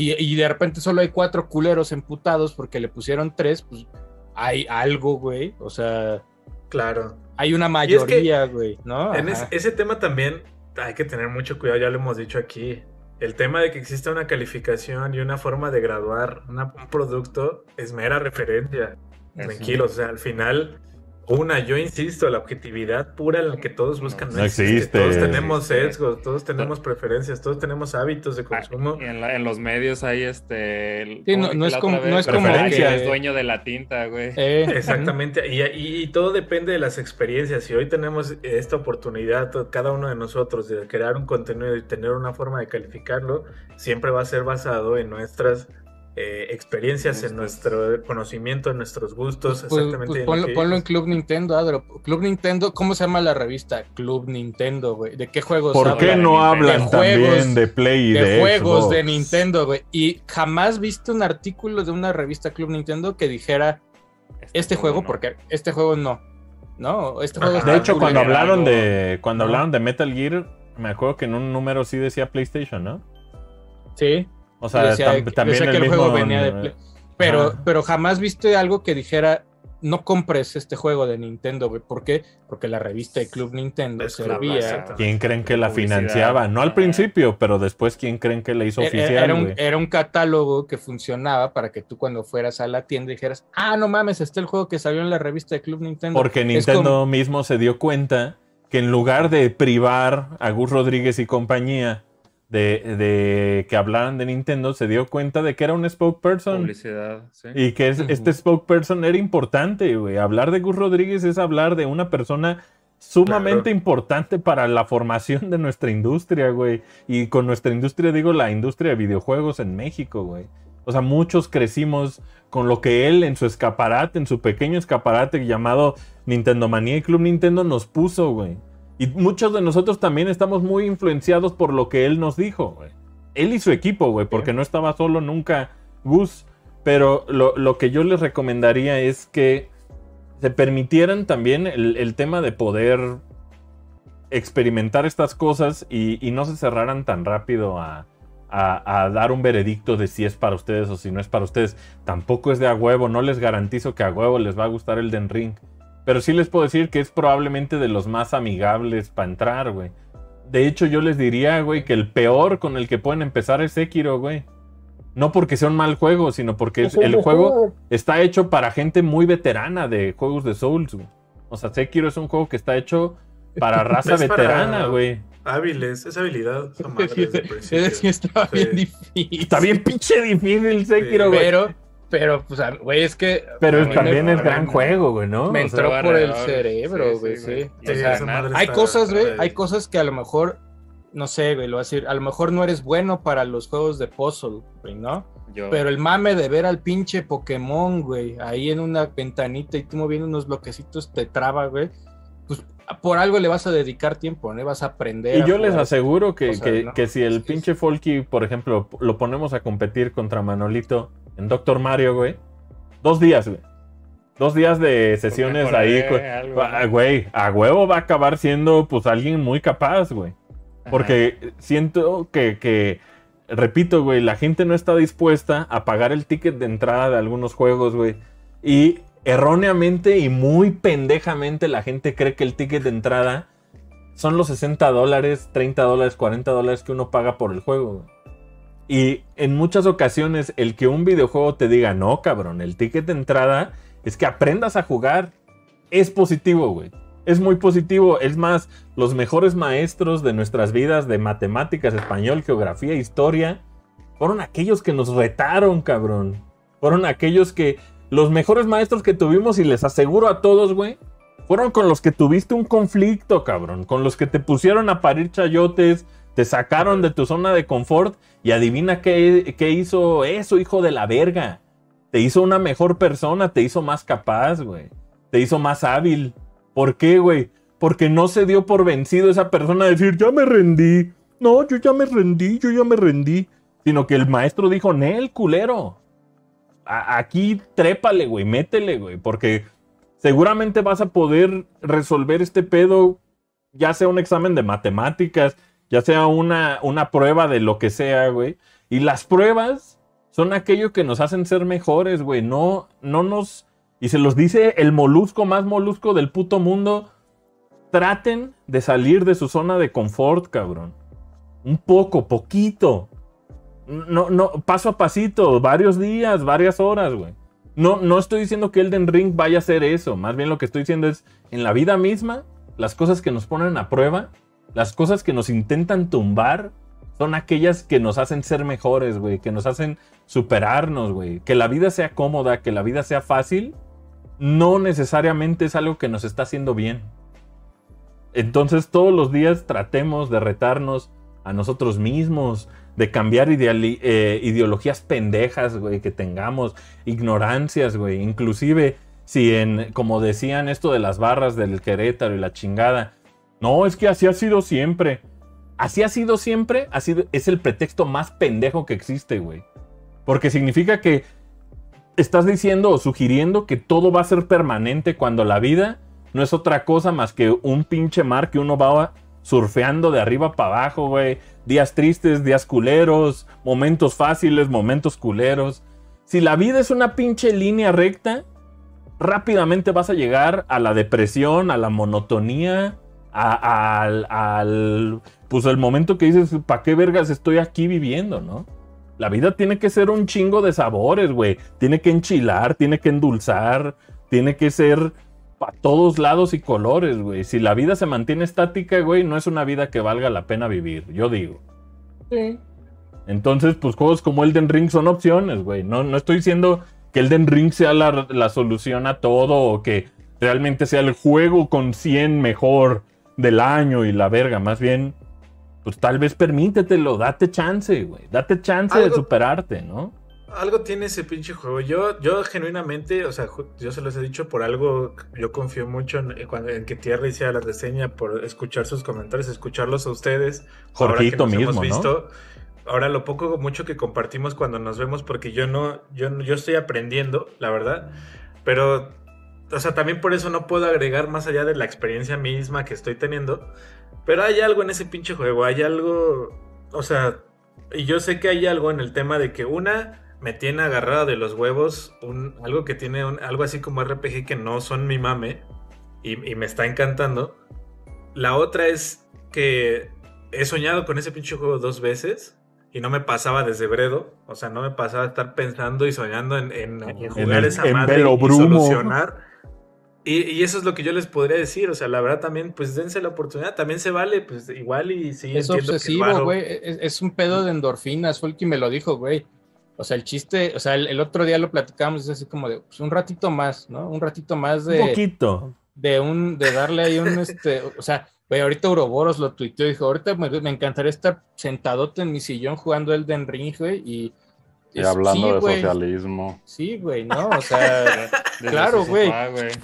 y, y de repente solo hay cuatro culeros emputados porque le pusieron tres, pues hay algo, güey. O sea, Claro. hay una Y es que mayoría, güey, ¿no? En Ajá. es- ese tema también hay que tener mucho cuidado, ya lo hemos dicho aquí. El tema de que exista una calificación y una forma de graduar una- un producto es mera referencia. Tranquilos, o sea, al final, una, yo insisto, la objetividad pura en la que todos buscan No existe. Todos tenemos sesgos, todos tenemos preferencias, todos tenemos hábitos de Ah, consumo. y en, la- en los medios hay este. el- Sí, ¿cómo no- no es como- otra no vez? es como que es dueño de la tinta, güey. Eh, Exactamente, y, y- y todo depende de las experiencias. Si hoy tenemos esta oportunidad, to- cada uno de nosotros, de crear un contenido y tener una forma de calificarlo, siempre va a ser basado en nuestras eh, experiencias, en nuestro conocimiento, en nuestros gustos. Pues, exactamente. pues en lo ponlo, en. Club Nintendo, Adro. Club Nintendo, ¿cómo se llama la revista? Club Nintendo, güey. ¿De qué juegos ¿Por hablan? qué no hablan De también juegos- de Play y de, de, juegos Xbox? de Nintendo, güey. Y jamás viste un artículo de una revista Club Nintendo que dijera este juego, no. porque este juego no. No, este juego De hecho, cuando hablaron algo- de cuando hablaron de Metal Gear, me acuerdo que en un número sí decía PlayStation, ¿no? Sí, O sea, decía, tam- también el, que el mismo, juego venía de Play. Pero, Ajá. pero jamás viste algo que dijera no compres este juego de Nintendo, güey. ¿Por qué? Porque la revista de Club Nintendo Es servía. ¿Quién creen que la Publicidad. financiaba? No al principio, pero después quién creen que la hizo Era- oficial, Era un, güey? era un catálogo que funcionaba para que tú cuando fueras a la tienda dijeras, ah, no mames, está el juego que salió en la revista de Club Nintendo. Porque Es Nintendo como- mismo se dio cuenta que en lugar de privar a Gus Rodríguez y compañía de, de que hablaran de Nintendo, se dio cuenta de que era un spokesperson. Publicidad, sí. Y que es- este spokesperson era importante, güey. Hablar de Gus Rodríguez es hablar de una persona sumamente Claro. importante para la formación de nuestra industria, güey. Y con nuestra industria digo la industria de videojuegos en México, güey. O sea, muchos crecimos con lo que él en su escaparate, en su pequeño escaparate llamado Nintendo Manía y Club Nintendo nos puso, güey. Y muchos de nosotros también estamos muy influenciados por lo que él nos dijo, güey. Él y su equipo, güey, porque no estaba solo nunca Gus. Pero lo, lo que yo les recomendaría es que se permitieran también el, el tema de poder experimentar estas cosas y, y no se cerraran tan rápido a, a- a dar un veredicto de si es para ustedes o si no es para ustedes. Tampoco es de a huevo, no les garantizo que a huevo les va a gustar el Den Ring. Pero sí les puedo decir que es probablemente de los más amigables para entrar, güey. De hecho, yo les diría, güey, que el peor con el que pueden empezar es Sekiro, güey. No porque sea un mal juego, sino porque es- el juego está hecho para gente muy veterana de juegos de Souls, güey. O sea, Sekiro es un juego que está hecho para <laughs> raza Es para- veterana, güey. Hábiles, esa habilidad. esa <laughs> madre principio. Sí, estaba Sí. bien difícil. Está bien pinche difícil Sekiro, güey. Pero, pero, pues, a- güey, es que. Pero también me- es gran juego, güey, ¿no? Me O sea, entró por el cerebro, Sí, güey, sí, sí. güey. O Sí, sea, esa madre hay está- cosas, güey, está- hay cosas que a lo mejor, no sé, güey, lo voy a decir, a lo mejor no eres bueno para los juegos de puzzle, güey, ¿no? Yo, Pero el mame de ver al pinche Pokémon, güey, ahí en una ventanita y tú moviendo unos bloquecitos te traba, güey. Por algo le vas a dedicar tiempo, ¿no? Vas a aprender. Y a yo les aseguro que, cosas, que- ¿no? que si el Es que pinche Folky, por ejemplo, lo ponemos a competir contra Manolito en Doctor Mario, güey. Dos días, güey. Dos días de sesiones ahí. mejoraré güey. algo, Ah, ¿no? Güey, a huevo va a acabar siendo pues alguien muy capaz, güey. Ajá. Porque siento que, que, repito, güey, la gente no está dispuesta a pagar el ticket de entrada de algunos juegos, güey. Y erróneamente y muy pendejamente la gente cree que el ticket de entrada son los 60 dólares, 30 dólares, 40 dólares que uno paga por el juego. Y en muchas ocasiones el que un videojuego te diga, no, cabrón, el ticket de entrada es que aprendas a jugar. Es positivo, güey. Es muy positivo. Es más, los mejores maestros de nuestras vidas de matemáticas, español, geografía, historia, fueron aquellos que nos retaron, cabrón. Fueron aquellos que, los mejores maestros que tuvimos, y les aseguro a todos, güey, fueron con los que tuviste un conflicto, cabrón. Con los que te pusieron a parir chayotes, te sacaron de tu zona de confort y adivina qué, qué hizo eso, hijo de la verga. Te hizo una mejor persona, te hizo más capaz, güey. Te hizo más hábil. ¿Por qué, güey? Porque no se dio por vencido esa persona a decir, ya me rendí. No, yo ya me rendí, yo ya me rendí. Sino que el maestro dijo, Nel, culero. Aquí trépale, güey, métele, güey. Porque seguramente vas a poder resolver este pedo, ya sea un examen de matemáticas, ya sea una, una prueba de lo que sea, güey. Y las pruebas son aquello que nos hacen ser mejores, güey. No, no nos... Y se los dice el molusco más molusco del puto mundo. Traten de salir de su zona de confort, cabrón. Un poco, poquito. No, no, paso a pasito, varios días, varias horas, güey. No, no estoy diciendo que Elden Ring vaya a ser eso. Más bien lo que estoy diciendo es, en la vida misma, las cosas que nos ponen a prueba, las cosas que nos intentan tumbar, son aquellas que nos hacen ser mejores, güey. Que nos hacen superarnos, güey. Que la vida sea cómoda, que la vida sea fácil, no necesariamente es algo que nos está haciendo bien. Entonces todos los días tratemos de retarnos a nosotros mismos, de cambiar eh, ideologías pendejas, güey, que tengamos, ignorancias, güey, inclusive si en, como decían esto de las barras del Querétaro y la chingada, no, es que así ha sido siempre. Así ha sido siempre, sido, es el pretexto más pendejo que existe, güey. Porque significa que estás diciendo o sugiriendo que todo va a ser permanente cuando la vida no es otra cosa más que un pinche mar que uno va surfeando de arriba para abajo, güey días tristes, días culeros, momentos fáciles, momentos culeros. Si la vida es una pinche línea recta, rápidamente vas a llegar a la depresión, a la monotonía, al, pues el momento que dices, ¿para qué vergas estoy aquí viviendo, no? La vida tiene que ser un chingo de sabores, güey. Tiene que enchilar, tiene que endulzar, tiene que ser para todos lados y colores, güey. Si la vida se mantiene estática, güey, no es una vida que valga la pena vivir, yo digo. Sí. Entonces, pues juegos como Elden Ring son opciones, güey. No, no estoy diciendo que Elden Ring sea la, la, solución a todo o que realmente sea el juego con 100 mejor del año y la verga. Más bien, pues tal vez permítetelo, date chance, güey. Date chance de superarte, ¿no? Algo tiene ese pinche juego. Yo, yo genuinamente, o sea, yo se los he dicho por algo, yo confío mucho en, cuando, en que Tierra hiciera la reseña, por escuchar sus comentarios, escucharlos a ustedes. Jorgito mismo, visto, Ahora lo poco o mucho que compartimos cuando nos vemos, porque yo no, yo, yo estoy aprendiendo, la verdad, pero, o sea, también por eso no puedo agregar más allá de la experiencia misma que estoy teniendo, pero hay algo en ese pinche juego, hay algo, o sea, y yo sé que hay algo en el tema de que una me tiene agarrada de los huevos un, algo que tiene algo así como RPG que no son mi mame y, me está encantando. La otra es que he soñado con ese pinche juego dos veces y no me pasaba desde Bredo. O sea, no me pasaba estar pensando y soñando en, jugar esa madre y solucionar. Y, eso es lo que yo les podría decir. O sea, la verdad también, pues dense la oportunidad. También se vale, pues igual y sí. Es obsesivo, güey. Es, es, un pedo de endorfinas. Fue el que me lo dijo, güey. O sea, el chiste, o sea, el, otro día lo platicamos, es así como de pues, un ratito más, ¿no? Un ratito más de. Un poquito. De un, de darle ahí un, <laughs> este, o sea, güey, ahorita Ouroboros lo tuiteó y dijo, ahorita me, encantaría estar sentadote en mi sillón jugando el Den Ring, güey, y. Y hablando de socialismo. Sí, güey, ¿no? O sea, <laughs> claro, güey.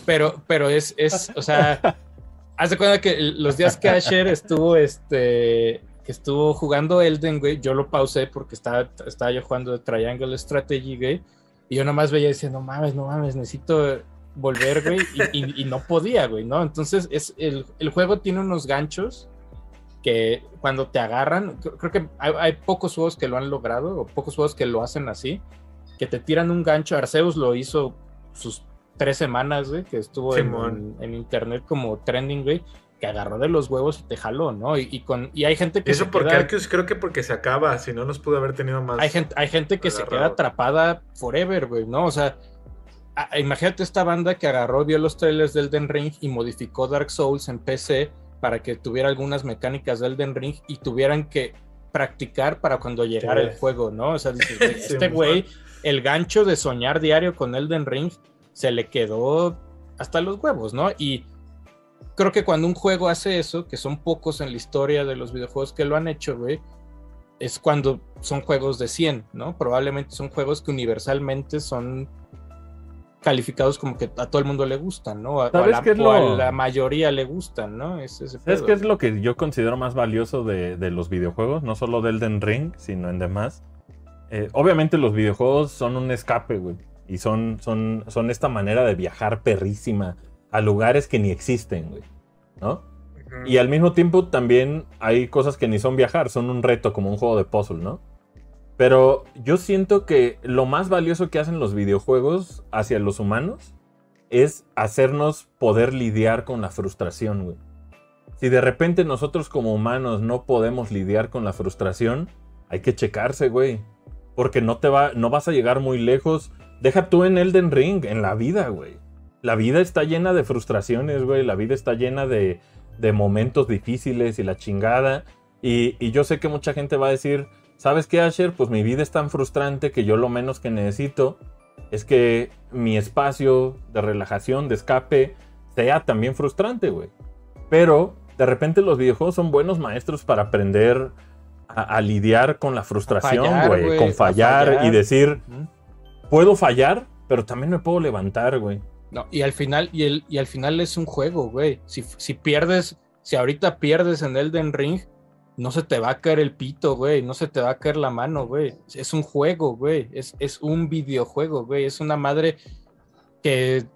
Pero, pero es, es, o sea, <laughs> haz de cuenta que los días que Asher estuvo, este, que estuvo jugando Elden, güey, yo lo pausé porque estaba, estaba yo jugando Triangle Strategy, güey, y yo nomás veía y decía, no mames, no mames, necesito volver, güey, y, no podía, güey, ¿no? Entonces, es, el, juego tiene unos ganchos que cuando te agarran, creo, que hay, pocos juegos que lo han logrado, o pocos juegos que lo hacen así, que te tiran un gancho, Arceus lo hizo sus tres semanas, güey, que estuvo en, en, internet como trending, güey, agarró de los huevos y te jaló, ¿no? Y, con, y hay gente que... Eso porque creo que porque se acaba, si no nos pudo haber tenido más... Hay gente, hay gente que se queda atrapada forever, güey, ¿no? O sea, imagínate esta banda que agarró, vio los trailers del Den Ring y modificó Dark Souls en PC para que tuviera algunas mecánicas del Den Ring y tuvieran que practicar para cuando llegara el juego, ¿no? O sea, <laughs> este güey, el gancho de soñar diario con Elden Ring se le quedó hasta los huevos, ¿no? Y creo que cuando un juego hace eso, que son pocos en la historia de los videojuegos que lo han hecho, güey, es cuando son juegos de 100, ¿no? Probablemente son juegos que universalmente son calificados como que a todo el mundo le gustan, ¿no? A, ¿Sabes la, qué es o a la mayoría le gustan, ¿no? Es ese ¿Sabes pedo. qué es lo que yo considero más valioso de, de los videojuegos? No solo de Elden Ring, sino en demás. Eh, obviamente los videojuegos son un escape, güey. Y son, son, son esta manera de viajar perrísima a lugares que ni existen, güey. ¿No? Y al mismo tiempo también hay cosas que ni son viajar, son un reto, como un juego de puzzle, ¿no? Pero yo siento que lo más valioso que hacen los videojuegos hacia los humanos es hacernos poder lidiar con la frustración, güey. Si de repente nosotros como humanos no podemos lidiar con la frustración, hay que checarse, güey. Porque no te va, no vas a llegar muy lejos. Deja tú en Elden Ring, en la vida, güey. La vida está llena de frustraciones, güey. La vida está llena de, de momentos difíciles y la chingada. Y, y yo sé que mucha gente va a decir, ¿sabes qué, Asher? Pues mi vida es tan frustrante que yo lo menos que necesito es que mi espacio de relajación, de escape, sea también frustrante, güey. Pero de repente los videojuegos son buenos maestros para aprender a, a lidiar con la frustración, fallar, güey. güey, Con fallar, fallar. y decir, puedo fallar, pero también me puedo levantar, güey. No, y al final, y, el, y al final es un juego, güey. Si, si pierdes, si ahorita pierdes en Elden Ring, no se te va a caer el pito, güey. No se te va a caer la mano, güey. Es un juego, güey. Es, es un videojuego, güey. Es una madre que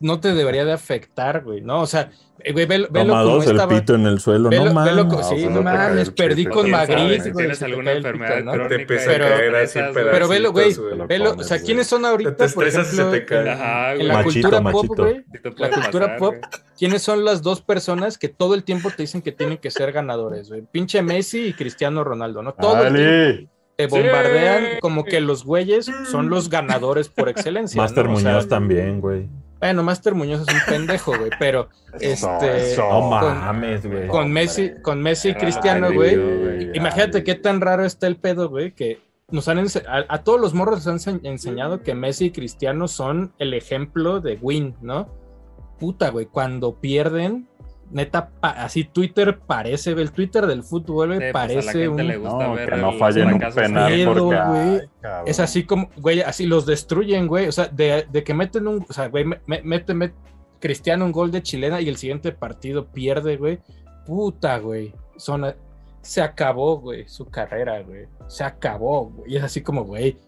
no te debería de afectar, güey, ¿no? O sea, eh, güey, velo, velo como Tomados el estaba. pito en el suelo, Velo, no velo mames. co- sí, pues no no te cae mames, perdí con Magritte, si güey, tienes se te alguna pito, enfermedad ¿no? crónica. Te empieza Pero- a caer así Pero velo, güey, güey. lo velo, o sea. ¿quiénes son Te ahorita, por estresas y se ejemplo, te cae. Ajá, en güey. la Machito, cultura machito. pop, güey? Te La cultura pasar, pop, güey. ¿quiénes son las dos personas que todo el tiempo te dicen que tienen que ser ganadores, güey? Pinche Messi y Cristiano Ronaldo, ¿no? Todo el tiempo te bombardean como que los güeyes son los ganadores por excelencia. Master ¿no? O sea, Muñoz también, güey. Bueno, Master Muñoz es un pendejo, güey, pero <laughs> este eso. No con- mames, güey. con. Messi, con Messi y Ay, Cristiano, güey. güey, Imagínate ay. qué tan raro está el pedo, güey, que nos han a, a todos los morros les han ense- enseñado que Messi y Cristiano son el ejemplo de win, ¿no? Puta, güey, cuando pierden, neta, pa- así Twitter parece, el Twitter del fútbol, güey, Sí, pues, a la parece gente un... le gusta No, ver que no fallen un penal Miedo, porque... güey. ay, cabrón. Es así como, güey, así los destruyen, güey. O sea, de, de que meten un, o sea, güey, me- me- mete, met- Cristiano un gol de chilena y el siguiente partido pierde, güey. Puta, güey. Son, se acabó, güey, su carrera, güey. Se acabó, güey. Y es así como, güey.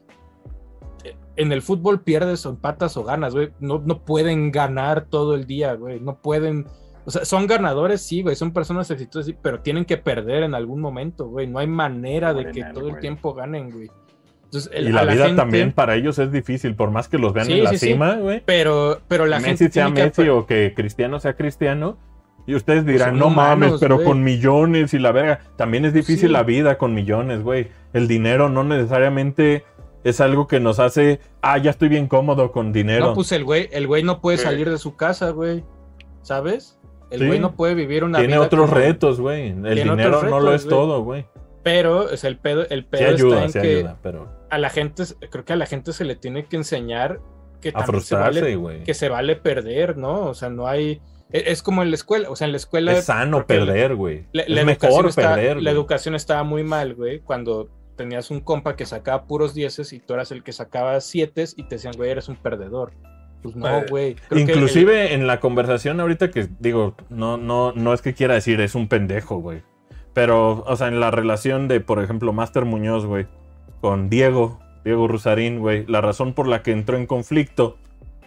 En el fútbol pierdes o empatas o ganas, güey. No, no pueden ganar todo el día, güey. No pueden. O sea, son ganadores, sí, güey. Son personas exitosas, sí, pero tienen que perder en algún momento, güey. No hay manera de que todo el tiempo ganen, güey. Entonces, el- Y la vida gente- también para ellos es difícil, por más que los vean Sí, en la sí, sí. cima, güey. Pero, pero la Messi gente sea que Messi o que Cristiano sea Cristiano. Y ustedes dirán, son no mames, pero güey". con millones y la verga. También es difícil Sí. la vida con millones, güey. El dinero no necesariamente es algo que nos hace, ah, ya estoy bien cómodo con dinero. No, pues el güey, el güey no puede salir de su casa, güey. ¿Sabes? El Sí. güey no puede vivir una Tiene vida otros como- retos, güey. El Tiene dinero otros no lo retos, es todo, güey. Pero es el pedo, el Sí pedo ayuda, está sí en que ayuda, pero a la gente, creo que a la gente se le tiene que enseñar que a también se vale, que se vale perder, ¿no? O sea, no hay. e- Es como en la escuela, o sea, en la escuela. Es sano perder, güey. La, Es mejor está- perder, la educación estaba muy mal, güey, cuando tenías un compa que sacaba puros dieces y tú eras el que sacaba siete y te decían, güey, eres un perdedor. Pues no, Eh, güey. Que Inclusive en la conversación ahorita que digo, no, no, no es que quiera decir es un pendejo, güey. Pero, o sea, en la relación de, por ejemplo, Master Muñoz, güey, con Diego, Diego Rusarín, güey, la razón por la que entró en conflicto,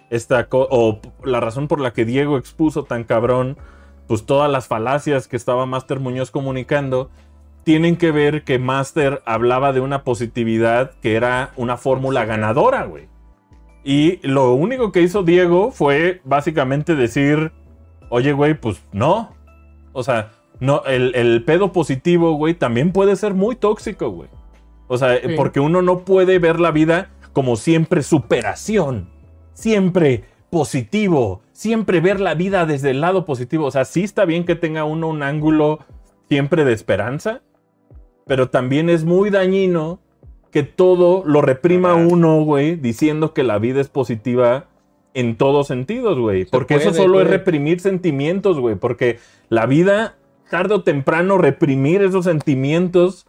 esta co- o la razón por la que Diego expuso tan cabrón, pues todas las falacias que estaba Master Muñoz comunicando, tienen que ver que Master hablaba de una positividad que era una fórmula ganadora, güey. Y lo único que hizo Diego fue básicamente decir, oye, güey, pues no. O sea, no, el, el pedo positivo, güey, también puede ser muy tóxico, güey. O sea, Sí. porque uno no puede ver la vida como siempre superación, siempre positivo, siempre ver la vida desde el lado positivo. O sea, sí está bien que tenga uno un ángulo siempre de esperanza, pero también es muy dañino que todo lo reprima Ajá. uno, güey, diciendo que la vida es positiva en todos sentidos, güey. Porque eso puede, solo es reprimir sentimientos, güey. Porque la vida, tarde o temprano, reprimir esos sentimientos,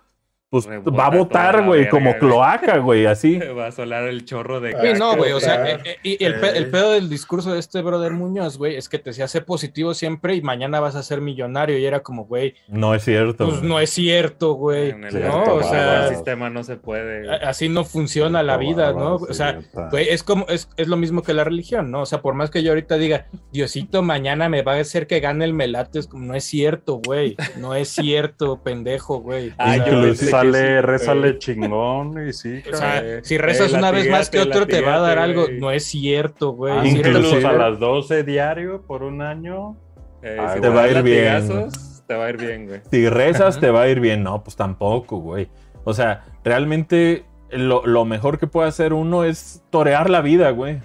pues Rebota va a la güey, como güey. cloaca, güey, así. <laughs> Va a solar el chorro de... Sí, no, güey, o sea, eh, eh, y el, pe- el pedo del discurso de este brother Muñoz, güey, es que te decía, sé positivo siempre y mañana vas a ser millonario. Y era como, güey, No es cierto. pues güey. no es cierto, güey. En el, Cierto, No, o va, sea, el sistema no se puede. así no funciona la vida, ¿no? O sea, güey, es como, es, es lo mismo que la religión, ¿no? O sea, por más que yo ahorita diga, Diosito mañana me va a hacer que gane el melate, es como, no es cierto, güey. No es cierto, pendejo, güey. Ah, O sea, yo Sí, rézale güey. chingón y sí. O sea, Eh, si rezas eh, una vez más que latigate, otro te va a dar algo. No es cierto, güey. Ah, incluso a sí. las 12 diario por un año. Eh, Ay, si te te va a ir bien. Te va a ir bien, güey. Si rezas, Ajá. te va a ir bien. No, pues tampoco, güey. O sea, realmente lo, lo mejor que puede hacer uno es torear la vida, güey.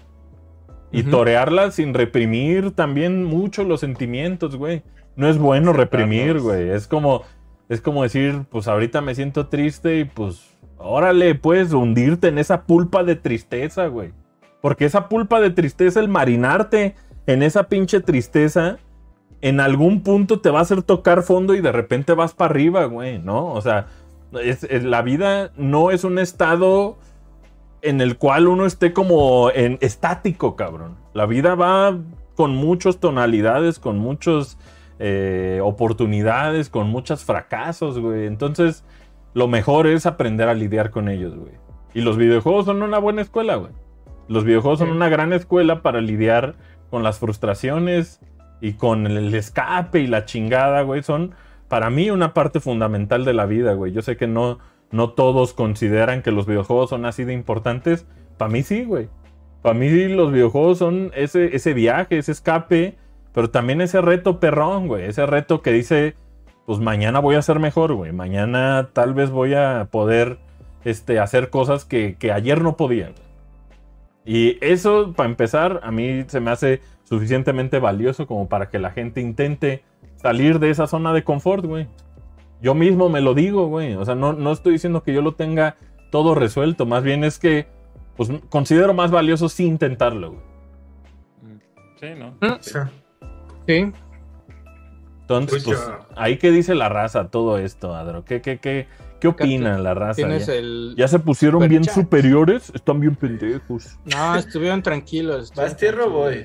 Y torearla sin reprimir también mucho los sentimientos, güey. No es bueno reprimir, güey. Es como, es como decir, pues ahorita me siento triste y pues, órale, puedes hundirte en esa pulpa de tristeza, güey. Porque esa pulpa de tristeza, el marinarte en esa pinche tristeza, en algún punto te va a hacer tocar fondo y de repente vas para arriba, güey, ¿no? O sea, la vida no es un estado en el cual uno esté como en estático, cabrón. La vida va con muchas tonalidades, con muchas eh, oportunidades, con muchos fracasos, güey. Entonces, lo mejor es aprender a lidiar con ellos, güey. Y los videojuegos son una buena escuela, güey. Los videojuegos son una gran escuela para lidiar con las frustraciones y con el escape y la chingada, güey. Son, para mí, una parte fundamental de la vida, güey. Yo sé que no, no todos consideran que los videojuegos son así de importantes. Para mí sí, güey. Para mí los videojuegos son ese, ese viaje, ese escape, pero también ese reto perrón, güey. Ese reto que dice, pues mañana voy a ser mejor, güey. Mañana tal vez voy a poder este, hacer cosas que, que ayer no podía. Y eso, para empezar, a mí se me hace suficientemente valioso como para que la gente intente salir de esa zona de confort, güey. Yo mismo me lo digo, güey. O sea, no, no estoy diciendo que yo lo tenga todo resuelto. Más bien es que, pues, considero más valioso sí intentarlo, güey. Sí, ¿no? Mm. Sí. Entonces, Pues pues, ya. ahí qué dice la raza todo esto, Adro. ¿Qué, qué, qué, qué opina la raza? ¿Ya, el. ya se pusieron bien superiores? Están bien pendejos. No, estuvieron tranquilos. ¿Vas tierra o voy?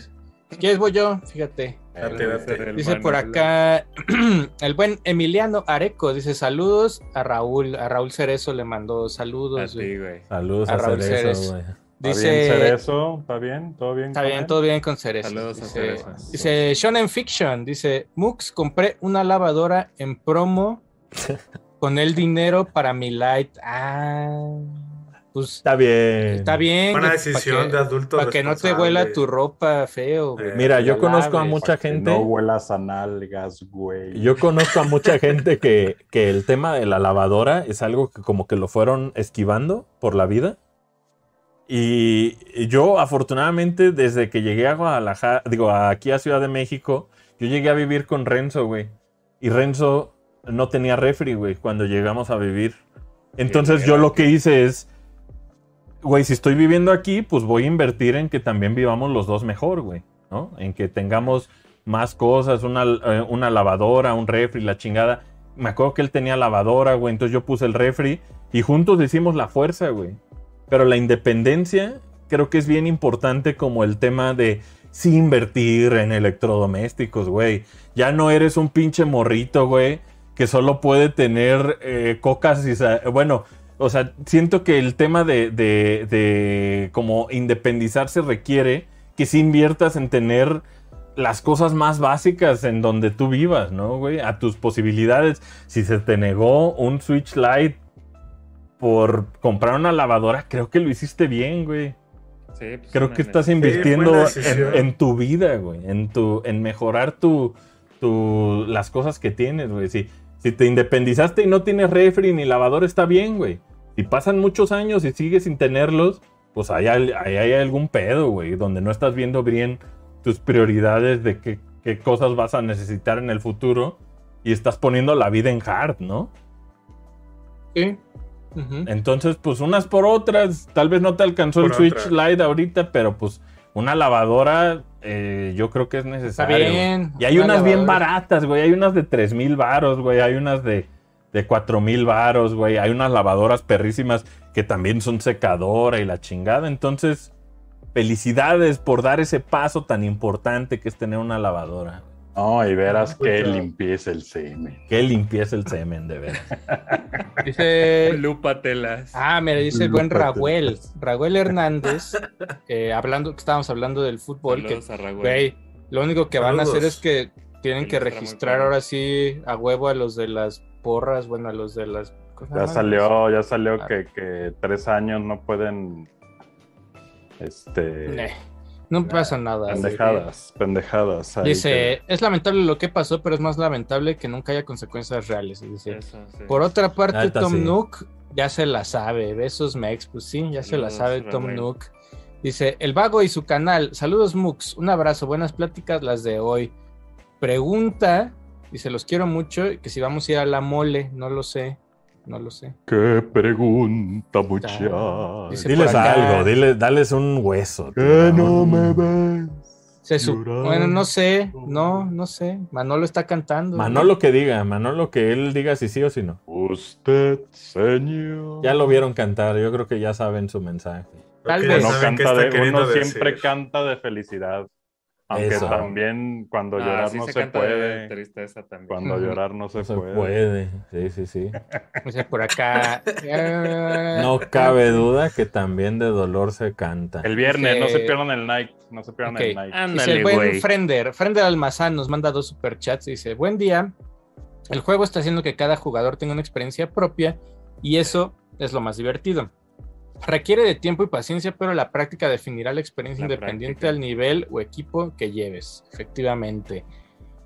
Si quieres, voy yo, fíjate. Date, date. Dice por acá <clears throat> el buen Emiliano Areco. Dice saludos a Raúl. A Raúl Cerezo le mandó A saludos. güey. ti, güey. Saludos A a, Raúl Cerezo, Ceres. Güey. ¿Está bien Dice. Cerezo? ¿Está bien? ¿Todo bien? Está con bien, él? todo bien con Cerezo. Saludos a dice, Cerezo. Dice Shonen Fiction. Dice Mux, compré una lavadora en promo <laughs> con el dinero para mi light. Ah, pues Está bien. está bien. Una güey, decisión de adulto para que no te huela tu ropa feo. Eh, Mira, yo conozco a mucha Que gente. no huelas a nalgas, güey. Yo conozco a mucha gente que, que el tema de la lavadora es algo que como que lo fueron esquivando por la vida. Y yo, afortunadamente, desde que llegué a Guadalajara, digo, aquí a Ciudad de México, yo llegué a vivir con Renzo, güey. Y Renzo no tenía refri, güey, cuando llegamos a vivir. Entonces yo lo que hice es, güey, si estoy viviendo aquí, pues voy a invertir en que también vivamos los dos mejor, güey, ¿no? En que tengamos más cosas, una, eh, una lavadora, un refri, la chingada. Me acuerdo que él tenía lavadora, güey, entonces yo puse el refri y juntos hicimos la fuerza, güey. Pero la independencia creo que es bien importante como el tema de sí invertir en electrodomésticos, güey. Ya no eres un pinche morrito, güey, que solo puede tener eh, cocas y... Bueno, o sea, siento que el tema de, de, de como independizarse requiere que sí inviertas en tener las cosas más básicas en donde tú vivas, ¿no, güey? A tus posibilidades. Si se te negó un Switch Lite por comprar una lavadora, creo que lo hiciste bien, güey. Sí, pues, Creo que estás invirtiendo en, tu vida, güey. En, tu, en mejorar tu, tu, las cosas que tienes, güey. Si, si te independizaste y no tienes refri ni lavadora, está bien, güey. Si pasan muchos años y sigues sin tenerlos, pues ahí hay, ahí hay algún pedo, güey. Donde no estás viendo bien tus prioridades de qué, qué cosas vas a necesitar en el futuro. Y estás poniendo la vida en hard, ¿no? Sí. Entonces, pues unas por otras. Tal vez no te alcanzó el Switch. Lite ahorita, pero pues una lavadora eh, yo creo que es Está necesario. bien. Y hay una unas bien baratas, güey. Hay unas de 3 mil varos, güey. Hay unas de, de 4 mil varos, güey. Hay unas lavadoras perrísimas que también son secadora y la chingada. Entonces, felicidades por dar ese paso tan importante que es tener una lavadora. No, y verás que puta. limpieza el semen. Que limpieza el semen, de veras. <laughs> Dice. <laughs> Lúpatelas. Ah, mira, dice el buen. Raúl. Raúl Hernández, eh, hablando, que estábamos hablando del fútbol, que, a Raúl. lo único que van a hacer es que tienen Que registrar ahora sí a huevo a los de las porras, bueno, a los de las... ¿cómo se Ya salió, ya salió Ah. que, que tres años no pueden. Este. No pasa nada. pendejadas, pendejadas. Dice, es lamentable lo que pasó, pero es más lamentable que nunca haya consecuencias reales. Dice, Eso, sí. Por otra parte, Tom sí. Nook ya se la sabe. Besos, Mex. Pues sí, ya se la sabe Tom. Nook. Dice, el vago y su canal. Saludos, Mux. Un abrazo. Buenas pláticas las de hoy. Pregunta, dice, los quiero mucho. y Que si vamos a ir a la mole, no lo sé. No lo sé. que- Qué pregunta, muchacha. Dice Diles acá- algo, diles, dales un hueso. Que no me ves. Se Llorando. Bueno, no sé. No, no sé. Manolo está cantando. Manolo que diga, Manolo que él diga si sí o si no. Usted, señor. Ya lo vieron cantar, yo creo que ya saben su mensaje. Tal vez. Uno, canta de- uno siempre decir. canta de felicidad. Aunque Eso. también cuando Ah, llorar sí no se, se, puede. tristeza también. Cuando llorar no se, No se puede. puede. Sí, sí, sí. Dice por acá. <laughs> No cabe duda que también de dolor se canta. El viernes, no se pierdan el night. No se pierdan el night. Dice Ándale, el buen. Frender, Frender Almazán nos manda dos superchats. Dice: Buen día. El juego está haciendo que cada jugador tenga una experiencia propia y eso es lo más divertido. Requiere de tiempo y paciencia, pero la práctica definirá la experiencia La independiente práctica. al nivel o equipo que lleves, efectivamente.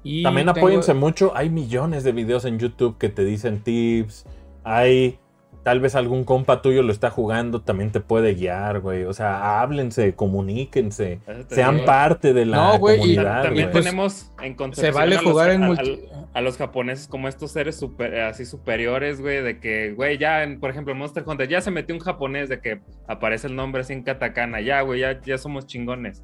Y También tengo- apóyense mucho. Hay millones de videos en YouTube que te dicen tips. Hay. Tal vez algún compa tuyo lo está jugando, también te puede guiar, güey. O sea, háblense, comuníquense, sean digo. parte de la No, güey, y comunidad. También güey. tenemos en Se vale a los- jugar en a- multi. a- a los japoneses como estos seres super, así superiores, güey, de que, güey, ya, en, por ejemplo, en Monster Hunter, ya se metió un japonés de que aparece el nombre así en katakana, ya, güey, ya, ya somos chingones.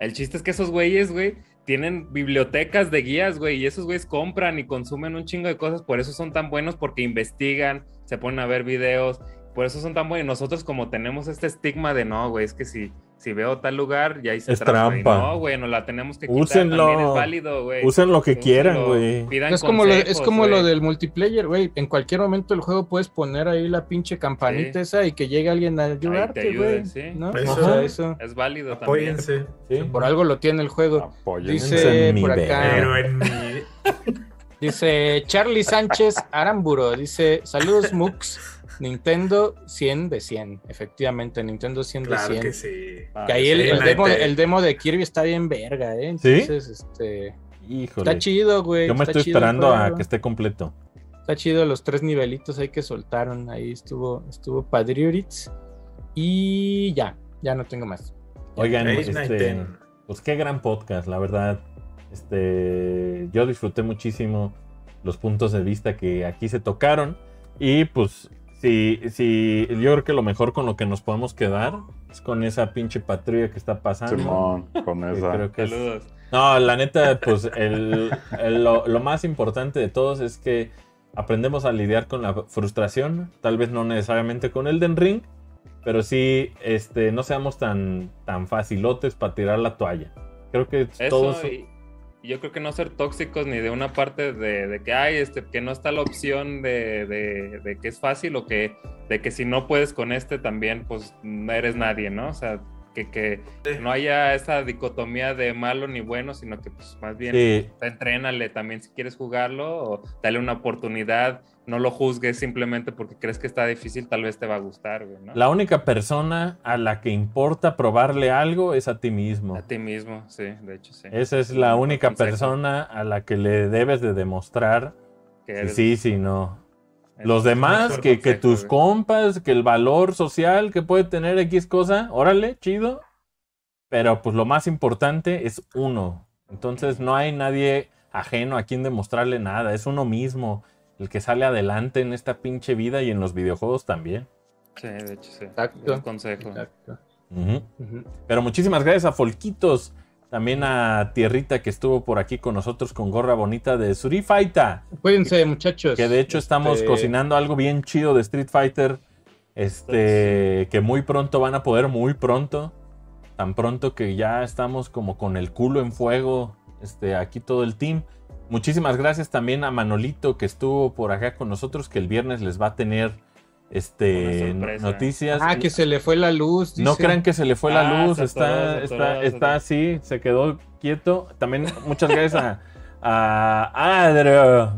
El chiste es que esos güeyes, güey, tienen bibliotecas de guías, güey, y esos güeyes compran y consumen un chingo de cosas, por eso son tan buenos, porque investigan, se ponen a ver videos, por eso son tan buenos. Nosotros como tenemos este estigma de, no, güey, es que si, si veo tal lugar, ya hice Es trampa. No, güey, nos la tenemos que quitar, Úsenlo. también es válido, güey. Usen lo que Úsenlo, quieran, güey. pidan Es como, lo, es como lo del multiplayer, güey. En cualquier momento del juego puedes poner ahí la pinche campanita Sí. esa y que llegue alguien a ayudarte, ayude, güey. sí. ¿no? Eso. O sea, eso. Es válido también. Apóyense. Sí. Por algo lo tiene el juego. Apoyen. Dice mi por acá. Pero en mi. Dice Charlie Sánchez Aramburo. Dice: Saludos, Mux. Nintendo 100 de 100. Efectivamente, Nintendo 100 de Claro 100. que sí. Ah, Que ahí el, Sí, el la demo, el demo de Kirby está bien verga, ¿eh? ¿Sí? Entonces, este. Híjole. Está chido, güey. Yo me está estoy chido esperando a que esté completo. Está chido los tres nivelitos ahí que soltaron. Ahí estuvo, estuvo Padriuritz. Y ya, ya no tengo más. Oigan, Age este, pues qué gran podcast, la verdad. Este, yo disfruté muchísimo los puntos de vista que aquí se tocaron. Y pues, si, si yo creo que lo mejor con lo que nos podemos quedar es con esa pinche patrulla que está pasando. Simón, con esa. creo que es- Saludos. No, la neta, pues el, el- lo, lo más importante de todos es que aprendemos a lidiar con la frustración, tal vez no necesariamente con el Den Ring, pero sí este, no seamos tan, tan facilotes para tirar la toalla. Creo que Eso, todos... y yo creo que no ser tóxicos ni de una parte de, de que hay, este, que no está la opción de, de- de que es fácil o que, de que si no puedes con este también, pues no eres nadie, ¿no? O sea, que, que no haya esa dicotomía de malo ni bueno, sino que pues más bien Sí, entrénale también si quieres jugarlo o dale una oportunidad, no lo juzgues simplemente porque crees que está difícil, tal vez te va a gustar, güey, ¿no? la única persona a la que importa probarle algo es a ti mismo. A ti mismo, sí, de hecho sí. Esa es la única consejo, persona a la que le debes de demostrar que sí, si no. Los demás, que, tus güey. compas, que el valor social que puede tener X cosa, órale, chido. Pero pues lo más importante es uno. Entonces no hay nadie ajeno a quien demostrarle nada. Es uno mismo el que sale adelante en esta pinche vida y en los videojuegos también. Sí, de hecho sí. Exacto. Consejo. Exacto. Pero muchísimas gracias a Folquitos, también a Tierrita que estuvo por aquí con nosotros con gorra bonita de Surifaita. Cuídense, muchachos. Que de hecho estamos Este, cocinando algo bien chido de Street Fighter. Este, que muy pronto van a poder, muy pronto. Tan pronto que ya estamos como con el culo en fuego. Este, aquí todo el team. Muchísimas gracias también a Manolito que estuvo por acá con nosotros. Que el viernes les va a tener este, noticias. Ah, que se le fue la luz. No crean que se le fue la Ah, luz, está, está, está atoró. así, se quedó quieto. También muchas gracias a, a Adro.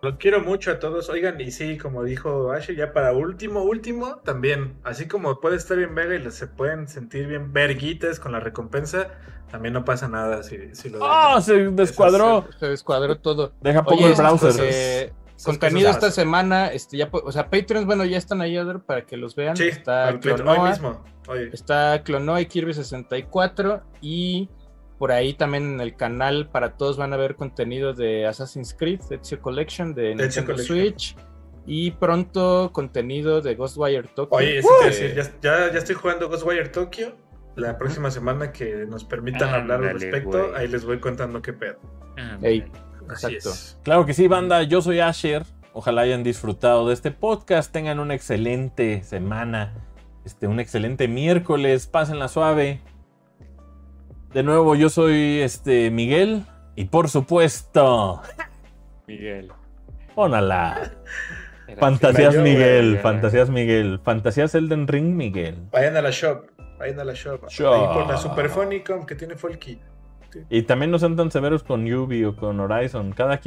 Los quiero mucho a todos. Oigan, y sí, como dijo Asher, ya para último, último, también, así como puede estar bien Vega y se pueden sentir bien verguitas con la recompensa, también no pasa nada si, si lo ¡Oh! dejan. Se descuadró. Se descuadró todo. Deja poco Oye, el browser. eh, Esas contenido esta semana, este ya, o sea, Patreons, bueno, ya están ahí para que los vean. Sí, está Clonoa, hoy mismo. Hoy. está Clonoa y Kirby 64 y por ahí también en el canal para todos van a ver contenido de Assassin's Creed, Ezio Collection de Ezio Nintendo Collection. Switch y pronto contenido de Ghostwire Tokyo. Oye, eso te decir, ya, ya, ya estoy jugando Ghostwire Tokyo. La próxima semana que nos permitan hablar al respecto, ahí les voy contando qué pedo. Ey, Así Exacto. es. Claro que sí, banda. Yo soy Asher. Ojalá hayan disfrutado de este podcast. Tengan una excelente semana. Este, un excelente miércoles. Pásenla suave. De nuevo, yo soy este Miguel. Y por supuesto, Miguel. pónala. Fantasías yo, Miguel, fantasías Miguel, fantasías Elden Ring Miguel. Vayan a la shop. Vayan a la shop. Shop. Ahí por la Super Famicom que tiene Folky. Y también no sean tan severos con Yubi o con Horizon, cada quien.